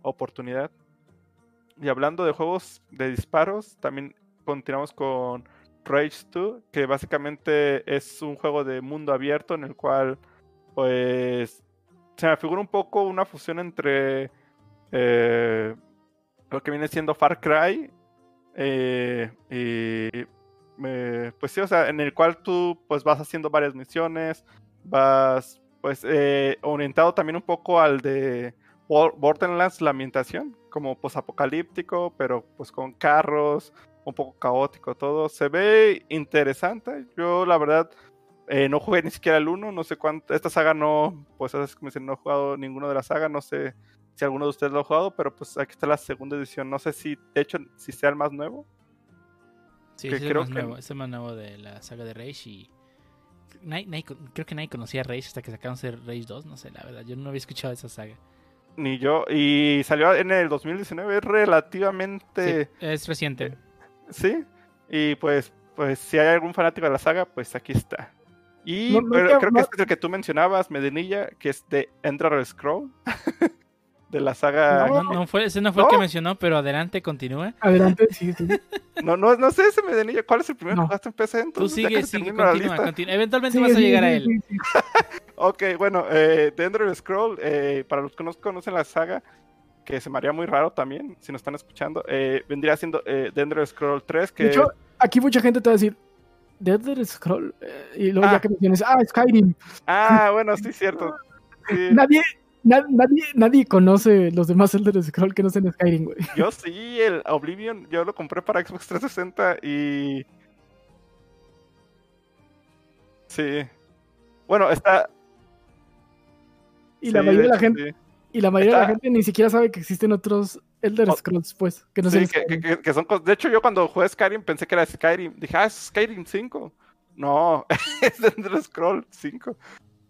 oportunidad. Y hablando de juegos de disparos, también continuamos con Rage 2, que básicamente es un juego de mundo abierto en el cual, pues, se me figura un poco una fusión entre eh, lo que viene siendo Far Cry eh, y, pues sí, o sea, en el cual tú, pues, vas haciendo varias misiones, vas pues eh, orientado también un poco al de Borderlands, la ambientación, como posapocalíptico, pero pues con carros, un poco caótico todo. Se ve interesante. Yo la verdad eh, no jugué ni siquiera el 1, no sé cuánto. Esta saga no, pues es como dicen, no he jugado ninguno de la saga, no sé si alguno de ustedes lo ha jugado, pero pues aquí está la segunda edición. No sé si, de hecho, si sea el más nuevo. Sí, es, el más nuevo, es el más nuevo de la saga de Rage y creo que nadie conocía Rage hasta que sacaron ser Rage 2, no sé, la verdad, yo no había escuchado esa saga. Ni yo, y salió en el 2019, es relativamente... es reciente. sí, y pues, pues si hay algún fanático de la saga, pues aquí está. Y creo que este es el que tú mencionabas, Medinilla, que es de Ender Scroll. de la saga. No, no fue, ese no fue el que mencionó, pero adelante, continúa. Adelante, sí, sí. No, no, no sé ese Medenilla, ¿cuál es el primero que jugaste en PC? Tú sigue, sigue, continúa, continúa. Eventualmente vas a llegar a él. ok, bueno, eh, The Scroll, eh, para los que no conocen la saga, que se me haría muy raro también, si nos están escuchando, eh, vendría siendo eh, The Scroll 3, que... De hecho, aquí mucha gente te va a decir, The Ender Scroll, eh, y luego ya ah. que menciones, ah, Skyrim. Ah, bueno, sí, cierto. Nadie, nadie, nadie conoce los demás Elder Scrolls que no sean Skyrim, güey. Yo sí, el Oblivion, yo lo compré para Xbox 360 y. Sí. Bueno, está. Y la mayoría de la gente. Y la mayoría de la gente ni siquiera sabe que existen otros Elder Scrolls, pues. Que no sí, que, que, son. De hecho, yo cuando jugué Skyrim pensé que era Skyrim. Dije, ah, es Skyrim 5. No, es Elder Scrolls 5.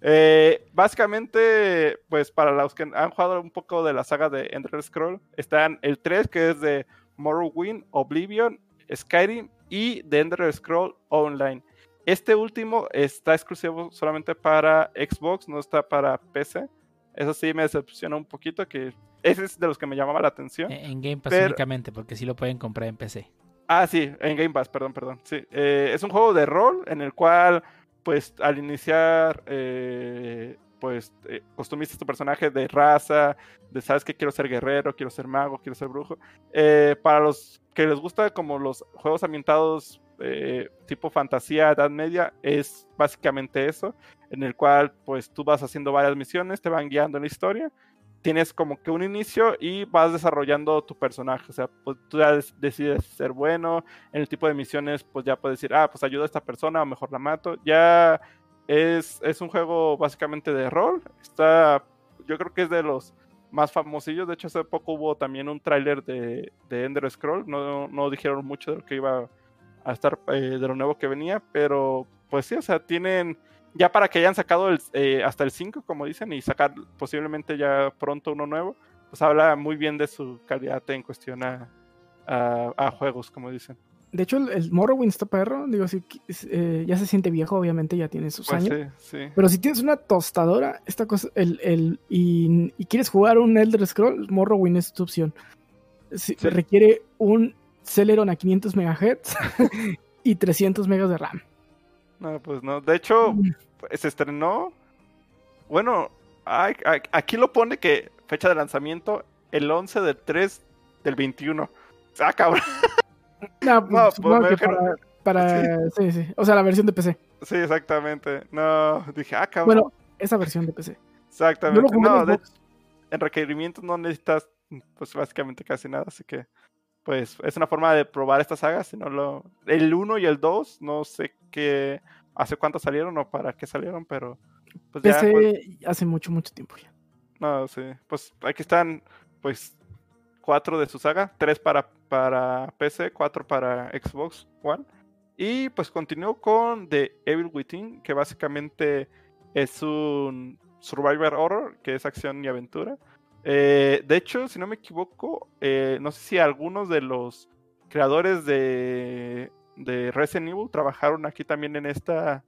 Eh, básicamente, pues para los que han jugado un poco de la saga de Ender Scroll, están el 3 que es de Morrowind, Oblivion, Skyrim y The Ender Scroll Online. Este último está exclusivo solamente para Xbox, no está para PC. Eso sí me decepciona un poquito que ese es de los que me llamaba la atención. En Game Pass únicamente, porque sí lo pueden comprar en PC. Ah, sí, en Game Pass, perdón, perdón. Sí, eh, es un juego de rol en el cual pues al iniciar, eh, pues eh, tu personaje de raza, de sabes que quiero ser guerrero, quiero ser mago, quiero ser brujo. Eh, para los que les gusta como los juegos ambientados eh, tipo fantasía, edad media, es básicamente eso, en el cual pues tú vas haciendo varias misiones, te van guiando en la historia, tienes como que un inicio y vas desarrollando tu personaje, o sea, pues tú ya decides ser bueno, en el tipo de misiones pues ya puedes decir, ah, pues ayuda a esta persona o mejor la mato, ya es, es un juego básicamente de rol, está, yo creo que es de los más famosillos. De hecho, hace poco hubo también un tráiler de, de, Ender Scroll. No, no, dijeron mucho de lo que iba a estar, eh, de lo nuevo que venía, pero pues sí, o sea, tienen ya para que hayan sacado el, eh, hasta el 5, como dicen, y sacar posiblemente ya pronto uno nuevo, pues habla muy bien de su calidad en cuestión a, a juegos, como dicen. De hecho, el, Morrowind está perro. Digo, si eh, ya se siente viejo, obviamente, ya tiene sus pues años. Pero si tienes una tostadora, esta cosa, el, el y, quieres jugar un Elder Scroll, Morrowind es tu opción. Si, Requiere un Celeron a 500 MHz y 300 MB de RAM. No, pues no. De hecho, se estrenó. Bueno, aquí lo pone que fecha de lanzamiento el 11 del 3 del 21. Ah, cabrón. No, pues, supongo que para, sí. sí. O sea, la versión de PC. Sí, exactamente. No, dije, ah, cabrón. Bueno, esa versión de PC. Exactamente. No, de, en requerimientos no necesitas, pues básicamente casi nada, así que, pues, es una forma de probar esta saga, si no lo... El 1 y el 2, no sé qué, hace cuánto salieron o para qué salieron, pero... Pues PC pues hace mucho, mucho tiempo ya. No, sí. Pues aquí están, pues, cuatro de su saga, tres para para PC, 4 para Xbox One. Y pues continuó con The Evil Within, que básicamente es un Survivor Horror, que es acción y aventura. Eh, de hecho, si no me equivoco, eh, no sé si algunos de los creadores de, de Resident Evil trabajaron aquí también en esta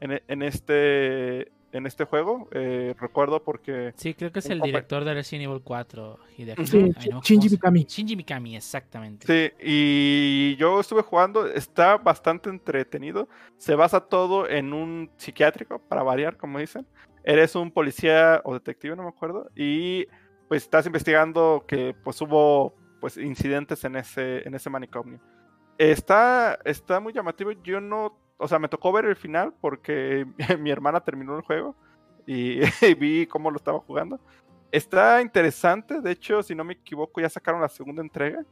en, este en este juego. Eh, recuerdo porque. Sí, creo que es el director de Resident Evil 4. Sí, Shinji Mikami. Shinji Mikami, exactamente. Sí, y yo estuve jugando, está bastante entretenido. Se basa todo en un psiquiátrico, para variar, como dicen. Eres un policía o detective, no me acuerdo, y pues estás investigando que pues hubo pues incidentes en ese, en ese manicomio. Está, está muy llamativo. Yo no o sea, me tocó ver el final porque mi hermana terminó el juego y, vi cómo lo estaba jugando. Está interesante, de hecho, si no me equivoco, ya sacaron la segunda entrega.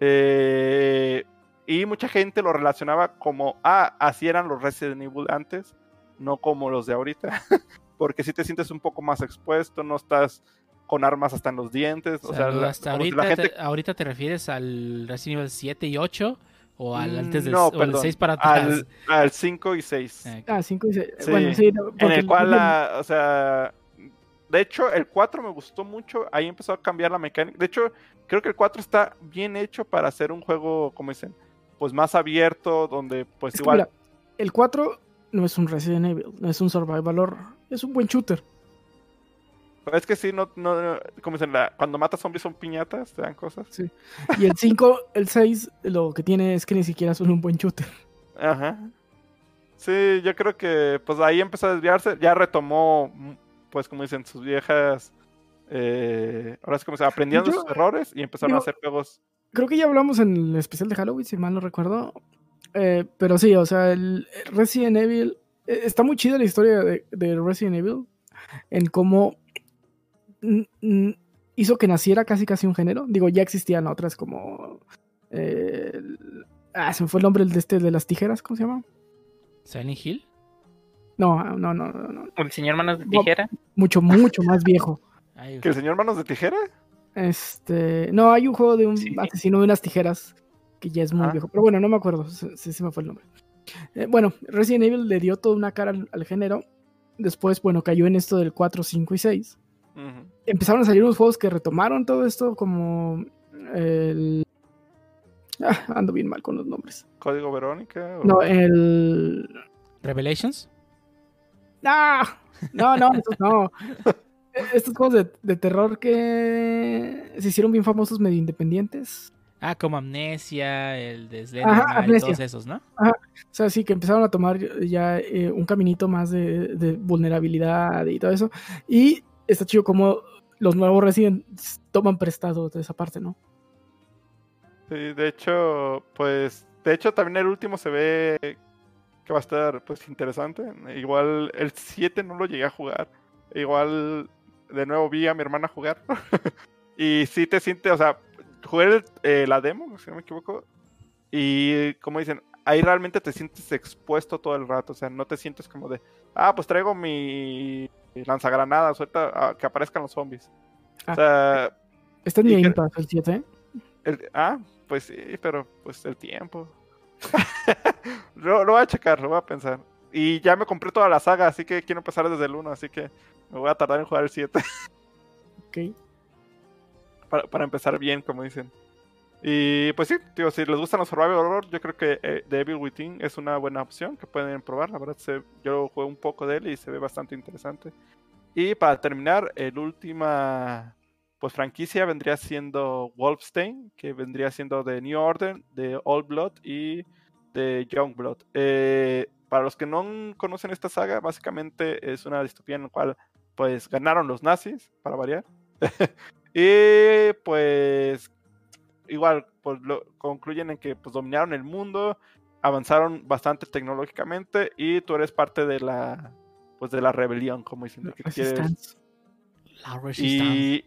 Eh, y mucha gente lo relacionaba como, ah, así eran los Resident Evil antes, no como los de ahorita. porque si te sientes un poco más expuesto, no estás con armas hasta en los dientes. O, sea, hasta ahorita, te, ahorita te refieres al Resident Evil 7 y 8 o al antes del, no, 6 para atrás. Al, 5 y 6. Ah, 5 y 6. Bueno, sí. en el cual, o sea, de hecho, el 4 me gustó mucho. Ahí empezó a cambiar la mecánica. De hecho, creo que el 4 está bien hecho para hacer un juego, como dicen, pues más abierto, donde pues igual. el 4 no es un Resident Evil, no es un survival horror, es un buen shooter. Es que sí, no, no, como dicen, la, cuando matas zombies son piñatas, te dan cosas. Sí. Y el 5, el 6, lo que tiene es que ni siquiera son un buen shooter. Ajá. Sí, yo creo que pues ahí empezó a desviarse, ya retomó, pues como dicen, sus viejas, eh, ahora sí como se aprendiendo sus errores y empezaron a hacer juegos. Creo que ya hablamos en el especial de Halloween, si mal no recuerdo. Eh, pero sí, o sea, el Resident Evil, eh, está muy chida la historia de, de Resident Evil, en cómo hizo que naciera casi casi un género. Digo, ya existían otras como... Eh, ah, se me fue el nombre de este de las tijeras, ¿cómo se llama? ¿Silent Hill? No, no, no, no. ¿El señor Manos de Tijera? mucho, mucho más viejo. ¿Que el señor Manos de Tijera? Este... No, hay un juego de un asesino de unas tijeras que ya es muy ah. viejo. Pero bueno, no me acuerdo, se, se me fue el nombre. Eh, bueno, Resident Evil le dio toda una cara al, al, género. Después, bueno, cayó en esto del 4, 5 y 6. Empezaron a salir unos juegos que retomaron todo esto, como el. Ah, ando bien mal con los nombres. ¿Código Verónica? No, el. ¿Revelations? No, no, no, estos no. Estos juegos de, terror que se hicieron bien famosos, medio independientes. Ah, como Amnesia, el de Slenderman, todos esos, ¿no? Ajá. O sea, sí, que empezaron a tomar ya eh, un caminito más de, de, vulnerabilidad y todo eso. Y está chido como los nuevos Resident toman prestado de esa parte, ¿no? Sí, de hecho, pues de hecho también el último se ve que va a estar pues interesante. Igual el 7 no lo llegué a jugar. Igual de nuevo vi a mi hermana jugar. y sí te sientes, o sea, jugué eh, la demo, si no me equivoco. Y como dicen, ahí realmente te sientes expuesto todo el rato. O sea, no te sientes como de, ah, pues traigo mi lanzagranada, suelta que aparezcan los zombies. o ah. sea. ¿Está en el 7? ah, pues sí, pero pues el tiempo. lo, lo, voy a checar, lo voy a pensar. Y ya me compré toda la saga, así que quiero empezar desde el 1, así que me voy a tardar en jugar el 7. ok. Para, para, empezar bien, como dicen. Y pues sí, tío, si les gustan los survival horror, yo creo que eh, The Within es una buena opción que pueden probar. La verdad, se, yo jugué un poco de él y se ve bastante interesante. Y para terminar, el última pues franquicia vendría siendo Wolfstein, que vendría siendo de New Order, de Old Blood y de Young Blood. Eh, para los que no conocen esta saga, básicamente es una distopía en la cual pues ganaron los nazis, para variar. y pues igual pues, lo, concluyen en que pues dominaron el mundo, avanzaron bastante tecnológicamente y tú eres parte de la pues de la rebelión, como diciendo que quieres. La y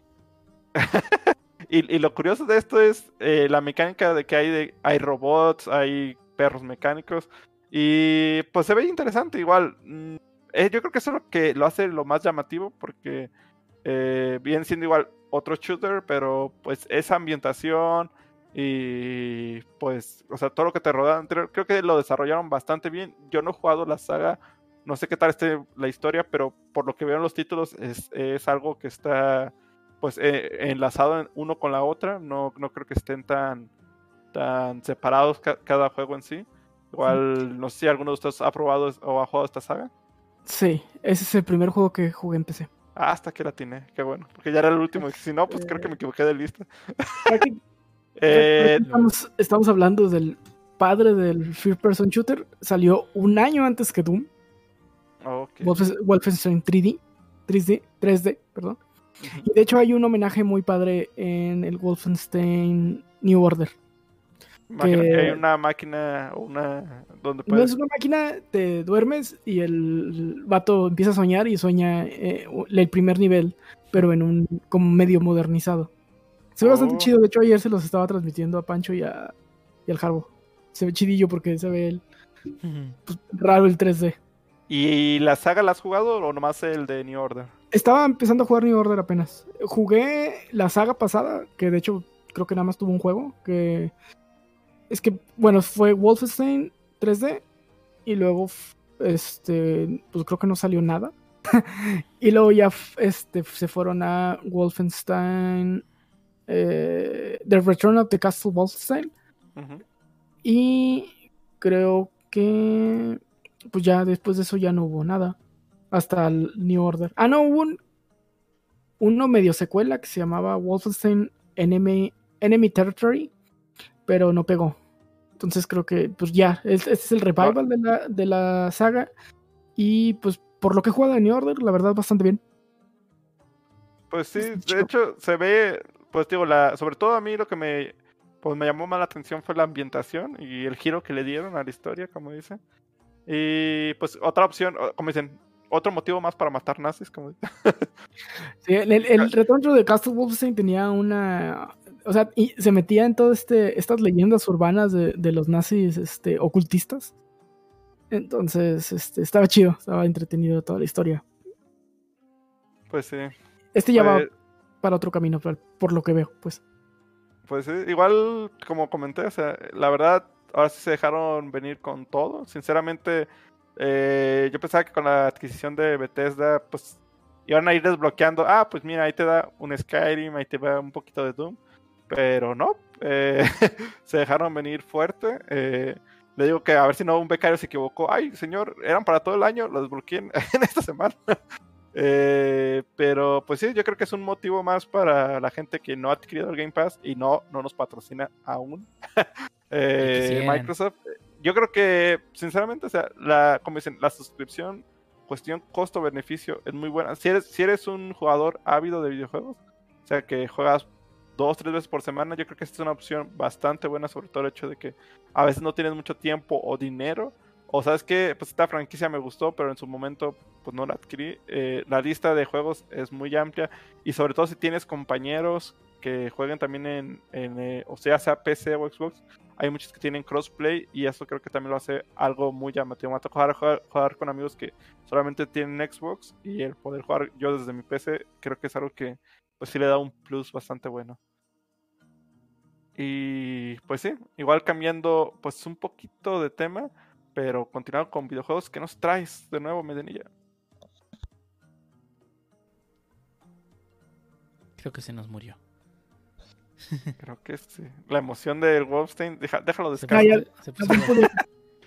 y, lo curioso de esto es eh, la mecánica de que hay, de, hay robots, hay perros mecánicos. Y pues se ve interesante igual. Mm, eh, yo creo que eso es lo que lo hace lo más llamativo porque eh, viene siendo igual otro shooter, pero pues esa ambientación y pues, o sea, todo lo que te rodea, creo que lo desarrollaron bastante bien. Yo no he jugado la saga, no sé qué tal esté la historia, pero por lo que veo en los títulos es, es algo que está pues eh, enlazado uno con la otra. No, no creo que estén tan, tan separados cada juego en sí. Igual, no sé si alguno de ustedes ha probado o ha jugado esta saga. Sí, ese es el primer juego que jugué en PC. Ah, hasta que la tiene, qué bueno. Porque ya era el último. Si no, pues creo que me equivoqué de lista. Eh, estamos, hablando del padre del First Person Shooter. Salió un año antes que Doom. Wolfenstein 3D. 3D, 3D, perdón. Y de hecho hay un homenaje muy padre en el Wolfenstein New Order. Hay una máquina, una donde No es una máquina, te duermes y el vato empieza a soñar y sueña eh, el primer nivel, pero en un como medio modernizado. Se ve bastante oh. chido, de hecho ayer se los estaba transmitiendo a Pancho y, a, y al Jarbo. Se ve chidillo porque se ve el, pues, raro el 3D. ¿Y la saga la has jugado o nomás el de New Order? Estaba empezando a jugar New Order apenas. Jugué la saga pasada, que de hecho creo que nada más tuvo un juego, que es que, bueno, fue Wolfenstein 3D y luego, este, pues creo que no salió nada. y luego ya este, se fueron a Wolfenstein, eh, The Return of the Castle Wolfenstein. Y creo que pues ya después de eso ya no hubo nada. Hasta el New Order. Ah, no, hubo un, uno medio secuela que se llamaba Wolfenstein Enemy, Enemy Territory, pero no pegó. Entonces creo que, pues ya, este es el revival de la, de la saga. Y pues por lo que he jugado en New Order, la verdad, bastante bien. Pues sí, de hecho, se ve, pues digo, la, sobre todo a mí lo que me, pues me llamó más la atención fue la ambientación y el giro que le dieron a la historia, como dicen. Y pues otra opción, como dicen, otro motivo más para matar nazis, como Sí, el, el, retorno de Castle Wolfenstein tenía una. O sea, y se metía en todas este, estas leyendas urbanas de, de, los nazis este, ocultistas. Entonces, este, estaba chido, estaba entretenido toda la historia. Pues sí. Este ya va para otro camino, por, lo que veo, pues. Pues sí, igual, como comenté, o sea, la verdad, ahora sí se dejaron venir con todo. Sinceramente, eh, yo pensaba que con la adquisición de Bethesda, pues iban a ir desbloqueando. Ah, pues mira, ahí te da un Skyrim, ahí te da un poquito de Doom. Pero no, eh, se dejaron venir fuerte. Eh, le digo que a ver si no un becario se equivocó. Ay, señor, eran para todo el año, lo desbloqueé en, esta semana. pero pues sí, yo creo que es un motivo más para la gente que no ha adquirido el Game Pass y no, no nos patrocina aún. Eh, Microsoft. Yo creo que, sinceramente, o sea, la, como dicen, la suscripción, cuestión costo-beneficio, es muy buena. Si eres, si eres un jugador ávido de videojuegos, o sea, que juegas dos, tres veces por semana, yo creo que esta es una opción bastante buena, sobre todo el hecho de que a veces no tienes mucho tiempo o dinero. O sabes que pues esta franquicia me gustó, pero en su momento pues no la adquirí. Eh, la lista de juegos es muy amplia y sobre todo si tienes compañeros que jueguen también en, eh, o sea, sea PC o Xbox, hay muchos que tienen crossplay y eso creo que también lo hace algo muy llamativo. Me jugar, jugar, con amigos que solamente tienen Xbox y el poder jugar yo desde mi PC creo que es algo que pues sí le da un plus bastante bueno. Y pues sí, igual cambiando pues un poquito de tema, pero continuando con videojuegos, ¿qué nos traes de nuevo, Medenilla? Creo que se nos murió. Creo que sí. La emoción del Wolfstein, déjalo descansar.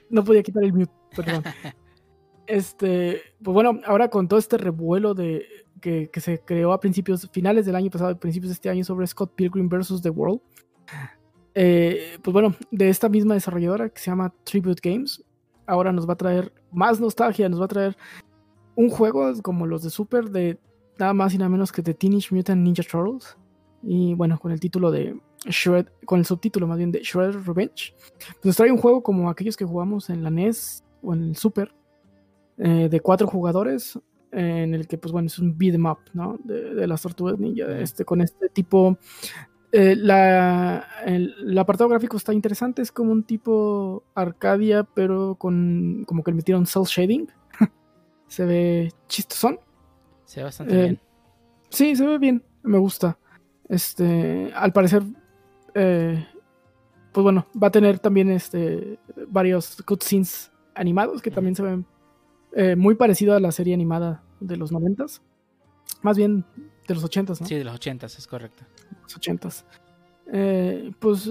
no, podía, quitar el mute, perdón. este, pues bueno, ahora con todo este revuelo de que, se creó a principios, finales del año pasado, principios de este año sobre Scott Pilgrim vs. The World. Eh, pues bueno, de esta misma desarrolladora que se llama Tribute Games, ahora nos va a traer más nostalgia, nos va a traer un juego como los de Super de nada más y nada menos que de Teenage Mutant Ninja Turtles. Y bueno, con el título de Shred, con el subtítulo más bien de Shred Revenge. Pues nos trae un juego como aquellos que jugamos en la NES o en el Super, eh, de cuatro jugadores, en el que, pues bueno, es un beat'em up, ¿no? De, las tortugas ninja, este, con este tipo. Eh, la, el, apartado gráfico está interesante, es como un tipo Arcadia, pero con como que le metieron cel shading. se ve chistosón. Se ve bastante bien. Sí, se ve bien, me gusta. Este, al parecer, eh, pues bueno, va a tener también este, varios cutscenes animados que también se ven eh, muy parecido a la serie animada de los noventas. Más bien de los ochentas, ¿no? Sí, de los ochentas, es correcto. Los ochentas. Eh, pues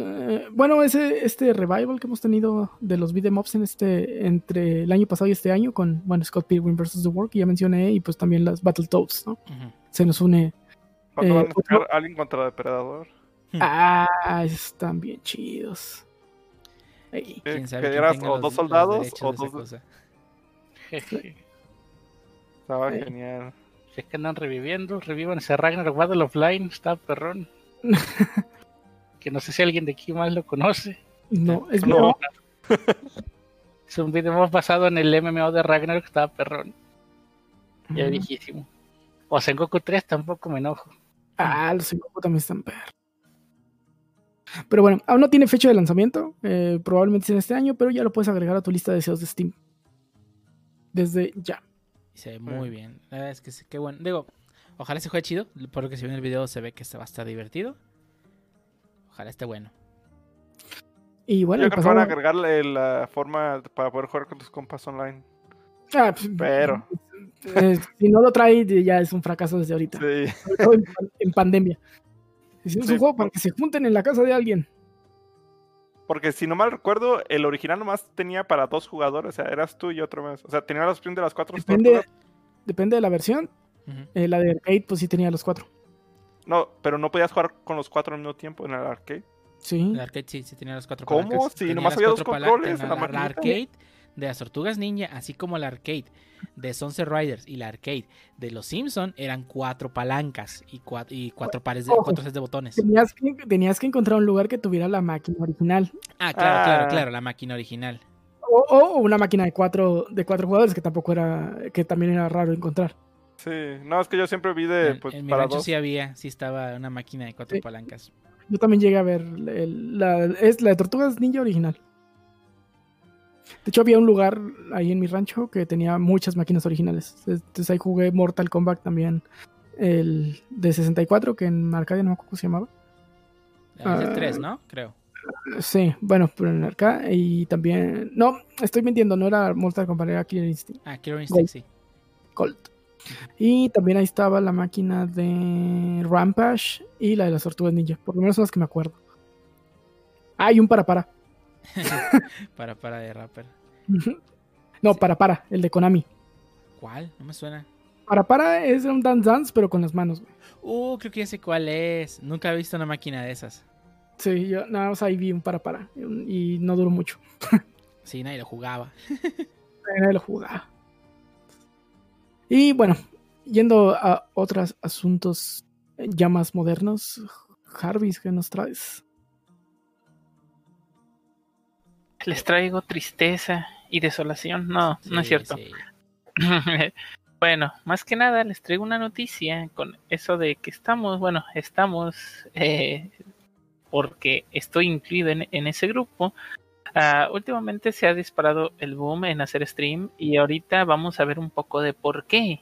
bueno, ese, este revival que hemos tenido de los beat'em ups en este, entre el año pasado y este año con, bueno, Scott Pilgrim vs. The World, que ya mencioné, y pues también las Battletoads, ¿no? Se nos une ¿Cuándo van a sacar eh, Alien contra Depredador? Hmm. Ah, están bien chidos. ¿Quién sabe que eras o dos soldados o dos. Estaba genial. Si es que andan reviviendo, revivan ese Ragnarok Battle Offline, está perrón. que no sé si alguien de aquí más lo conoce. No, es no. es un video más basado en el MMO de Ragnarok, está perrón. Ya viejísimo. O Sengoku 3 tampoco me enojo. Ah, los Sengoku también están perros. Pero bueno, aún no tiene fecha de lanzamiento. Eh, probablemente sea en este año, pero ya lo puedes agregar a tu lista de deseos de Steam. Desde ya. se ve muy bien. La verdad es que qué bueno. Digo, ojalá se juegue chido. Por lo que se ve en el video se ve que se va a estar divertido. Ojalá esté bueno. Y bueno, yo creo que van a agregarle la forma para poder jugar con tus compas online. Ah, pues, pero eh, si no lo trae, ya es un fracaso desde ahorita. En, pandemia. Es un juego para que se junten en la casa de alguien. Porque si no mal recuerdo, el original nomás tenía para dos jugadores, o sea, eras tú y otro más. O sea, tenía la opción de las cuatro Depende, depende de la versión. Eh, la de arcade, pues sí tenía los cuatro. No, pero no podías jugar con los cuatro al mismo tiempo en el arcade. Sí. En el arcade sí, sí tenía los cuatro ¿Cómo? Si nomás había dos controles en la, la arcade de las Tortugas Ninja, así como la arcade de Sunset Riders y la arcade de Los Simpson eran cuatro palancas y cuatro, y cuatro pares de, cuatro sets de botones. Tenías que, tenías que encontrar un lugar que tuviera la máquina original. Ah, claro, claro, ah. claro, la máquina original. O, una máquina de cuatro, de cuatro jugadores que tampoco era, que también era raro encontrar. Sí, no, es que yo siempre vi de, pues, en, mi rancho sí había, sí estaba una máquina de cuatro palancas. Yo también llegué a ver la, es la de Tortugas Ninja original. De hecho, había un lugar ahí en mi rancho que tenía muchas máquinas originales. Entonces ahí jugué Mortal Kombat también. El de 64, que en Arcadia no me acuerdo cómo se llamaba. Ah, el 3, ¿no? Creo. Sí, bueno, pero en Arcadia. Y también. No, estoy mintiendo, no era Mortal Kombat, era Killer Instinct. Ah, Killer Instinct, sí. Colt. Y también ahí estaba la máquina de Rampage y la de las tortugas ninja. Por lo menos son las que me acuerdo. Ah, y un para para. para para de rapper. no, para para, el de Konami. ¿Cuál? No me suena. Para para es un Dance Dance, pero con las manos, Uh, creo que ya sé cuál es. Nunca he visto una máquina de esas. Sí, yo nada más ahí vi un para para y no duró mucho. sí, nadie lo jugaba. nadie lo jugaba. Y bueno, yendo a otros asuntos ya más modernos, Jarvis, ¿qué nos traes? Les traigo tristeza y desolación. No, no es cierto. bueno, más que nada les traigo una noticia con eso de que estamos, bueno, estamos, eh, porque estoy incluido en, ese grupo. Ah, últimamente se ha disparado el boom en hacer stream y ahorita vamos a ver un poco de por qué.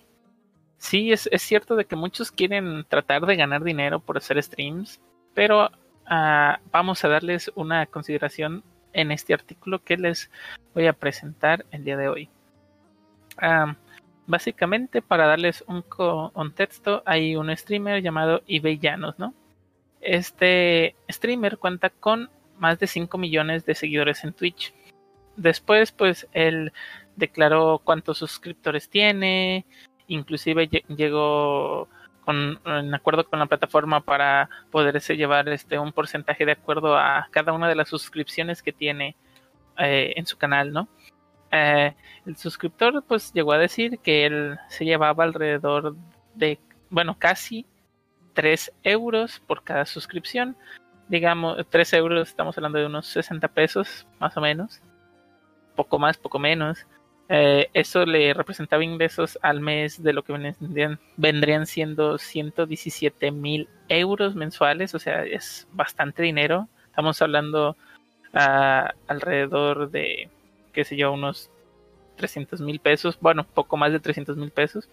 Sí, es, cierto de que muchos quieren tratar de ganar dinero por hacer streams, pero ah, vamos a darles una consideración en este artículo que les voy a presentar el día de hoy. básicamente, para darles un contexto, hay un streamer llamado eBay Llanos, ¿no? Este streamer cuenta con más de 5 millones de seguidores en Twitch. Después, pues, él declaró cuántos suscriptores tiene, inclusive llegó en acuerdo con la plataforma para poderse llevar este un porcentaje de acuerdo a cada una de las suscripciones que tiene eh, en su canal, ¿no? Eh, el suscriptor pues llegó a decir que él se llevaba alrededor de, bueno, casi 3 euros por cada suscripción. Digamos, 3 euros, estamos hablando de unos 60 pesos, más o menos. Poco más, poco menos. Eh, eso le representaba ingresos al mes de lo que vendrían, siendo 117 mil euros mensuales, o sea, es bastante dinero. Estamos hablando uh, alrededor de, qué sé yo, unos 300 mil pesos, bueno, poco más de 300 mil pesos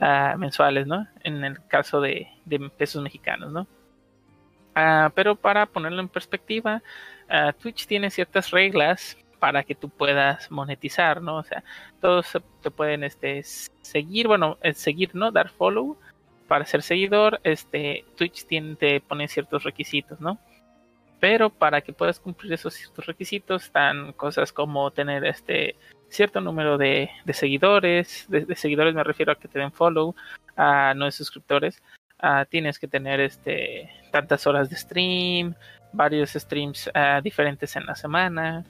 uh, mensuales, ¿no? En el caso de, pesos mexicanos, ¿no? Uh, pero para ponerlo en perspectiva, Twitch tiene ciertas reglas para que tú puedas monetizar, ¿no? O sea, todos te pueden este, seguir, bueno, seguir, ¿no? Dar follow para ser seguidor, este, Twitch tiene, te pone ciertos requisitos, ¿no? Pero para que puedas cumplir esos ciertos requisitos están cosas como tener este cierto número de, seguidores, de, seguidores me refiero a que te den follow, a no de suscriptores, tienes que tener este tantas horas de stream, varios streams ah, diferentes en la semana,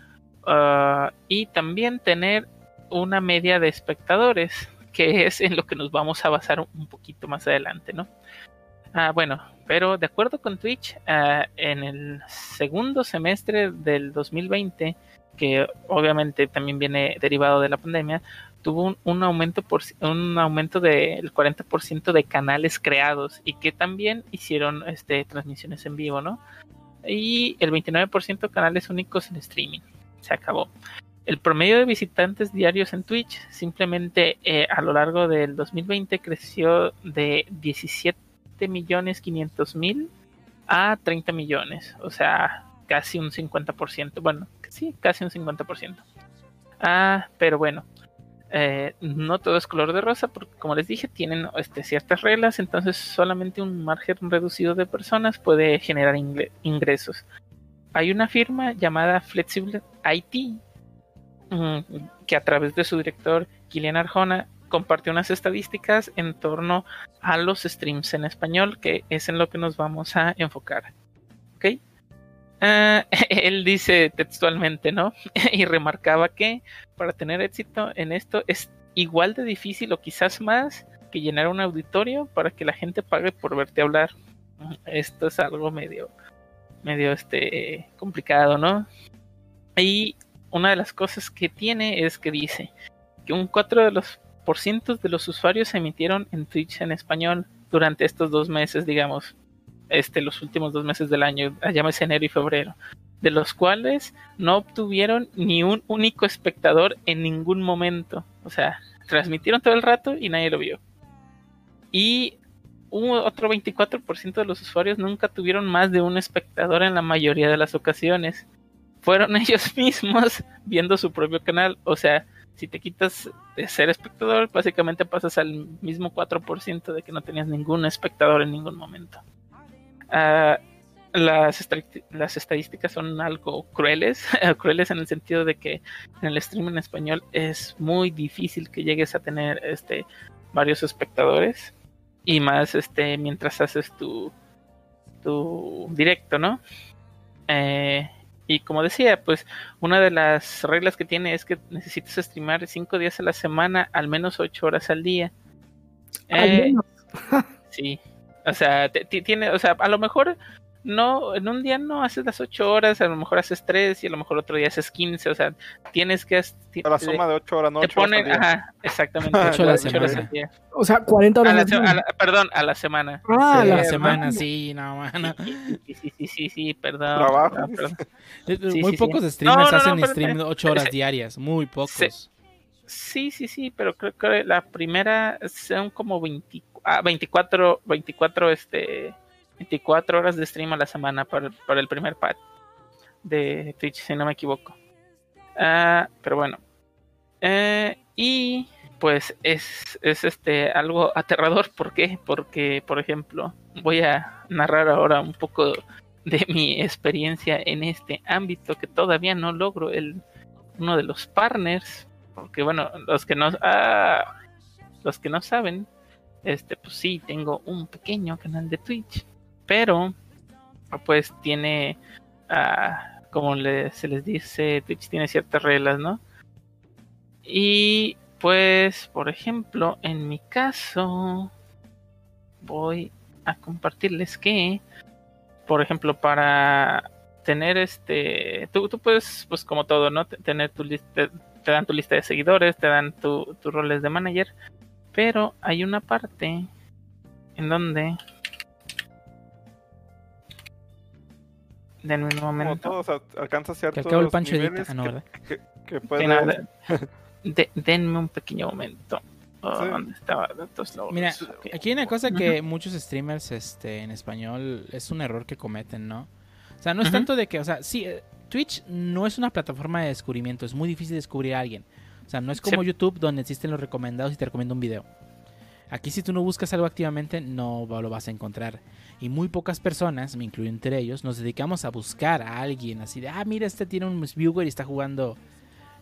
Ah, y también tener una media de espectadores, que es en lo que nos vamos a basar un poquito más adelante, ¿no? Ah, bueno, pero de acuerdo con Twitch, ah, en el segundo semestre del 2020, que obviamente también viene derivado de la pandemia, tuvo un, aumento por un aumento del 40% de canales creados y que también hicieron este transmisiones en vivo, ¿no? Y el 29% canales únicos en streaming se acabó. El promedio de visitantes diarios en Twitch simplemente eh, a lo largo del 2020 creció de 17 millones 500 mil a 30 millones, o sea, casi un 50%. Bueno, sí, casi un 50%. Ah, pero bueno, eh, no todo es color de rosa, porque como les dije, tienen este, ciertas reglas, entonces solamente un margen reducido de personas puede generar ingresos hay una firma llamada Flexible IT mm, que a través de su director Kilian Arjona compartió unas estadísticas en torno a los streams en español, que es en lo que nos vamos a enfocar. ¿Ok? Ah, él dice textualmente, ¿no? y remarcaba que para tener éxito en esto es igual de difícil o quizás más que llenar un auditorio para que la gente pague por verte hablar. Esto es algo medio medio este complicado, ¿no? Y una de las cosas que tiene es que dice que un 4 de los por de los usuarios se emitieron en Twitch en español durante estos dos meses, digamos, este, los últimos dos meses del año, llámese enero y febrero, de los cuales no obtuvieron ni un único espectador en ningún momento. O sea, transmitieron todo el rato y nadie lo vio. Y un otro 24% de los usuarios nunca tuvieron más de un espectador en la mayoría de las ocasiones. Fueron ellos mismos viendo su propio canal. O sea, si te quitas de ser espectador, básicamente pasas al mismo 4% de que no tenías ningún espectador en ningún momento. Ah, las, las, estadísticas son algo crueles, crueles en el sentido de que en el stream en español es muy difícil que llegues a tener este varios espectadores y más este mientras haces tu, tu directo, ¿no? Eh, y como decía, pues una de las reglas que tiene es que necesitas streamar cinco días a la semana, al menos ocho horas al día. Eh, sí, o sea, tiene, o sea, a lo mejor no, en un día no haces las 8 horas, a lo mejor haces 3 y a lo mejor otro día haces 15, o sea, tienes que... A la suma de 8 horas, no te ponen, ajá, exactamente, 8 horas, al día. O sea, 40 horas a la, semana. perdón, a la semana. Ah, a la, semana, sí, no, mano. Sí, sí, sí, sí, sí perdón. Trabajo. No, perdón. muy pocos streamers no, hacen stream 8 horas diarias, muy pocos. Sí, sí, sí, pero creo que la primera son como 20, ah, 24, 24, este 24 horas de stream a la semana para, el primer pad de Twitch, si no me equivoco. Ah, pero bueno. Eh, y pues es, es este algo aterrador. ¿Por qué? Porque, por ejemplo, voy a narrar ahora un poco de mi experiencia en este ámbito que todavía no logro el uno de los partners. Porque bueno, los que no ah, los que no saben, este pues sí tengo un pequeño canal de Twitch pero pues tiene, ah, como se les dice, Twitch tiene ciertas reglas, ¿no? Y pues, por ejemplo, en mi caso, voy a compartirles que, por ejemplo, para tener este, tú, tú puedes, pues como todo, ¿no? Tener tu lista, te dan tu lista de seguidores, te dan tus roles de manager, pero hay una parte en donde Denme un momento. Como todos alcanza ciertos que el Pancho niveles ah, que, que, puede... denme un pequeño momento. Oh, ¿Dónde estaba? Mira, aquí hay una cosa que muchos streamers este, en español es un error que cometen, ¿no? O sea, no es tanto de que, o sea, sí, eh, Twitch no es una plataforma de descubrimiento, es muy difícil descubrir a alguien. O sea, no es como YouTube donde existen los recomendados y te recomiendo un video. Aquí si tú no buscas algo activamente no lo vas a encontrar. Y muy pocas personas, me incluyo entre ellos, nos dedicamos a buscar a alguien así de, ah, mira, este tiene un viewer y está jugando,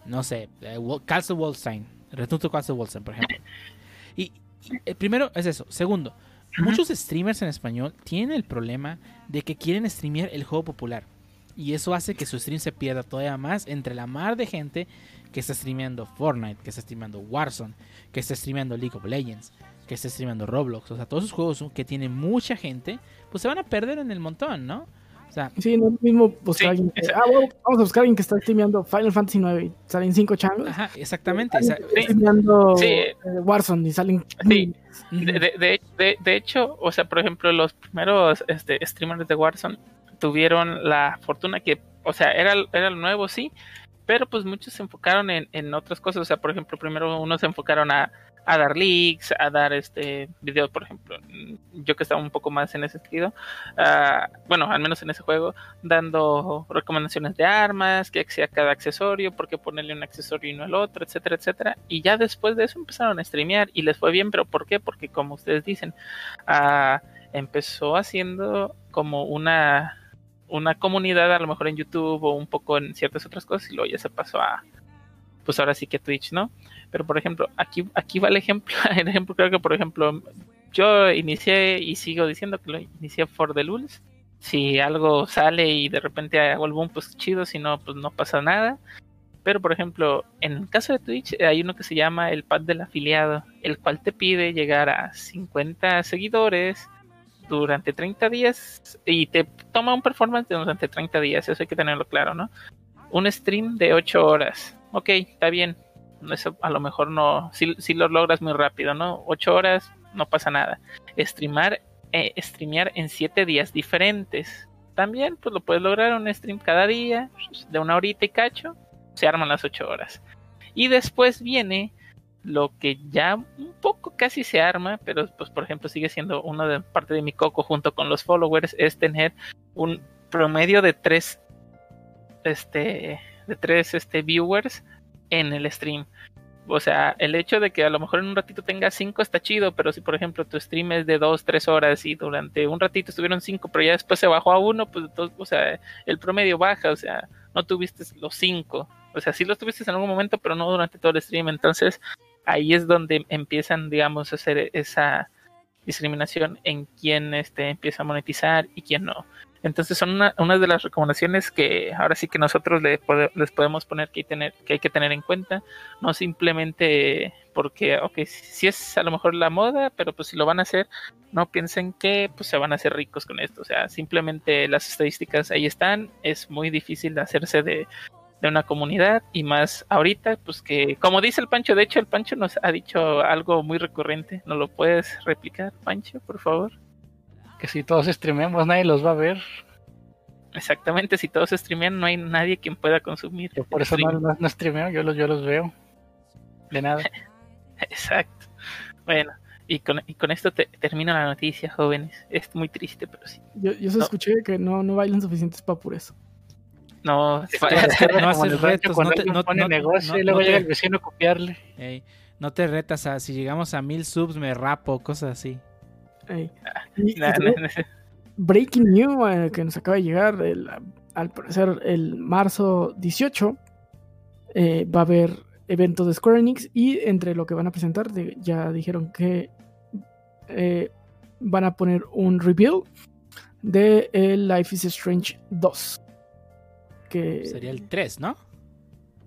no sé, eh, Castle Wallstein, Retuto Castle Wallstein, por ejemplo. Y, eh, primero es eso. Segundo, muchos streamers en español tienen el problema de que quieren streamear el juego popular. Y eso hace que su stream se pierda todavía más entre la mar de gente que está streameando Fortnite, que está streameando Warzone, que está streameando League of Legends, que esté streamando Roblox. O sea, todos esos juegos que tienen mucha gente, pues se van a perder en el montón, ¿no? O sea, sí, no es lo mismo buscar a alguien que, ah, vamos a buscar a alguien que está streameando Final Fantasy 9 y salen cinco changos. Ajá, exactamente. Está streameando eh, Warzone y salen. Sí. De, de, de, hecho, o sea, por ejemplo, los primeros este, streamers de Warzone tuvieron la fortuna que, o sea, era, era lo nuevo, sí, pero pues muchos se enfocaron en, en otras cosas. O sea, por ejemplo, primero unos se enfocaron a a dar leaks, a dar este videos, por ejemplo, yo que estaba un poco más en ese sentido, uh, bueno, al menos en ese juego, dando recomendaciones de armas, que sea cada accesorio, por qué ponerle un accesorio y no el otro, etcétera, etcétera. Y ya después de eso empezaron a streamear y les fue bien, pero ¿por qué? Porque como ustedes dicen, uh, empezó haciendo como una una comunidad a lo mejor en YouTube o un poco en ciertas otras cosas y luego ya se pasó a pues ahora sí que Twitch, ¿no? Pero por ejemplo, aquí, aquí va el ejemplo. El ejemplo creo que por ejemplo, yo inicié y sigo diciendo que lo inicié for the lulz. Si algo sale y de repente hago el boom, pues chido, si no, pues no pasa nada. Pero por ejemplo, en el caso de Twitch hay uno que se llama el pad del afiliado, el cual te pide llegar a 50 seguidores durante 30 días y te toma un performance durante 30 días, eso hay que tenerlo claro, ¿no? Un stream de 8 horas. Ok, está bien, a lo mejor no, si, lo logras muy rápido, ¿no? Ocho horas, no pasa nada. Streamar, eh, streamear en siete días diferentes. También, pues lo puedes lograr un stream cada día, de una horita y cacho, se arman las ocho horas. Y después viene lo que ya un poco casi se arma, pero pues por ejemplo sigue siendo una de parte de mi coco junto con los followers, es tener un promedio de tres este de tres este viewers en el stream. O sea, el hecho de que a lo mejor en un ratito tengas cinco está chido, pero si por ejemplo tu stream es de dos, tres horas y durante un ratito estuvieron cinco, pero ya después se bajó a uno, pues o sea, el promedio baja, o sea, no tuviste los cinco. O sea, sí los tuviste en algún momento, pero no durante todo el stream. Entonces, ahí es donde empiezan, digamos, a hacer esa discriminación en quién este, empieza a monetizar y quién no. Entonces son una, de las recomendaciones que ahora sí que nosotros les podemos poner que hay, tener, que hay que tener en cuenta, no simplemente porque, ok, si es a lo mejor la moda, pero pues si lo van a hacer, no piensen que pues se van a hacer ricos con esto, o sea, simplemente las estadísticas ahí están, es muy difícil de hacerse de, de una comunidad y más ahorita, pues que, como dice el Pancho, de hecho el Pancho nos ha dicho algo muy recurrente, ¿no lo puedes replicar, Pancho, por favor? Que si todos streamemos nadie los va a ver. Exactamente, si todos streamean no hay nadie quien pueda consumir. por eso no, no, streameo, yo los, yo los veo. De nada. Exacto. Bueno, y con, y con esto te, termina la noticia, jóvenes. Es muy triste, pero sí. Yo, yo se escuché que no, no bailan suficientes para por eso. No, no haces retos, no te, no, pone negocio y luego llega el vecino a copiarle. no te retas a si llegamos a mil subs me rapo, cosas así. Breaking news eh, que nos acaba de llegar, al parecer el marzo 18 eh, va a haber evento de Square Enix y entre lo que van a presentar ya dijeron que eh, van a poner un reveal de el Life is Strange 2. Sería el 3, ¿no?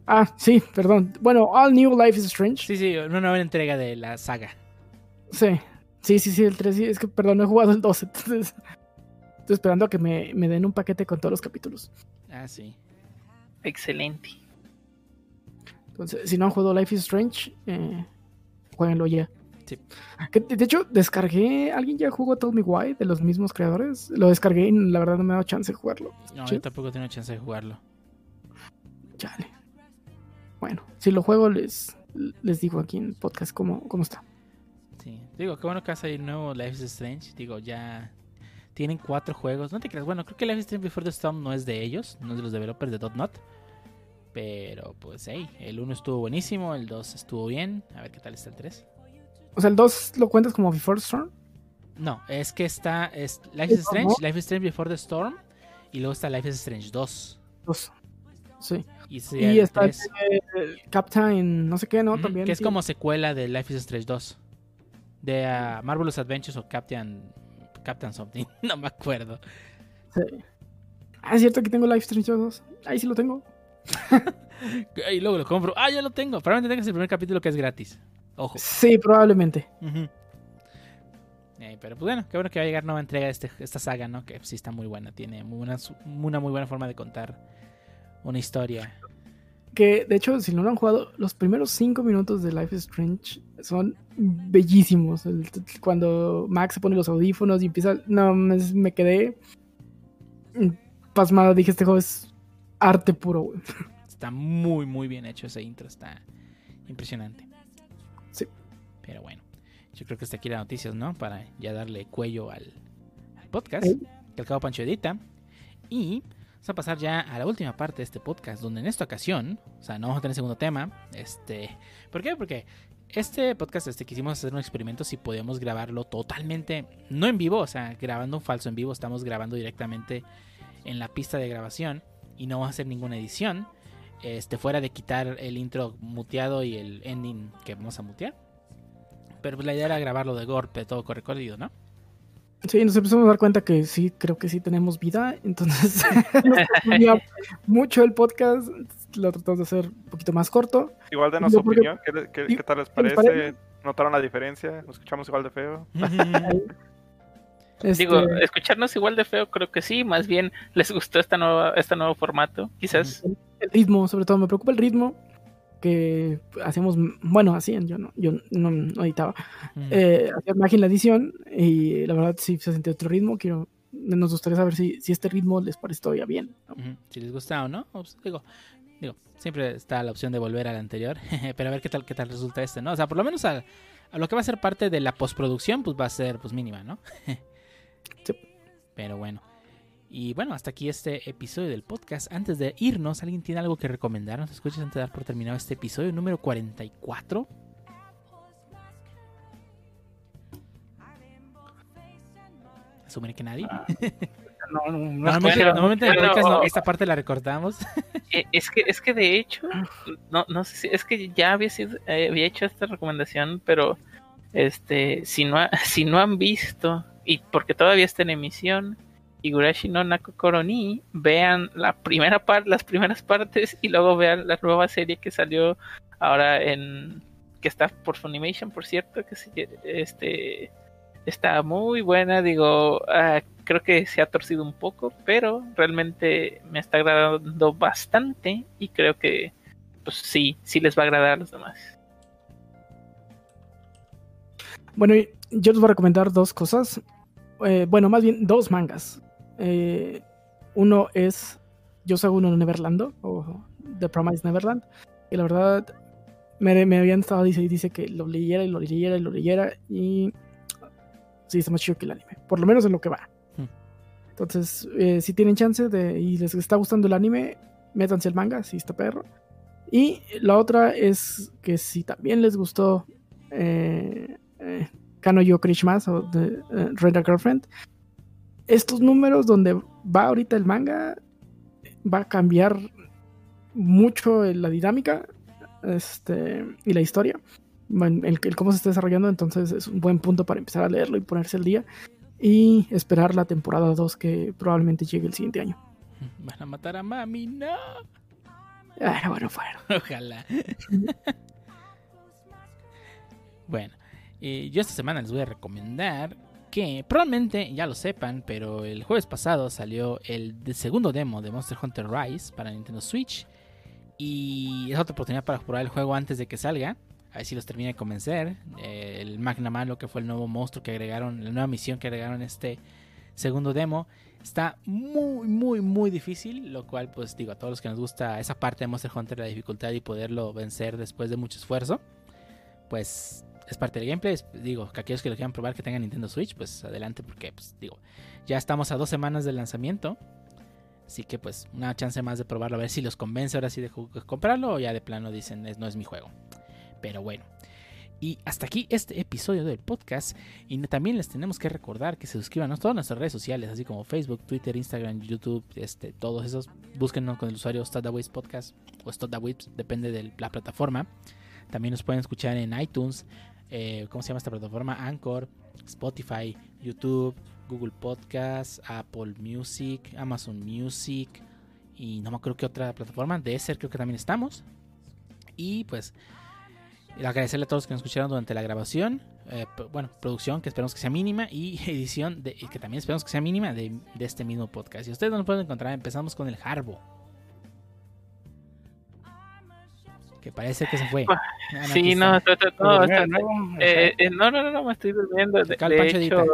Ah, sí, perdón. Bueno, All New Life is Strange. Sí, sí, una nueva entrega de la saga. Sí, sí, sí, sí, el 3. Sí, es que, perdón, no he jugado el 2, entonces estoy esperando a que me, den un paquete con todos los capítulos. Ah, sí. Excelente. Entonces, si no han jugado Life is Strange, eh, jueguenlo ya. Sí. de hecho, descargué. ¿Alguien ya jugó Tell Me Why de los mismos creadores? Lo descargué y la verdad no me ha dado chance de jugarlo. No, yo tampoco tengo chance de jugarlo. Chale. Bueno, si lo juego, les, les digo aquí en el podcast cómo, cómo está. Digo, qué bueno que hace el nuevo Life is Strange. Digo, ya tienen cuatro juegos. No te creas, bueno, creo que Life is Strange Before the Storm no es de ellos, no es de los developers de .NOT. Pero pues, hey, el 1 estuvo buenísimo, el 2 estuvo bien. A ver qué tal está el 3. O sea, el 2 lo cuentas como Before the Storm. No, es que está es Life is Strange, Life is Strange Before the Storm y luego está Life is Strange 2. 2. Sí. Y, está el Captain, no sé qué, ¿no? También. Que es como secuela de Life is Strange 2. De uh, Marvelous Adventures o Captain Captain Something, no me acuerdo. Sí. Ah, es cierto que tengo Life is Strange 2. Ahí sí lo tengo. y luego lo compro. Ah, ya lo tengo. Probablemente tengas el primer capítulo que es gratis. Ojo. Sí, probablemente. Eh, pero pues bueno, qué bueno que va a llegar nueva entrega de este, esta saga, ¿no? Que sí está muy buena. Tiene una, una muy buena forma de contar una historia. Que de hecho, si no lo han jugado, los primeros cinco minutos de Life is Strange son bellísimos. cuando Max se pone los audífonos y empieza. No, me, quedé pasmado. Dije, este juego es arte puro, Está muy, muy bien hecho ese intro. Está impresionante. Pero bueno, yo creo que hasta aquí las noticias, ¿no? Para ya darle cuello al, podcast que al cabo Pancho edita. Y vamos a pasar ya a la última parte de este podcast, donde en esta ocasión, o sea, no vamos a tener segundo tema. Este, ¿Por qué? Porque este podcast este, quisimos hacer un experimento si podíamos grabarlo totalmente, no en vivo, o sea, grabando un falso en vivo, estamos grabando directamente en la pista de grabación y no vamos a hacer ninguna edición. Este, fuera de quitar el intro muteado y el ending que vamos a mutear. Pero pues la idea era grabarlo de golpe, todo recorrido, ¿no? Sí, nos empezamos a dar cuenta que sí, creo que sí tenemos vida. Entonces, nos mucho el podcast. Lo tratamos de hacer un poquito más corto. Igual de nuestra opinión, ¿qué, tal les parece? ¿Notaron la diferencia? ¿Nos escuchamos igual de feo? Digo, este escucharnos igual de feo, creo que sí. Más bien les gustó esta nueva, este nuevo formato, quizás. El ritmo, sobre todo, me preocupa el ritmo que hacíamos, bueno, hacían, yo no, yo no, editaba, eh, hacía magia en la edición y la verdad sí se sentía otro ritmo, quiero, nos gustaría saber si, si este ritmo les parece todavía bien. Si les gusta o no, pues, digo, digo, siempre está la opción de volver al anterior, pero a ver qué tal, qué tal resulta este, ¿no? O sea, por lo menos a, a lo que va a ser parte de la postproducción, pues va a ser pues mínima, ¿no? sí. Pero bueno. Y bueno, hasta aquí este episodio del podcast. Antes de irnos, ¿alguien tiene algo que recomendar? ¿Nos escuchas antes de dar por terminado este episodio número 44? Asumir que nadie. Ah. No, no, normalmente, en el podcast esta parte la recortamos. Eh, es que, es que de hecho, no, no sé si, es que ya había, sido, eh, había hecho esta recomendación, pero este, si no, si no han visto, y porque todavía está en emisión, Higurashi no Nako Koroni, vean la primera parte, las primeras partes y luego vean la nueva serie que salió ahora en que está por Funimation, por cierto, que este está muy buena, digo, ah, creo que se ha torcido un poco, pero realmente me está agradando bastante y creo que pues sí, sí les va a agradar a los demás. Bueno, yo les voy a recomendar dos cosas. Eh, bueno, más bien dos mangas. Eh, uno es Yo soy uno en Neverland o The Promise Neverland. Y la verdad, me, me habían estado dice dice que lo leyera y lo leyera y lo leyera. Y sí, está más chido que el anime. Por lo menos en lo que va. Hmm. Entonces, eh, si tienen chance de, y les está gustando el anime, métanse el manga, si está perro. Y la otra es que si también les gustó eh, eh, Kano Yo Christmas o The uh, Girlfriend, estos números donde va ahorita el manga va a cambiar mucho la dinámica este, y la historia el, cómo se está desarrollando, entonces es un buen punto para empezar a leerlo y ponerse al día y esperar la temporada 2 que probablemente llegue el siguiente año. Van a matar a mami, no. Ah, bueno, fuera. Ojalá. bueno, yo esta semana les voy a recomendar que probablemente ya lo sepan, pero el jueves pasado salió el segundo demo de Monster Hunter Rise para Nintendo Switch. Y es otra oportunidad para probar el juego antes de que salga. A ver si los termina de convencer. Eh, el Magna Malo, que fue el nuevo monstruo que agregaron, la nueva misión que agregaron este segundo demo, está muy, muy, muy difícil. Lo cual, pues digo, a todos los que nos gusta esa parte de Monster Hunter, la dificultad y poderlo vencer después de mucho esfuerzo, pues es parte del gameplay. Digo, que aquellos que lo quieran probar que tengan Nintendo Switch, pues adelante, porque, pues digo, ya estamos a dos semanas del lanzamiento. Así que pues una chance más de probarlo, a ver si los convence ahora sí de comprarlo o ya de plano dicen no es mi juego. Pero bueno. Y hasta aquí este episodio del podcast. Y también les tenemos que recordar que se suscriban a todas nuestras redes sociales, así como Facebook, Twitter, Instagram, YouTube, este, todos esos. Búsquenos con el usuario Stadaways Podcast o Stadaways, depende de la plataforma. También nos pueden escuchar en iTunes, eh, ¿cómo se llama esta plataforma? Anchor, Spotify, YouTube, Google Podcast, Apple Music, Amazon Music y no me acuerdo qué otra plataforma. De ser creo que también estamos. Y pues agradecerle a todos los que nos escucharon durante la grabación. Eh, bueno, producción que esperamos que sea mínima y edición de, que también esperamos que sea mínima de, este mismo podcast. Y ustedes no lo pueden encontrar, empezamos con el Harbo. Que parece que se fue. Ah, sí, no, no, no, no, no, me estoy durmiendo. De, hecho,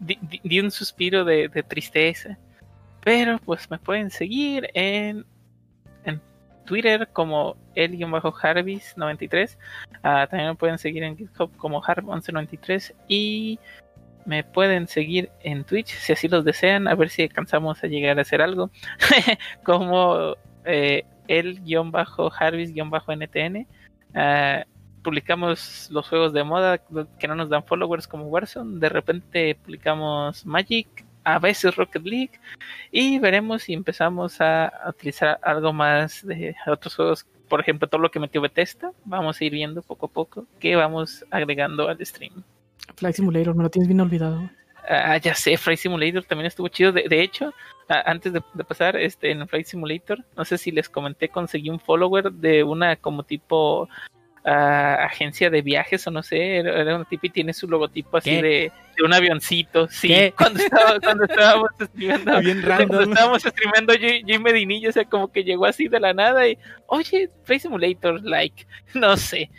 di, un suspiro de, de tristeza. Pero pues me pueden seguir en Twitter como el-harvis93. Ah, también me pueden seguir en GitHub como harv1193 y me pueden seguir en Twitch si así los desean, a ver si alcanzamos a llegar a hacer algo, como eh, el-harvis-ntn. Ah, publicamos los juegos de moda que no nos dan followers como Warzone, de repente publicamos Magic, a veces Rocket League y veremos si empezamos a, utilizar algo más de otros juegos por ejemplo todo lo que metió Bethesda vamos a ir viendo poco a poco que vamos agregando al stream Flight Simulator me lo tienes bien olvidado ah, ya sé Flight Simulator también estuvo chido. De, hecho antes de, pasar este en Flight Simulator no sé si les comenté conseguí un follower de una como tipo agencia de viajes o no sé, era, una tipo y tiene su logotipo así de, un avioncito, sí, cuando, cuando estábamos streamando, Bien cuando estábamos streamando y Medinillo, o sea, como que llegó así de la nada y, oye, Face Simulator, like, no sé,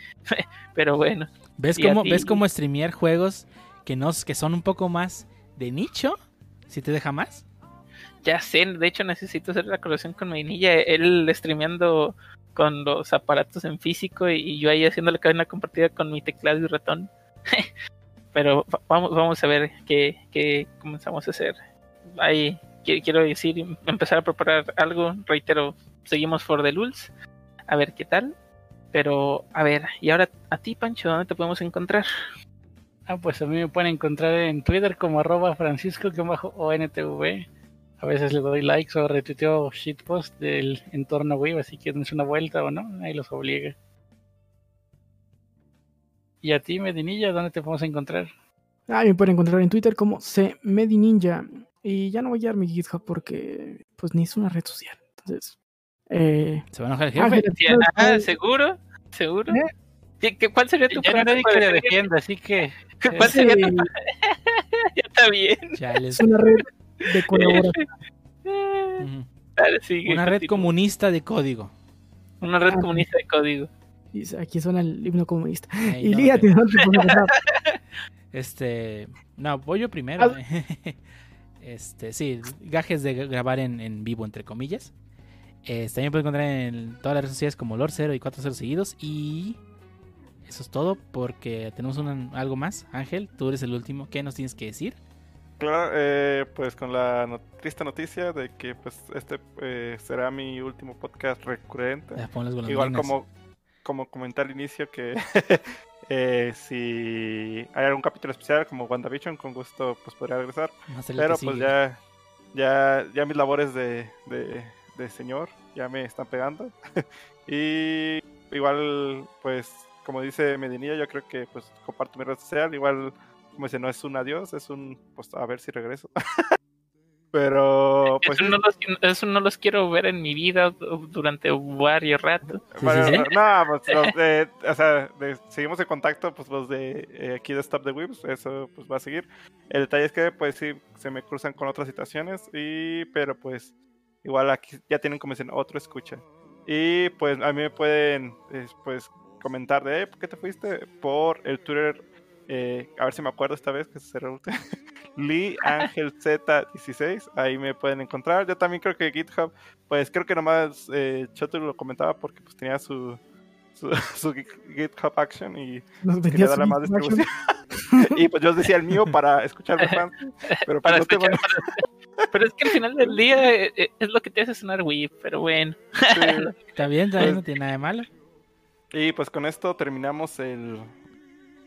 pero bueno. ¿Ves cómo, ¿Ves cómo streamear juegos que, no, que son un poco más de nicho? Si te deja más. Ya sé, de hecho necesito hacer la colaboración con Medinilla, él streameando con los aparatos en físico y, yo ahí haciendo la cadena compartida con mi teclado y ratón. Pero vamos, vamos a ver qué, comenzamos a hacer. Ahí quiero decir, empezar a preparar algo. Reitero, seguimos for the Lulz. A ver qué tal. Pero, a ver, y ahora a ti, Pancho, ¿dónde te podemos encontrar? Ah, pues a mí me pueden encontrar en Twitter como arroba francisco-ontv a veces le doy likes o retuiteo shitpost del entorno web, así que dense una vuelta o no, ahí los obliga. Y a ti, Medinilla, ¿dónde te podemos encontrar? Ah, me pueden encontrar en Twitter como C Medininja. Y ya no voy a llevar mi GitHub porque pues ni es una red social. Entonces... Eh, ¿Se va a enojar el jefe? Ah, ¿Seguro? ¿Seguro? ¿Eh? ¿Qué, cuál sería tu ya nadie que le defienda, así que... ¿Cuál sería tu... ya está bien. Es una red de colaboración. una red comunista de código. Una red ah, comunista de código. Aquí suena el himno comunista. y no, Este, no, voy yo primero. Ah. Este, sí, gajes de grabar en, en vivo, entre comillas. Este, también pueden encontrar en todas las redes sociales como Lord 0 y 40 seguidos. Y eso es todo porque tenemos algo más. Ángel, tú eres el último. ¿Qué nos tienes que decir? Claro, eh, pues con la triste noticia de que pues este eh, será mi último podcast recurrente. Igual como, como comenté al inicio que eh, si hay algún capítulo especial como WandaVision, con gusto pues podría regresar. Pero pues ya, ya, ya mis labores de, de, de señor ya me están pegando. y igual pues como dice Medinilla, yo creo que pues comparto mi red social, igual como dice, no es un adiós, es un, pues a ver si regreso. Pero, pues. Eso, no los, eso, no los, quiero ver en mi vida durante varios ratos. no, pues los de, o sea, seguimos en contacto, pues los de eh, aquí de Stop the Whips, eso pues va a seguir. El detalle es que, pues sí, se me cruzan con otras situaciones, y pero pues igual aquí ya tienen como dicen otro escucha. Y pues a mí me pueden, pues, comentar de, ¿por qué te fuiste? Por el Twitter eh, a ver si me acuerdo esta vez que se reúne. Lee Ángel Z16, ahí me pueden encontrar. Yo también creo que GitHub, pues creo que nomás eh, Chotu lo comentaba porque pues tenía su, su, GitHub Action y quería darle más distribución. y pues yo decía el mío para escuchar fans, pero pues, para Pero es que al final del día eh, eh, es lo que te hace sonar Wii, pero bueno. Está bien, está bien, no tiene nada de malo. Y pues con esto terminamos el,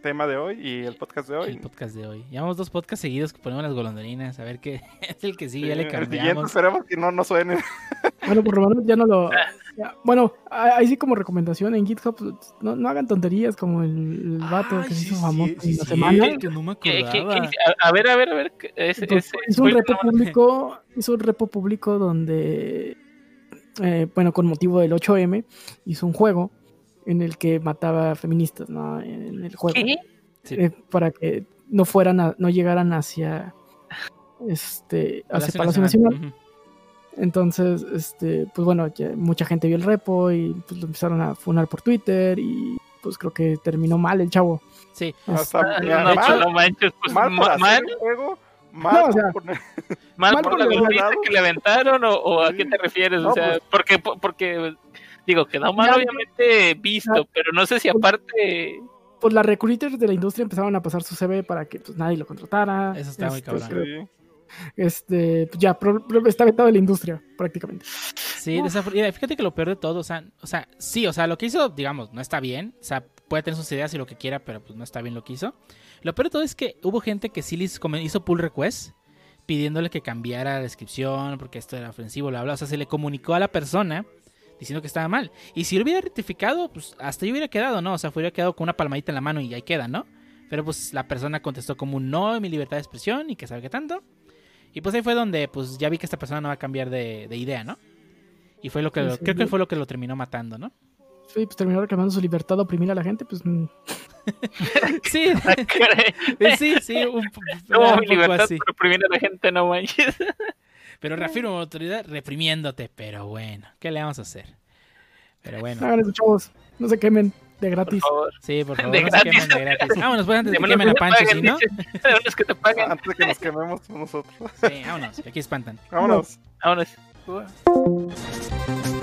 tema de hoy y el podcast de hoy. El podcast de hoy. Llevamos dos podcasts seguidos que ponemos las golondrinas. A ver qué es el que sigue. ya le cambiamos. El siguiente esperemos que no nos suene. Bueno, por lo menos ya no lo. bueno, ahí sí como recomendación en GitHub, no, no hagan tonterías como el, vato que se hizo famoso en la semana. a ver, a ver, a ver. Es, es, un repo público, es un repo público donde, eh, bueno, con motivo del 8M, hizo un juego en el que mataba feministas, ¿no? En el juego. Eh, para que no fueran no llegaran hacia este hacia Palacio Nacional. Entonces, este, pues bueno, mucha gente vio el repo y pues lo empezaron a funar por Twitter y pues creo que terminó mal el chavo. Sí. Hasta, no, mal, no manches, pues mal, mal, mal, juego, mal, o sea, por, mal, por, la golpiza que le aventaron o, o a qué te refieres, o sea, pues, porque porque Digo, quedó mal obviamente visto, pero no sé si aparte... Pues las recruiters de la industria empezaron a pasar su CV para que pues, nadie lo contratara. Eso está muy este, cabrón. Este, pues, ya, está vetado de la industria, prácticamente. Sí, fíjate que lo peor de todo, o sea, o sea, sí, o sea, lo que hizo, digamos, no está bien. O sea, puede tener sus ideas y lo que quiera, pero pues no está bien lo que hizo. Lo peor de todo es que hubo gente que sí les hizo pull request pidiéndole que cambiara la descripción porque esto era ofensivo, bla, bla. O sea, se le comunicó a la persona diciendo que estaba mal. Y si lo hubiera rectificado, pues hasta yo hubiera quedado, ¿no? O sea, hubiera quedado con una palmadita en la mano y ahí queda, ¿no? Pero pues la persona contestó como un no en mi libertad de expresión y que sabe qué tanto. Y pues ahí fue donde pues ya vi que esta persona no va a cambiar de, idea, ¿no? Y fue lo que creo que fue lo que lo terminó matando, ¿no? Sí, pues terminó reclamando su libertad de oprimir a la gente, pues. Mm. sí, sí, sí, un, no, mi libertad así. oprimir a la gente, no manches. Pero reafirmo autoridad reprimiéndote. Pero bueno, ¿qué le vamos a hacer? Pero bueno. Hagan eso, chavos. No se quemen de gratis. Por favor. Sí, por favor, no se quemen de gratis. Vámonos, pues antes de, que quemen a Pancho, ¿sí, no? que te paguen. Antes de que nos quememos nosotros. Sí, vámonos, aquí espantan. Vámonos. Vámonos. vámonos.